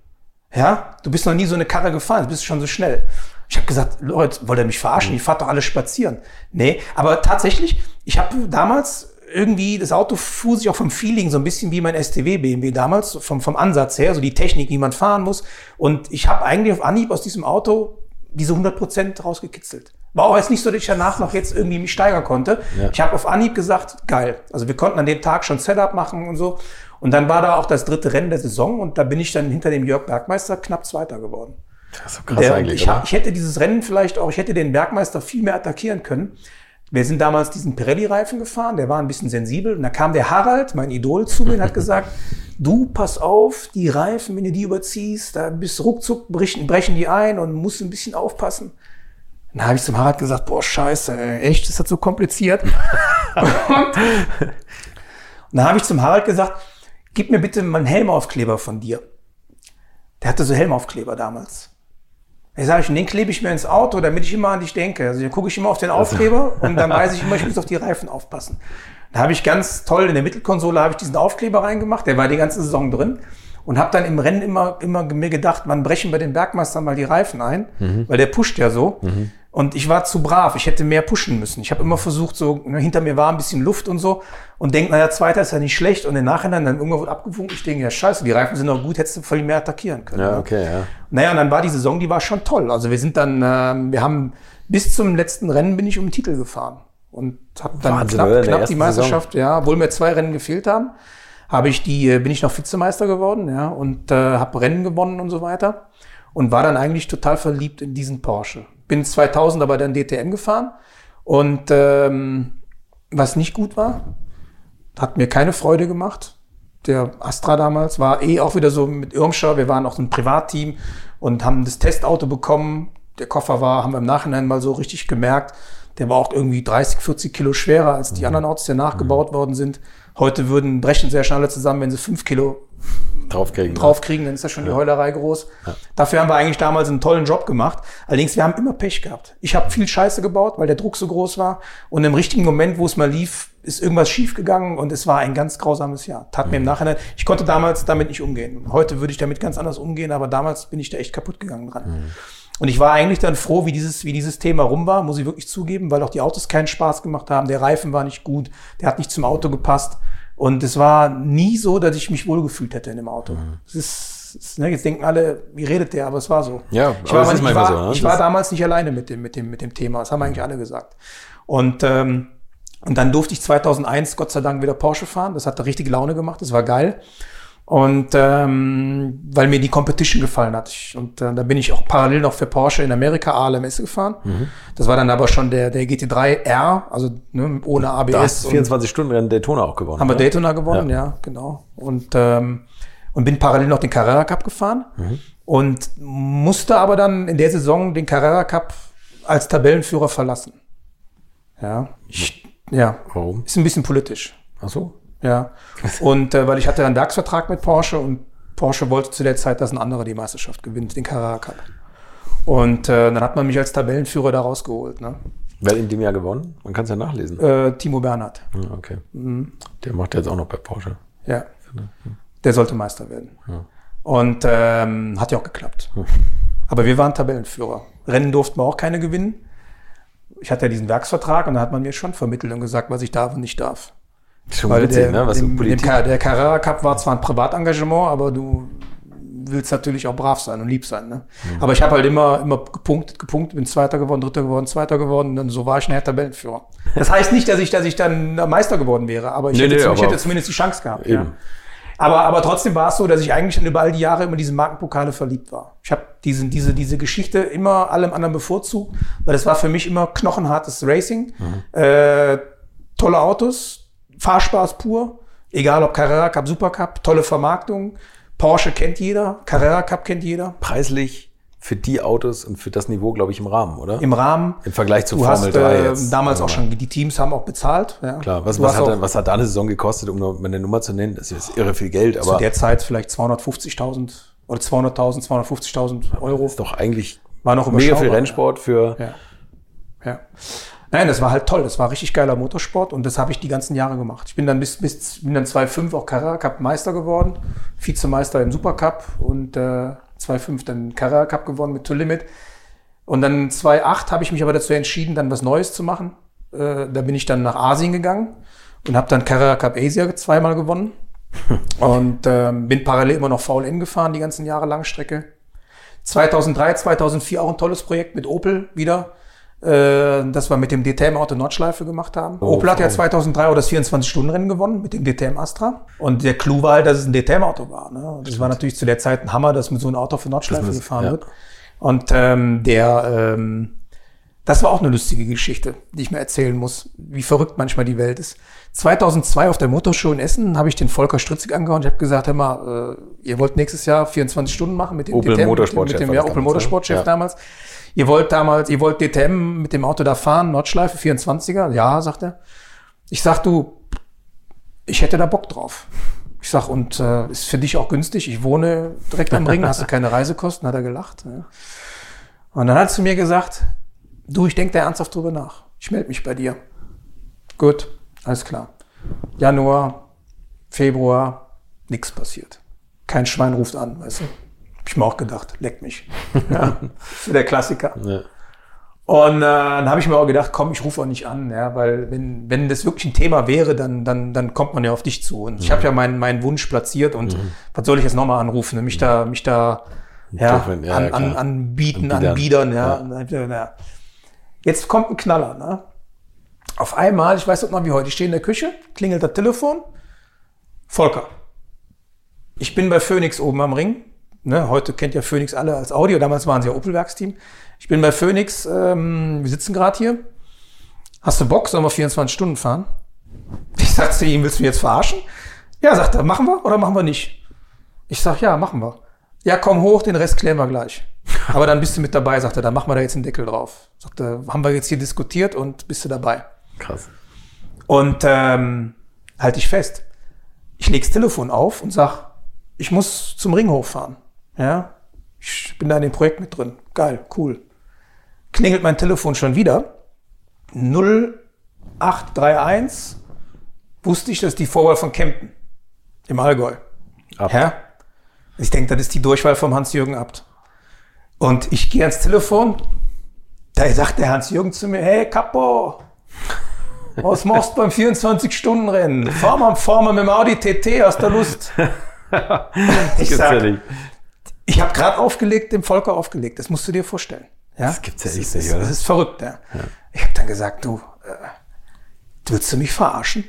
Ja, du bist noch nie so eine Karre gefahren, du bist schon so schnell. Ich habe gesagt, Leute, wollt ihr mich verarschen? Ich fahrt doch alle spazieren. Nee, aber tatsächlich, ich habe damals irgendwie, das Auto fuhr sich auch vom Feeling so ein bisschen wie mein STW BMW damals, vom, vom Ansatz her, so die Technik, wie man fahren muss. Und ich habe eigentlich auf Anhieb aus diesem Auto diese 100 Prozent rausgekitzelt. War auch jetzt nicht so, dass ich danach noch jetzt irgendwie mich steigern konnte. Ja. Ich habe auf Anhieb gesagt, geil. Also wir konnten an dem Tag schon Setup machen und so. Und dann war da auch das dritte Rennen der Saison und da bin ich dann hinter dem Jörg Bergmeister knapp Zweiter geworden. Das ist so krass Der, eigentlich, ich, ich hätte dieses Rennen vielleicht auch, ich hätte den Bergmeister viel mehr attackieren können. Wir sind damals diesen Pirelli-Reifen gefahren, der war ein bisschen sensibel. Und da kam der Harald, mein Idol, zu mir und hat gesagt, [laughs] du, pass auf, die Reifen, wenn du die überziehst, da bist ruckzuck, brechen, brechen die ein und musst ein bisschen aufpassen. Dann habe ich zum Harald gesagt, boah, scheiße, ey, echt, ist das so kompliziert? und dann habe ich zum Harald gesagt, gib mir bitte mal einen Helmaufkleber von dir. Der hatte so Helmaufkleber damals. Da sage ich, den klebe ich mir ins Auto, damit ich immer an dich denke. Also da gucke ich immer auf den Aufkleber und dann weiß ich immer, ich muss auf die Reifen aufpassen. Da habe ich ganz toll in der Mittelkonsole habe ich diesen Aufkleber reingemacht, der war die ganze Saison drin und habe dann im Rennen immer, immer mir gedacht, wann brechen wir den Bergmeister mal die Reifen ein, weil der pusht ja so. Und ich war zu brav, ich hätte mehr pushen müssen. Ich habe immer versucht, so, ne, hinter mir war ein bisschen Luft und so und denk, naja, Zweiter ist ja nicht schlecht und im Nachhinein dann irgendwann wird abgewunken. Ich denke, ja scheiße, die Reifen sind noch gut, hättest du voll mehr attackieren können. Ja, ne? okay, ja. Naja, und dann war die Saison, die war schon toll. Also wir sind dann, ähm, wir haben bis zum letzten Rennen bin ich um den Titel gefahren. und habe dann Wahnsinn, knapp, knapp die Meisterschaft, ja, obwohl mir zwei Rennen gefehlt haben, habe ich die, äh, bin ich noch Vizemeister geworden, ja, und äh, habe Rennen gewonnen und so weiter und war dann eigentlich total verliebt in diesen Porsche. Bin 2000 aber dann DTM gefahren und ähm, was nicht gut war, hat mir keine Freude gemacht. Der Astra damals war eh auch wieder so mit Irmscher. Wir waren auch ein Privatteam und haben das Testauto bekommen. Der Koffer war, haben wir im Nachhinein mal so richtig gemerkt, der war auch irgendwie 30, 40 Kilo schwerer als die anderen Autos, die nachgebaut worden sind. Heute würden brechen sehr schnell alle zusammen, wenn sie fünf Kilo Draufkriegen. ne? draufkriegen, dann ist das schon die Heulerei groß. Dafür haben wir eigentlich damals einen tollen Job gemacht. Allerdings, wir haben immer Pech gehabt. Ich habe viel Scheiße gebaut, weil der Druck so groß war. Und im richtigen Moment, wo es mal lief, ist irgendwas schiefgegangen und es war ein ganz grausames Jahr. Tat mir im Nachhinein, ich konnte damals damit nicht umgehen. Heute würde ich damit ganz anders umgehen, aber damals bin ich da echt kaputt gegangen dran. Und ich war eigentlich dann froh, wie dieses, wie dieses Thema rum war, muss ich wirklich zugeben, weil auch die Autos keinen Spaß gemacht haben. Der Reifen war nicht gut, der hat nicht zum Auto gepasst. Und es war nie so, dass ich mich wohlgefühlt hätte in dem Auto. Es ist, es ne, jetzt denken alle, wie redet der, aber es war so. Ja, ich aber war, ist ich war, so, ne? ich war damals nicht alleine mit dem, mit dem, mit dem Thema. Das haben eigentlich alle gesagt. Und, ähm, und dann durfte ich 2001 Gott sei Dank wieder Porsche fahren. Das hat richtig Laune gemacht. Das war geil. Und ähm, weil mir die Competition gefallen hat. Ich, und äh, da bin ich auch parallel noch für Porsche in Amerika ALMS gefahren. Mhm. Das war dann aber schon der, der GT3R, also ne, ohne ABS. Da hast du und- 24 Stunden Rennen Daytona auch gewonnen. haben wir oder? Daytona gewonnen, ja, genau. Und, ähm, und bin parallel noch den Carrera Cup gefahren und musste aber dann in der Saison den Carrera Cup als Tabellenführer verlassen. Ja, ich, ja, Warum? ist ein bisschen politisch. Ach so. Ja, und äh, weil ich hatte einen Werksvertrag mit Porsche und Porsche wollte zu der Zeit, dass ein anderer die Meisterschaft gewinnt, den Carrera Cup. Und äh, dann hat man mich als Tabellenführer da rausgeholt. Ne? Wer hat in dem Jahr gewonnen? Man kann es ja nachlesen. Äh, Timo Bernhard. Ja, okay. Mhm. Der macht jetzt auch noch bei Porsche. Ja, der sollte Meister werden. Und ähm, hat ja auch geklappt. Aber wir waren Tabellenführer. Rennen durften wir auch keine gewinnen. Ich hatte ja diesen Werksvertrag und da hat man mir schon vermittelt und gesagt, was ich darf und nicht darf. Schon Weil witzig, der, ne? Was dem, dem, der Carrera Cup war zwar ein Privatengagement, aber du willst natürlich auch brav sein und lieb sein. Ne? Mhm. Aber ich habe halt immer, immer gepunktet, gepunktet, bin Zweiter geworden, Dritter geworden, Zweiter geworden. Und dann so war ich nachher Tabellenführer. Das heißt nicht, dass ich, dass ich dann Meister geworden wäre, aber ich, Nee, hätte, nee, ich aber- hätte zumindest die Chance gehabt. Eben. Ja. Aber, aber trotzdem war es so, dass ich eigentlich schon über all die Jahre immer diese Markenpokale verliebt war. Ich habe diese, diese, diese Geschichte immer allem anderen bevorzugt, weil es war für mich immer knochenhartes Racing, äh, tolle Autos, Fahrspaß pur, egal ob Carrera Cup, Supercup, tolle Vermarktung, Porsche kennt jeder, Carrera Cup kennt jeder, Preislich für die Autos und für das Niveau, glaube ich, im Rahmen, oder? im Rahmen. Im Vergleich zu Formel hast 3 äh, jetzt. damals auch wir mal. schon, die Teams haben auch bezahlt. Ja. Klar, was, was, hat, auch da- was hat da eine Saison gekostet, um mal eine Nummer zu nennen? Das ist irre viel Geld, zu aber der Zeit vielleicht 250.000 oder 200.000, 250.000 Euro. ist doch eigentlich War noch mega viel Rennsport für. Ja. Ja. Nein, das war halt toll. Das war richtig geiler Motorsport und das habe ich die ganzen Jahre gemacht. Ich bin dann bis, bis bin dann 2005 auch Carrera Cup Meister geworden, Vizemeister im Supercup und äh, 2005 dann Carrera Cup gewonnen mit To Limit. Und dann 2008 habe ich mich aber dazu entschieden, dann was Neues zu machen. Äh, da bin ich dann nach Asien gegangen und habe dann Carrera Cup Asia zweimal gewonnen [laughs] und ähm, bin parallel immer noch VLN gefahren die ganzen Jahre Langstrecke. 2003, 2004 auch ein tolles Projekt mit Opel wieder. Äh, das wir mit dem DTM-Auto Nordschleife gemacht haben. Oh, Opel hat ja Frau. 2003 auch das 24-Stunden-Rennen gewonnen mit dem DTM Astra. Und der Clou war halt, dass es ein DTM-Auto war. Ne? Und das war natürlich zu der Zeit ein Hammer, dass mit so einem Auto für Nordschleife Das gefahren ja. wird. Und ähm, der, ähm, das war auch eine lustige Geschichte, die ich mir erzählen muss, wie verrückt manchmal die Welt ist. 2002 auf der Motorshow in Essen habe ich den Volker Stritzig angehauen. Ich habe gesagt, hör mal, äh, ihr wollt nächstes Jahr 24 Stunden machen mit dem Opel DTM, Motorsportchef mit dem, war ja, das Opel damals? Motorsportchef Ja. Ihr wollt damals, ihr wollt DTM mit dem Auto da fahren, Nordschleife 24er? Ja, sagt er. Ich sag, du, ich hätte da Bock drauf. Ich sag, und äh, ist für dich auch günstig. Ich wohne direkt am Ring, hast du keine Reisekosten, hat er gelacht. Ja. Und dann hat er zu mir gesagt, du, ich denke da ernsthaft drüber nach. Ich melde mich bei dir. Gut, alles klar. Januar, Februar, nichts passiert. Kein Schwein ruft an, weißt du. Ich mir auch gedacht, leck mich. Ja, so [laughs] der Klassiker. Ja. Und äh, dann habe ich mir auch gedacht, komm, ich rufe auch nicht an, ja, weil wenn, wenn das wirklich ein Thema wäre, dann, dann, dann kommt man ja auf dich zu. Und ich habe ja meinen, meinen Wunsch platziert und was soll ich jetzt nochmal anrufen? ne? Mich da, mich da ja, Dürfen, ja, an, an, anbieten, Anbiedern. anbiedern, ja. Ja. Jetzt kommt ein Knaller, ne? Auf einmal, ich weiß noch wie heute, ich stehe in der Küche, klingelt das Telefon, Volker. Ich bin bei Phoenix oben am Ring. Ne, heute kennt ja Phoenix alle als Audio, damals waren sie ja Opel-Werksteam. Ich bin bei Phoenix, ähm, wir sitzen gerade hier. Hast du Bock, sollen wir 24 Stunden fahren? [laughs] Ich sag zu ihm, willst du mich jetzt verarschen? Ja, sagt er, machen wir oder machen wir nicht? Ich sag, ja, machen wir. Ja, komm hoch, den Rest klären wir gleich. [laughs] Aber dann bist du mit dabei, sagt er, dann machen wir da jetzt einen Deckel drauf. Sagt er, haben wir jetzt hier diskutiert und bist du dabei. Krass. Und ähm, halte ich fest. Ich leg's Telefon auf und sag, ich muss zum Ringhof fahren. Ja, ich bin da in dem Projekt mit drin. Geil, cool. Klingelt mein Telefon schon wieder. 0831 wusste ich, das ist die Vorwahl von Kempten im Allgäu. Abt. Ja? Ich denke, das ist die Durchwahl vom Hans-Jürgen Abt. Und ich gehe ans Telefon, da sagt der Hans-Jürgen zu mir, hey Capo, was machst du beim 24-Stunden-Rennen? Fahr mal, fahr mal mit dem Audi TT, hast du Lust? [laughs] ich sag, ja nicht. Ich habe gerade aufgelegt, dem Volker aufgelegt. Das musst du dir vorstellen. Ja? Das gibt's ja Das echt ist, nicht, das, oder? das ist verrückt. Ja. Ich habe dann gesagt, du, äh, willst du mich verarschen?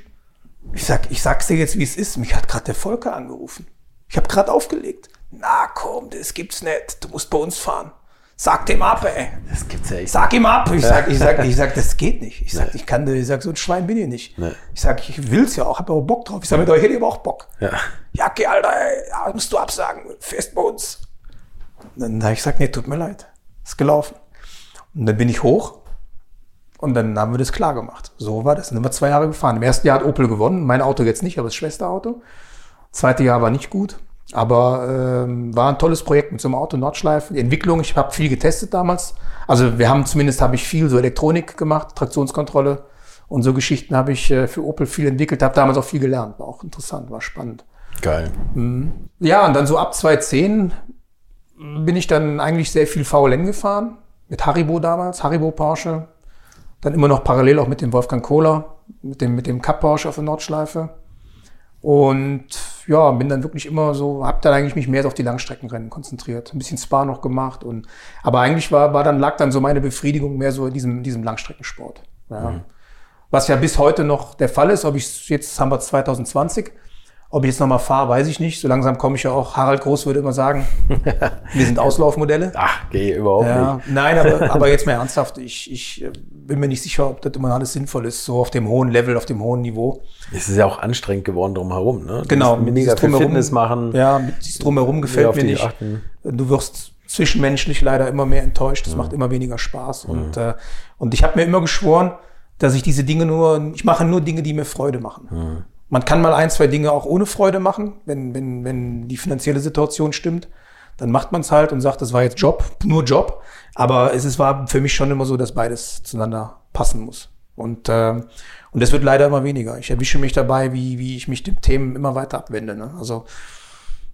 Ich sag, ich sag's dir jetzt, wie es ist. Mich hat gerade der Volker angerufen. Ich habe gerade aufgelegt. Na komm, das gibt's nicht. Du musst bei uns fahren. Sag dem ab, ey. Das gibt's ja echt. Sag ihm ab. Ich sag, ich sag, [laughs] ich sag, das geht nicht. Ich sag, ich kann, ich sag, so ein Schwein bin ich nicht. Nee. Ich sag, ich will's ja auch, hab aber Bock drauf. Ich sag, mit euch hätte ich aber auch Bock. Ja. Ja, okay, Alter, ey, ja, musst du absagen. Fest bei uns. Dann habe ich gesagt, nee, tut mir leid. Ist gelaufen. Und dann bin ich hoch und dann haben wir das klar gemacht. So war das. Dann sind wir zwei Jahre gefahren. Im ersten Jahr hat Opel gewonnen. Mein Auto jetzt nicht, aber das Schwesterauto. Zweite Jahr war nicht gut. Aber ähm, war ein tolles Projekt mit so einem Auto, Nordschleife. Die Entwicklung, ich habe viel getestet damals. Also wir haben zumindest habe ich viel so Elektronik gemacht, Traktionskontrolle und so Geschichten habe ich äh, für Opel viel entwickelt, habe damals auch viel gelernt. War auch interessant, war spannend. Geil. Ja, und dann so ab 2010 bin ich dann eigentlich sehr viel VLN gefahren. Mit Haribo damals, Haribo Porsche. Dann immer noch parallel auch mit dem Wolfgang Kohler, mit dem, mit dem Cup Porsche auf der Nordschleife. Und ja, bin dann wirklich immer so, hab dann eigentlich mich mehr auf die Langstreckenrennen konzentriert. Ein bisschen Spa noch gemacht und, aber eigentlich war, war dann, lag dann so meine Befriedigung mehr so in diesem, diesem Langstreckensport. Ja. Was ja bis heute noch der Fall ist, ob ich jetzt haben wir 2020, ob ich jetzt nochmal fahre, weiß ich nicht. So langsam komme ich ja auch, Harald Groß würde immer sagen, [laughs] wir sind Auslaufmodelle. Ach, geh überhaupt Ja, nicht. nein, aber, [laughs] aber jetzt mal ernsthaft, ich, ich äh, bin mir nicht sicher, ob das immer alles sinnvoll ist, so auf dem hohen Level, auf dem hohen Niveau. Es ist ja auch anstrengend geworden drumherum, ne? Du Genau, Mega viel Drumherum- Fitness machen. Ja, dieses Drumherum gefällt mir nicht. achten. Du wirst zwischenmenschlich leider immer mehr enttäuscht. Das macht immer weniger Spaß. Und, äh, und ich habe mir immer geschworen, dass ich diese Dinge nur, ich mache nur Dinge, die mir Freude machen. Man kann mal ein, zwei Dinge auch ohne Freude machen, wenn, wenn, wenn die finanzielle Situation stimmt. Dann macht man es halt und sagt, das war jetzt Job, nur Job. Aber es ist, war für mich schon immer so, dass beides zueinander passen muss. Und, ähm, und das wird leider immer weniger. Ich erwische mich dabei, wie, wie ich mich den Themen immer weiter abwende. Ne? Also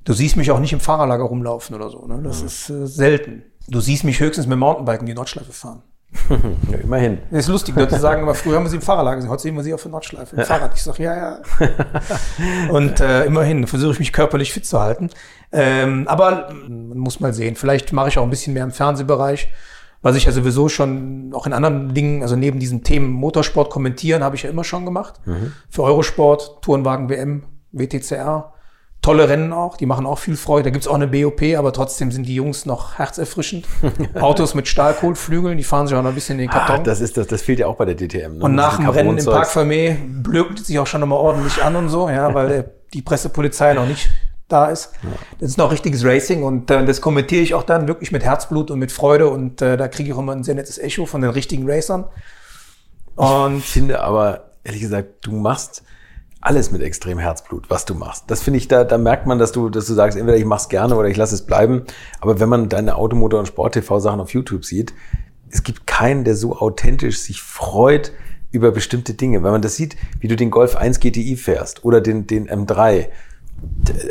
Du siehst mich auch nicht im Fahrerlager rumlaufen oder so. Ne? Das ist äh, selten. Du siehst mich höchstens mit dem Mountainbiken die Nordschleife fahren. [laughs] Ja, immerhin. Das ist lustig, Leute sagen immer, früher haben wir sie im Fahrerlager gesehen, heute sehen wir sie auf der Nordschleife, im Fahrrad. Ich sag ja, ja. [laughs] Und äh, immerhin versuche ich mich körperlich fit zu halten. Ähm, aber man muss mal sehen, vielleicht mache ich auch ein bisschen mehr im Fernsehbereich, was ich ja sowieso schon auch in anderen Dingen, also neben diesen Themen Motorsport kommentieren, habe ich ja immer schon gemacht. Für Eurosport, Tourenwagen WM, WTCR. Tolle Rennen auch, die machen auch viel Freude. Da gibt's auch eine BOP, aber trotzdem sind die Jungs noch herzerfrischend. [laughs] Autos mit Stahlkohlflügeln, die fahren sich auch noch ein bisschen in den Ah, Karton. das ist das, das fehlt ja auch bei der DTM. Ne? Und nach dem Rennen im. Park Fermé blökt sich auch schon nochmal ordentlich an und so, ja, weil der, die Pressepolizei noch nicht da ist. Das ist noch richtiges Racing und äh, das kommentiere ich auch dann wirklich mit Herzblut und mit Freude und äh, da kriege ich auch immer ein sehr nettes Echo von den richtigen Racern. Und Ich finde aber, ehrlich gesagt, du machst alles mit extrem Herzblut, was du machst. Das finde ich, da, da merkt man, dass du, dass du sagst, entweder ich mach's gerne oder ich lasse es bleiben. Aber wenn man deine Automotor- und Sport-TV-Sachen auf YouTube sieht, es gibt keinen, der so authentisch sich freut über bestimmte Dinge. Wenn man das sieht, wie du den Golf 1 GTI fährst oder den, den M3.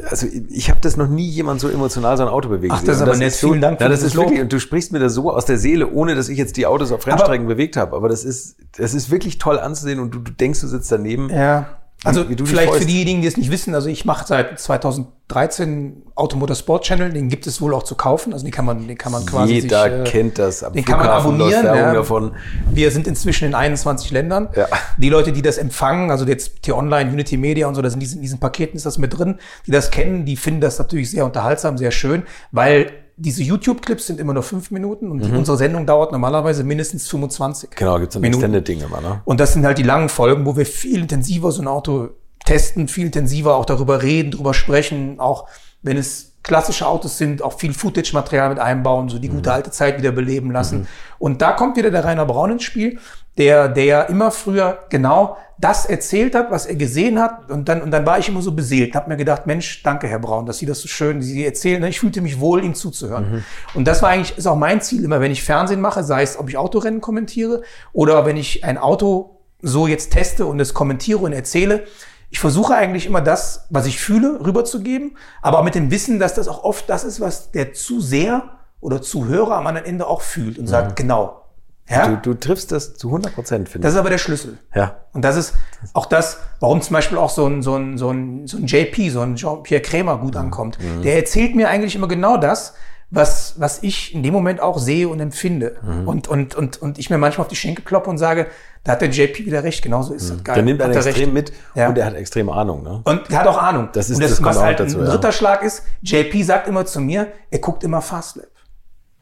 Also ich habe das noch nie jemand so emotional so ein Auto bewegen Ach, das ist aber nett. so, Vielen Dank für Ja, das ist wirklich, und du sprichst mir das so aus der Seele, ohne dass ich jetzt die Autos auf Rennstrecken bewegt habe. Aber das ist, das ist wirklich toll anzusehen und du, du denkst, du sitzt daneben. ja, Also wie du vielleicht für diejenigen, die es nicht wissen, also ich mache seit 2013 Automotor Sport Channel, den gibt es wohl auch zu kaufen, also den kann man, den kann man quasi Jeder sich, äh, kennt das. Am den kann man Flughafen abonnieren. Ja. davon. Wir sind inzwischen in 21 Ländern. Ja. Die Leute, die das empfangen, also jetzt T-Online, Unity Media und so, das in diesen, in diesen Paketen ist das mit drin, die das kennen, die finden das natürlich sehr unterhaltsam, sehr schön, weil diese YouTube-Clips sind immer nur fünf Minuten und Mhm. unsere Sendung dauert normalerweise mindestens 25. Genau, gibt's so ein Minuten. Extended-Ding immer, ne? Und das sind halt die langen Folgen, wo wir viel intensiver so ein Auto testen, viel intensiver auch darüber reden, darüber sprechen, auch wenn es klassische Autos sind, auch viel Footage-Material mit einbauen, so die gute alte Zeit wieder beleben lassen. Und da kommt wieder der Rainer Braun ins Spiel, der, der immer früher genau das erzählt hat, was er gesehen hat. Und dann, und dann war ich immer so beseelt, habe mir gedacht, Mensch, danke, Herr Braun, dass Sie das so schön, Sie erzählen. Ich fühlte mich wohl, ihm zuzuhören. Und das war eigentlich, ist auch mein Ziel immer, wenn ich Fernsehen mache, sei es, ob ich Autorennen kommentiere oder wenn ich ein Auto so jetzt teste und es kommentiere und erzähle. Ich versuche eigentlich immer das, was ich fühle, rüberzugeben, aber mit dem Wissen, dass das auch oft das ist, was der Zuseher oder Zuhörer am anderen Ende auch fühlt und sagt, genau. Ja? Du, du triffst das zu 100 Prozent, finde Das ich. ist aber der Schlüssel. Ja. Und das ist auch das, warum zum Beispiel auch so ein, so ein, so ein, so ein JP, so ein Jean-Pierre Krämer gut ankommt. Der erzählt mir eigentlich immer genau das, was, was ich in dem Moment auch sehe und empfinde. Und, und, und, und ich mir manchmal auf die Schenkel kloppe und sage, da hat der JP wieder recht, genauso ist das geil. Der nimmt einen extrem recht. mit Ja. und er hat extrem Ahnung, ne? Und er hat auch Ahnung. Das ist- und das, das was auch halt dazu, ein ja. dritter Schlag ist, JP sagt immer zu mir, er guckt immer Fastlab.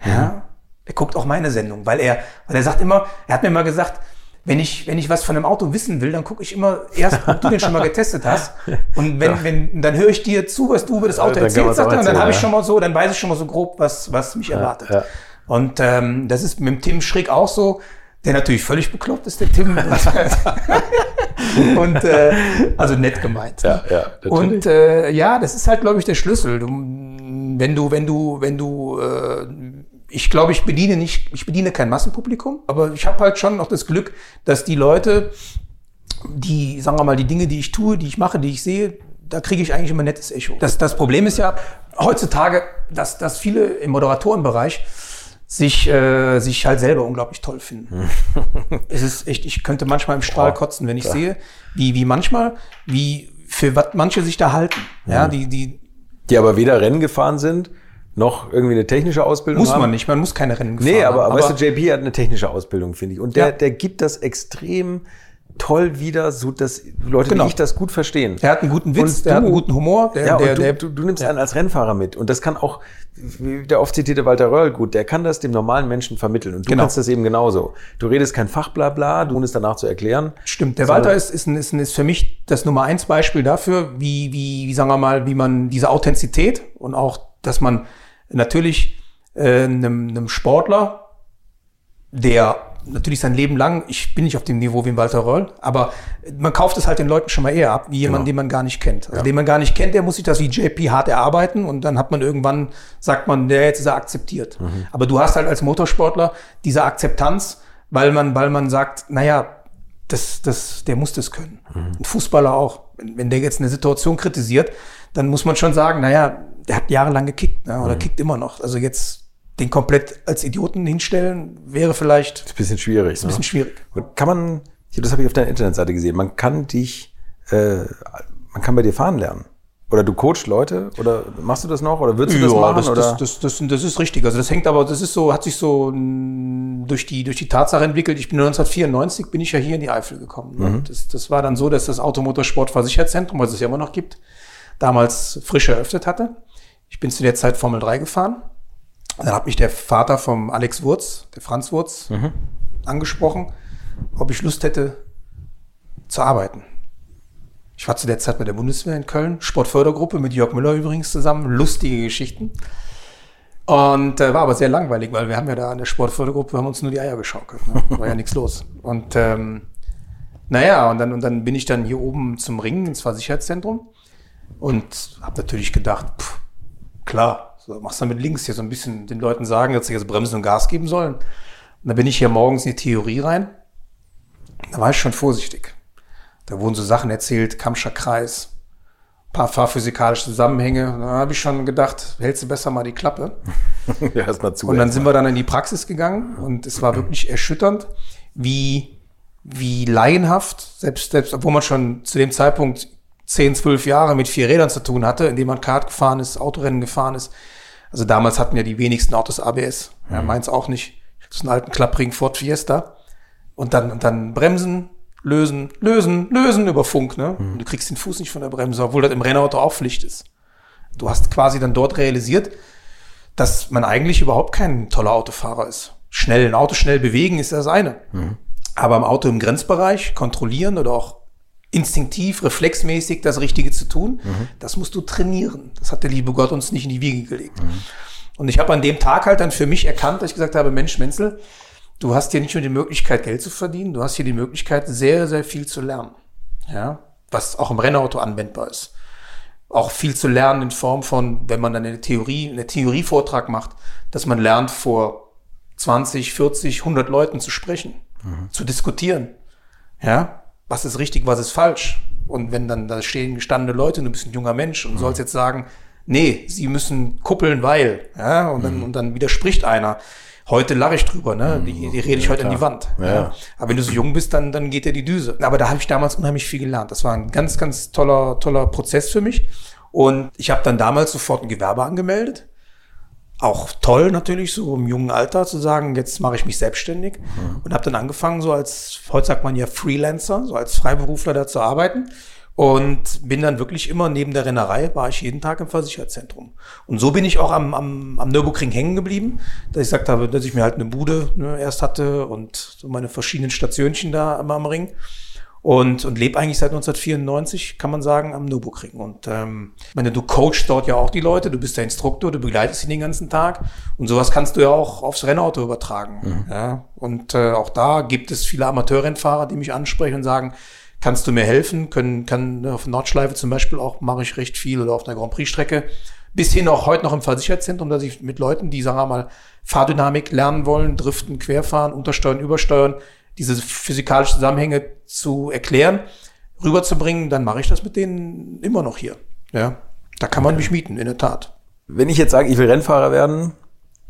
Ja. Er guckt auch meine Sendung, weil er, weil er sagt immer, er hat mir mal gesagt, wenn ich, wenn ich was von einem Auto wissen will, dann gucke ich immer erst, ob du den schon mal getestet hast. [laughs] Und wenn, wenn, dann höre ich dir zu, was du über das Auto kann erzählst, sagt er, und dann habe ich ja. schon mal so, dann weiß ich schon mal so grob, was, was mich erwartet. ja. Und ähm, das ist mit dem Tim Schrick auch so, der natürlich völlig bekloppt ist, der Tim. [laughs] [laughs] und äh, also nett gemeint. Ja, ja, natürlich. Und äh, ja, das ist halt, glaube ich, der Schlüssel. Du, wenn du, wenn du, wenn du, äh, ich glaube, ich bediene nicht, ich bediene kein Massenpublikum, aber ich habe halt schon noch das Glück, dass die Leute, die, sagen wir mal, die Dinge, die ich tue, die ich mache, die ich sehe, da kriege ich eigentlich immer nettes Echo. Das, das Problem ist ja heutzutage, dass, dass viele im Moderatorenbereich sich, äh, sich halt selber unglaublich toll finden. [laughs] es ist echt, ich könnte manchmal im Strahl kotzen, wenn ich sehe, wie, wie manchmal, wie für was manche sich da halten. Ja, die, die Die aber weder Rennen gefahren sind, noch irgendwie eine technische Ausbildung muss haben. man nicht, man muss keine Rennen gefahren Nee, aber, aber weißt du, JP hat eine technische Ausbildung, finde ich. Und der, Ja. der gibt das extrem toll wieder, so dass Leute Genau. wie ich das gut verstehen. der hat einen guten Witz, Und der hat einen guten Humor, der, ja, der, und du, der, du, du nimmst einen als Rennfahrer mit. Und das kann auch, wie der oft zitierte Walter Röhrl gut, der kann das dem normalen Menschen vermitteln. Und du Genau. kannst das eben genauso. Du redest kein Fachblabla, du es danach zu erklären. Stimmt, der Walter ist, ist, ist, ist für mich das Nummer eins Beispiel dafür, wie, wie, wie sagen wir mal, wie man diese Authentizität und auch, dass man natürlich äh, einem, einem Sportler, der natürlich sein Leben lang, ich bin nicht auf dem Niveau wie ein Walter Röll, aber man kauft es halt den Leuten schon mal eher ab, wie jemand, Genau. den man gar nicht kennt. Also den man gar nicht kennt, der muss sich das wie JP hart erarbeiten und dann hat man irgendwann, sagt man, der jetzt ist er akzeptiert. Mhm. Aber du hast halt als Motorsportler diese Akzeptanz, weil man, weil man sagt, naja, das, das, der muss das können. Mhm. Ein Fußballer auch. Wenn, wenn der jetzt eine Situation kritisiert, dann muss man schon sagen, naja, der hat jahrelang gekickt ne, Mhm. oder kickt immer noch. Also jetzt den komplett als Idioten hinstellen, wäre vielleicht ist ein bisschen schwierig. ein bisschen schwierig. Und Kann man, das habe ich auf deiner Internetseite gesehen, man kann dich, äh, man kann bei dir fahren lernen. Oder du coachst Leute oder machst du das noch oder würdest du das machen? das, oder? das, das, das, das ist richtig. Also das hängt aber, das ist so, hat sich so mh, durch die, durch die Tatsache entwickelt. Ich bin 1994, bin ich ja hier in die Eifel gekommen. ne? Mhm. Das, das war dann so, dass das Automotorsportversicherheitszentrum, was es ja immer noch gibt, damals frisch eröffnet hatte. Ich bin zu der Zeit Formel 3 gefahren. Dann hat mich der Vater vom Alex Wurz, der Franz Wurz, Mhm. angesprochen, ob ich Lust hätte zu arbeiten. Ich war zu der Zeit bei der Bundeswehr in Köln, Sportfördergruppe mit Jörg Müller übrigens zusammen, lustige Geschichten. Und äh, war aber sehr langweilig, weil wir haben ja da an der Sportfördergruppe, haben uns nur die Eier geschaukelt. Ne? War ja nichts los. Und ähm, naja, und dann, und dann bin ich dann hier oben zum Ringen ins Versicherheitszentrum und habe natürlich gedacht, pff, klar, so machst du mit links hier so ein bisschen den Leuten sagen, dass sie jetzt Bremsen und Gas geben sollen. Und dann bin ich hier morgens in die Theorie rein. Da war ich schon vorsichtig. Da wurden so Sachen erzählt, Kamscher Kreis, paar fahrphysikalische Zusammenhänge. Da habe ich schon gedacht, hältst du besser mal die Klappe. [laughs] ja, erst mal zu. Und dann sind wir dann in die Praxis gegangen und es war wirklich erschütternd, wie wie laienhaft, selbst, selbst obwohl man schon zu dem Zeitpunkt 10, 12 Jahre mit vier Rädern zu tun hatte, indem man Kart gefahren ist, Autorennen gefahren ist. Also damals hatten ja die wenigsten Autos ABS. Ja, mhm. meins auch nicht. Ich hatte so einen alten klapprigen Ford Fiesta. Und dann, und dann bremsen, lösen, lösen, lösen über Funk, ne? Mhm. Und du kriegst den Fuß nicht von der Bremse, obwohl das im Rennauto auch Pflicht ist. Du hast quasi dann dort realisiert, dass man eigentlich überhaupt kein toller Autofahrer ist. Schnell, ein Auto schnell bewegen ist das eine. Mhm. Aber im Auto im Grenzbereich kontrollieren oder auch instinktiv, reflexmäßig das Richtige zu tun, mhm. das musst du trainieren. Das hat der liebe Gott uns nicht in die Wiege gelegt. Mhm. Und ich habe an dem Tag halt dann für mich erkannt, dass ich gesagt habe, Mensch, Menzel, du hast hier nicht nur die Möglichkeit, Geld zu verdienen, du hast hier die Möglichkeit, sehr, sehr viel zu lernen. Ja, was auch im Rennauto anwendbar ist. Auch viel zu lernen in Form von, wenn man dann eine Theorie, eine Theorievortrag macht, dass man lernt, vor 20, 40, 100 Leuten zu sprechen, mhm. zu diskutieren. Ja, was ist richtig, was ist falsch? Und wenn dann da stehen gestandene Leute, und du bist ein junger Mensch und mhm. sollst jetzt sagen, nee, sie müssen kuppeln, weil, ja, und dann, mhm. und dann widerspricht einer. Heute lache ich drüber, ne? Die, die rede ich ja, heute klar. an die Wand. Ja. ja. Aber wenn du so jung bist, dann, dann geht dir die Düse. Aber da habe ich damals unheimlich viel gelernt. Das war ein ganz, ganz toller, toller Prozess für mich. Und ich habe dann damals sofort ein Gewerbe angemeldet. Auch toll natürlich, so im jungen Alter zu sagen, jetzt mache ich mich selbstständig. Mhm. Und habe dann angefangen, so als, heute sagt man ja Freelancer, so als Freiberufler da zu arbeiten. Und bin dann wirklich immer neben der Rennerei, war ich jeden Tag im Versicherungszentrum. Und so bin ich auch am, am, am Nürburgring hängen geblieben, dass ich gesagt habe, dass ich mir halt eine Bude ne, erst hatte und so meine verschiedenen Stationchen da am, am Ring. Und, und lebe eigentlich seit 1994, kann man sagen, am Nürburgring. Und ähm, ich meine, du coachst dort ja auch die Leute, du bist der Instruktor, du begleitest sie den ganzen Tag. Und sowas kannst du ja auch aufs Rennauto übertragen. Mhm. Ja? Und äh, auch da gibt es viele Amateurrennfahrer, die mich ansprechen und sagen, kannst du mir helfen? Können, kann auf Nordschleife zum Beispiel auch mache ich recht viel oder auf einer Grand Prix Strecke. Bis hin auch heute noch im Versicherungszentrum, dass ich mit Leuten, die sagen wir mal Fahrdynamik lernen wollen, driften, querfahren, untersteuern, übersteuern, diese physikalischen Zusammenhänge zu erklären, rüberzubringen, dann mache ich das mit denen immer noch hier. Ja, da kann man mich mieten, in der Tat. Wenn ich jetzt sage, ich will Rennfahrer werden,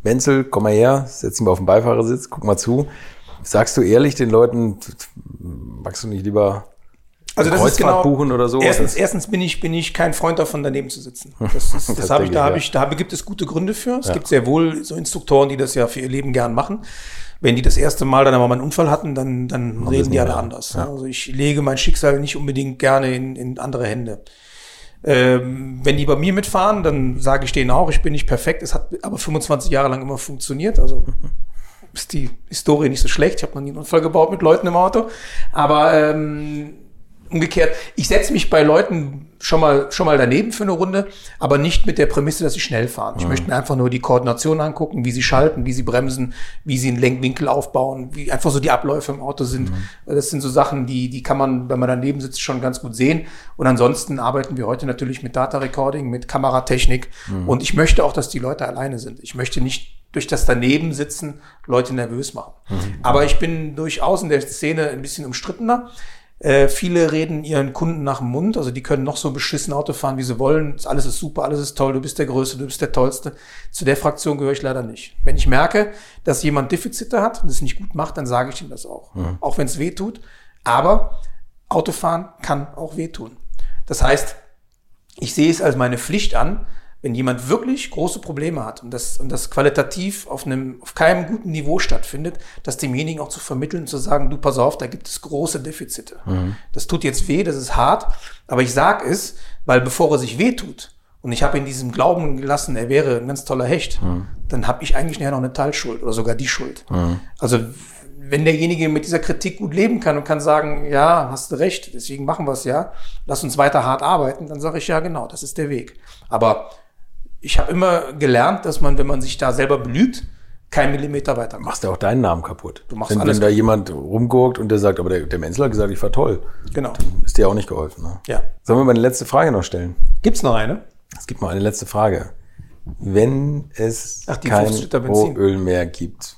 Wenzel, komm mal her, setz mich mal auf den Beifahrersitz, guck mal zu. Sagst du ehrlich den Leuten, magst du nicht lieber also das ist genau, buchen oder so. Erstens, erstens bin ich bin ich kein Freund davon daneben zu sitzen. [laughs] Das, ist, das, das habe ich da habe ich da gibt es gute Gründe für. Es ja. gibt sehr wohl so Instruktoren, die das ja für ihr Leben gern machen. Wenn die das erste Mal dann aber mal einen Unfall hatten, dann dann reden die alle anders. Ja. Also ich lege mein Schicksal nicht unbedingt gerne in, in andere Hände. Ähm, wenn die bei mir mitfahren, dann sage ich denen auch, ich bin nicht perfekt. Es hat aber 25 Jahre lang immer funktioniert. Also ist die Historie nicht so schlecht. Ich habe noch nie einen Unfall gebaut mit Leuten im Auto. Aber ähm, umgekehrt, ich setze mich bei Leuten schon mal, schon mal daneben für eine Runde, aber nicht mit der Prämisse, dass sie schnell fahren. Ich mhm. möchte mir einfach nur die Koordination angucken, wie sie schalten, wie sie bremsen, wie sie einen Lenkwinkel aufbauen, wie einfach so die Abläufe im Auto sind. Mhm. Das sind so Sachen, die, die kann man, wenn man daneben sitzt, schon ganz gut sehen. Und ansonsten arbeiten wir heute natürlich mit Data Recording, mit Kameratechnik. Mhm. Und ich möchte auch, dass die Leute alleine sind. Ich möchte nicht durch das daneben sitzen Leute nervös machen. Mhm. Aber ich bin durchaus in der Szene ein bisschen umstrittener. Äh, viele reden ihren Kunden nach dem Mund, also die können noch so beschissen Auto fahren, wie sie wollen. Alles ist super, alles ist toll, du bist der Größte, du bist der Tollste. Zu der Fraktion gehöre ich leider nicht. Wenn ich merke, dass jemand Defizite hat und es nicht gut macht, dann sage ich ihm das auch. Mhm. Auch wenn es weh tut. Aber Autofahren kann auch wehtun. Das heißt, ich sehe es als meine Pflicht an, wenn jemand wirklich große Probleme hat und das, und das qualitativ auf einem, auf keinem guten Niveau stattfindet, das demjenigen auch zu vermitteln, zu sagen, du pass auf, da gibt es große Defizite. Mhm. Das tut jetzt weh, das ist hart, aber ich sag es, weil bevor er sich weh tut, und ich habe in diesem Glauben gelassen, er wäre ein ganz toller Hecht, mhm. dann habe ich eigentlich nachher noch eine Teilschuld oder sogar die Schuld. Mhm. Also wenn derjenige mit dieser Kritik gut leben kann und kann sagen, ja, hast du recht, deswegen machen wir es ja, lass uns weiter hart arbeiten, dann sage ich ja genau, das ist der Weg. Aber ich habe immer gelernt, dass man, wenn man sich da selber belügt, kein Millimeter weiter macht. Machst du auch deinen Namen kaputt. Du machst wenn, alles wenn da jemand rumguckt und der sagt, aber der, der Menzel hat gesagt, ich war toll. Genau. Dann ist dir auch nicht geholfen. Ne? Ja. Sollen wir mal eine letzte Frage noch stellen? Gibt's noch eine? Es gibt noch eine letzte Frage. Wenn es Ach, kein Rohöl mehr gibt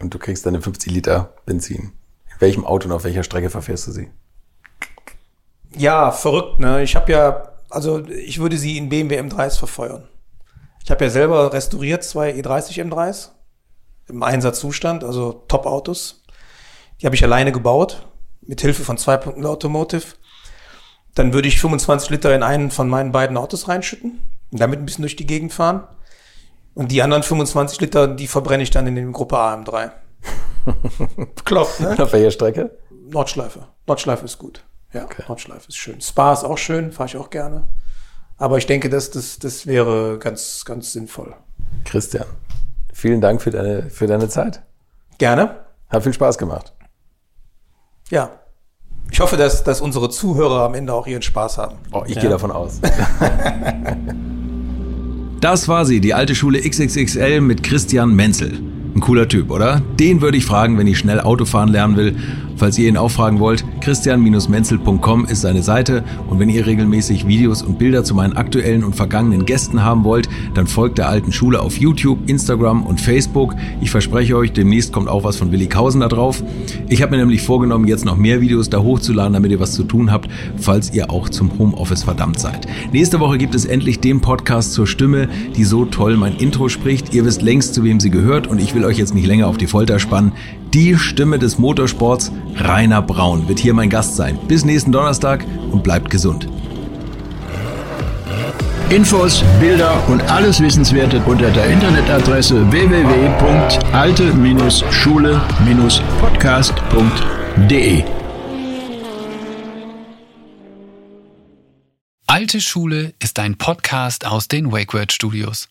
und du kriegst deine 50 Liter Benzin, in welchem Auto und auf welcher Strecke verfährst du sie? Ja, verrückt. Ne? Ich habe ja, also ich würde sie in BMW M3s verfeuern. Ich habe ja selber restauriert zwei E30 M3s im Einsatzzustand, also Top-Autos. Die habe ich alleine gebaut. mit Hilfe von 2.0 Automotive. Dann würde ich 25 Liter in einen von meinen beiden Autos reinschütten und damit ein bisschen durch die Gegend fahren. Und die anderen 25 Liter, die verbrenne ich dann in den Gruppe AM3. [laughs] Klopft, ne? Auf welcher Strecke? Nordschleife. Nordschleife ist gut. Ja, okay. Nordschleife ist schön. Spa ist auch schön, fahre ich auch gerne. Aber ich denke, das, das, das wäre ganz, ganz sinnvoll. Christian, vielen Dank für deine, für deine Zeit. Gerne. Hat viel Spaß gemacht. Ja. Ich hoffe, dass, dass unsere Zuhörer am Ende auch ihren Spaß haben. Oh, ich ja. gehe davon aus. [laughs] das war sie, die alte Schule XXXL mit Christian Menzel. Ein cooler Typ, oder? Den würde ich fragen, wenn ich schnell Autofahren lernen will. Falls ihr ihn auch fragen wollt, christian-menzel.com ist seine Seite und wenn ihr regelmäßig Videos und Bilder zu meinen aktuellen und vergangenen Gästen haben wollt, dann folgt der alten Schule auf YouTube, Instagram und Facebook. Ich verspreche euch, demnächst kommt auch was von Willi Kausen da drauf. Ich habe mir nämlich vorgenommen, jetzt noch mehr Videos da hochzuladen, damit ihr was zu tun habt, falls ihr auch zum Homeoffice verdammt seid. Nächste Woche gibt es endlich den Podcast zur Stimme, die so toll mein Intro spricht. Ihr wisst längst, zu wem sie gehört und ich will euch jetzt nicht länger auf die Folter spannen. Die Stimme des Motorsports, Rainer Braun, wird hier mein Gast sein. Bis nächsten Donnerstag und bleibt gesund. Infos, Bilder und alles Wissenswerte unter der Internetadresse www.alte-schule-podcast.de. Alte Schule ist ein Podcast aus den WakeWord Studios.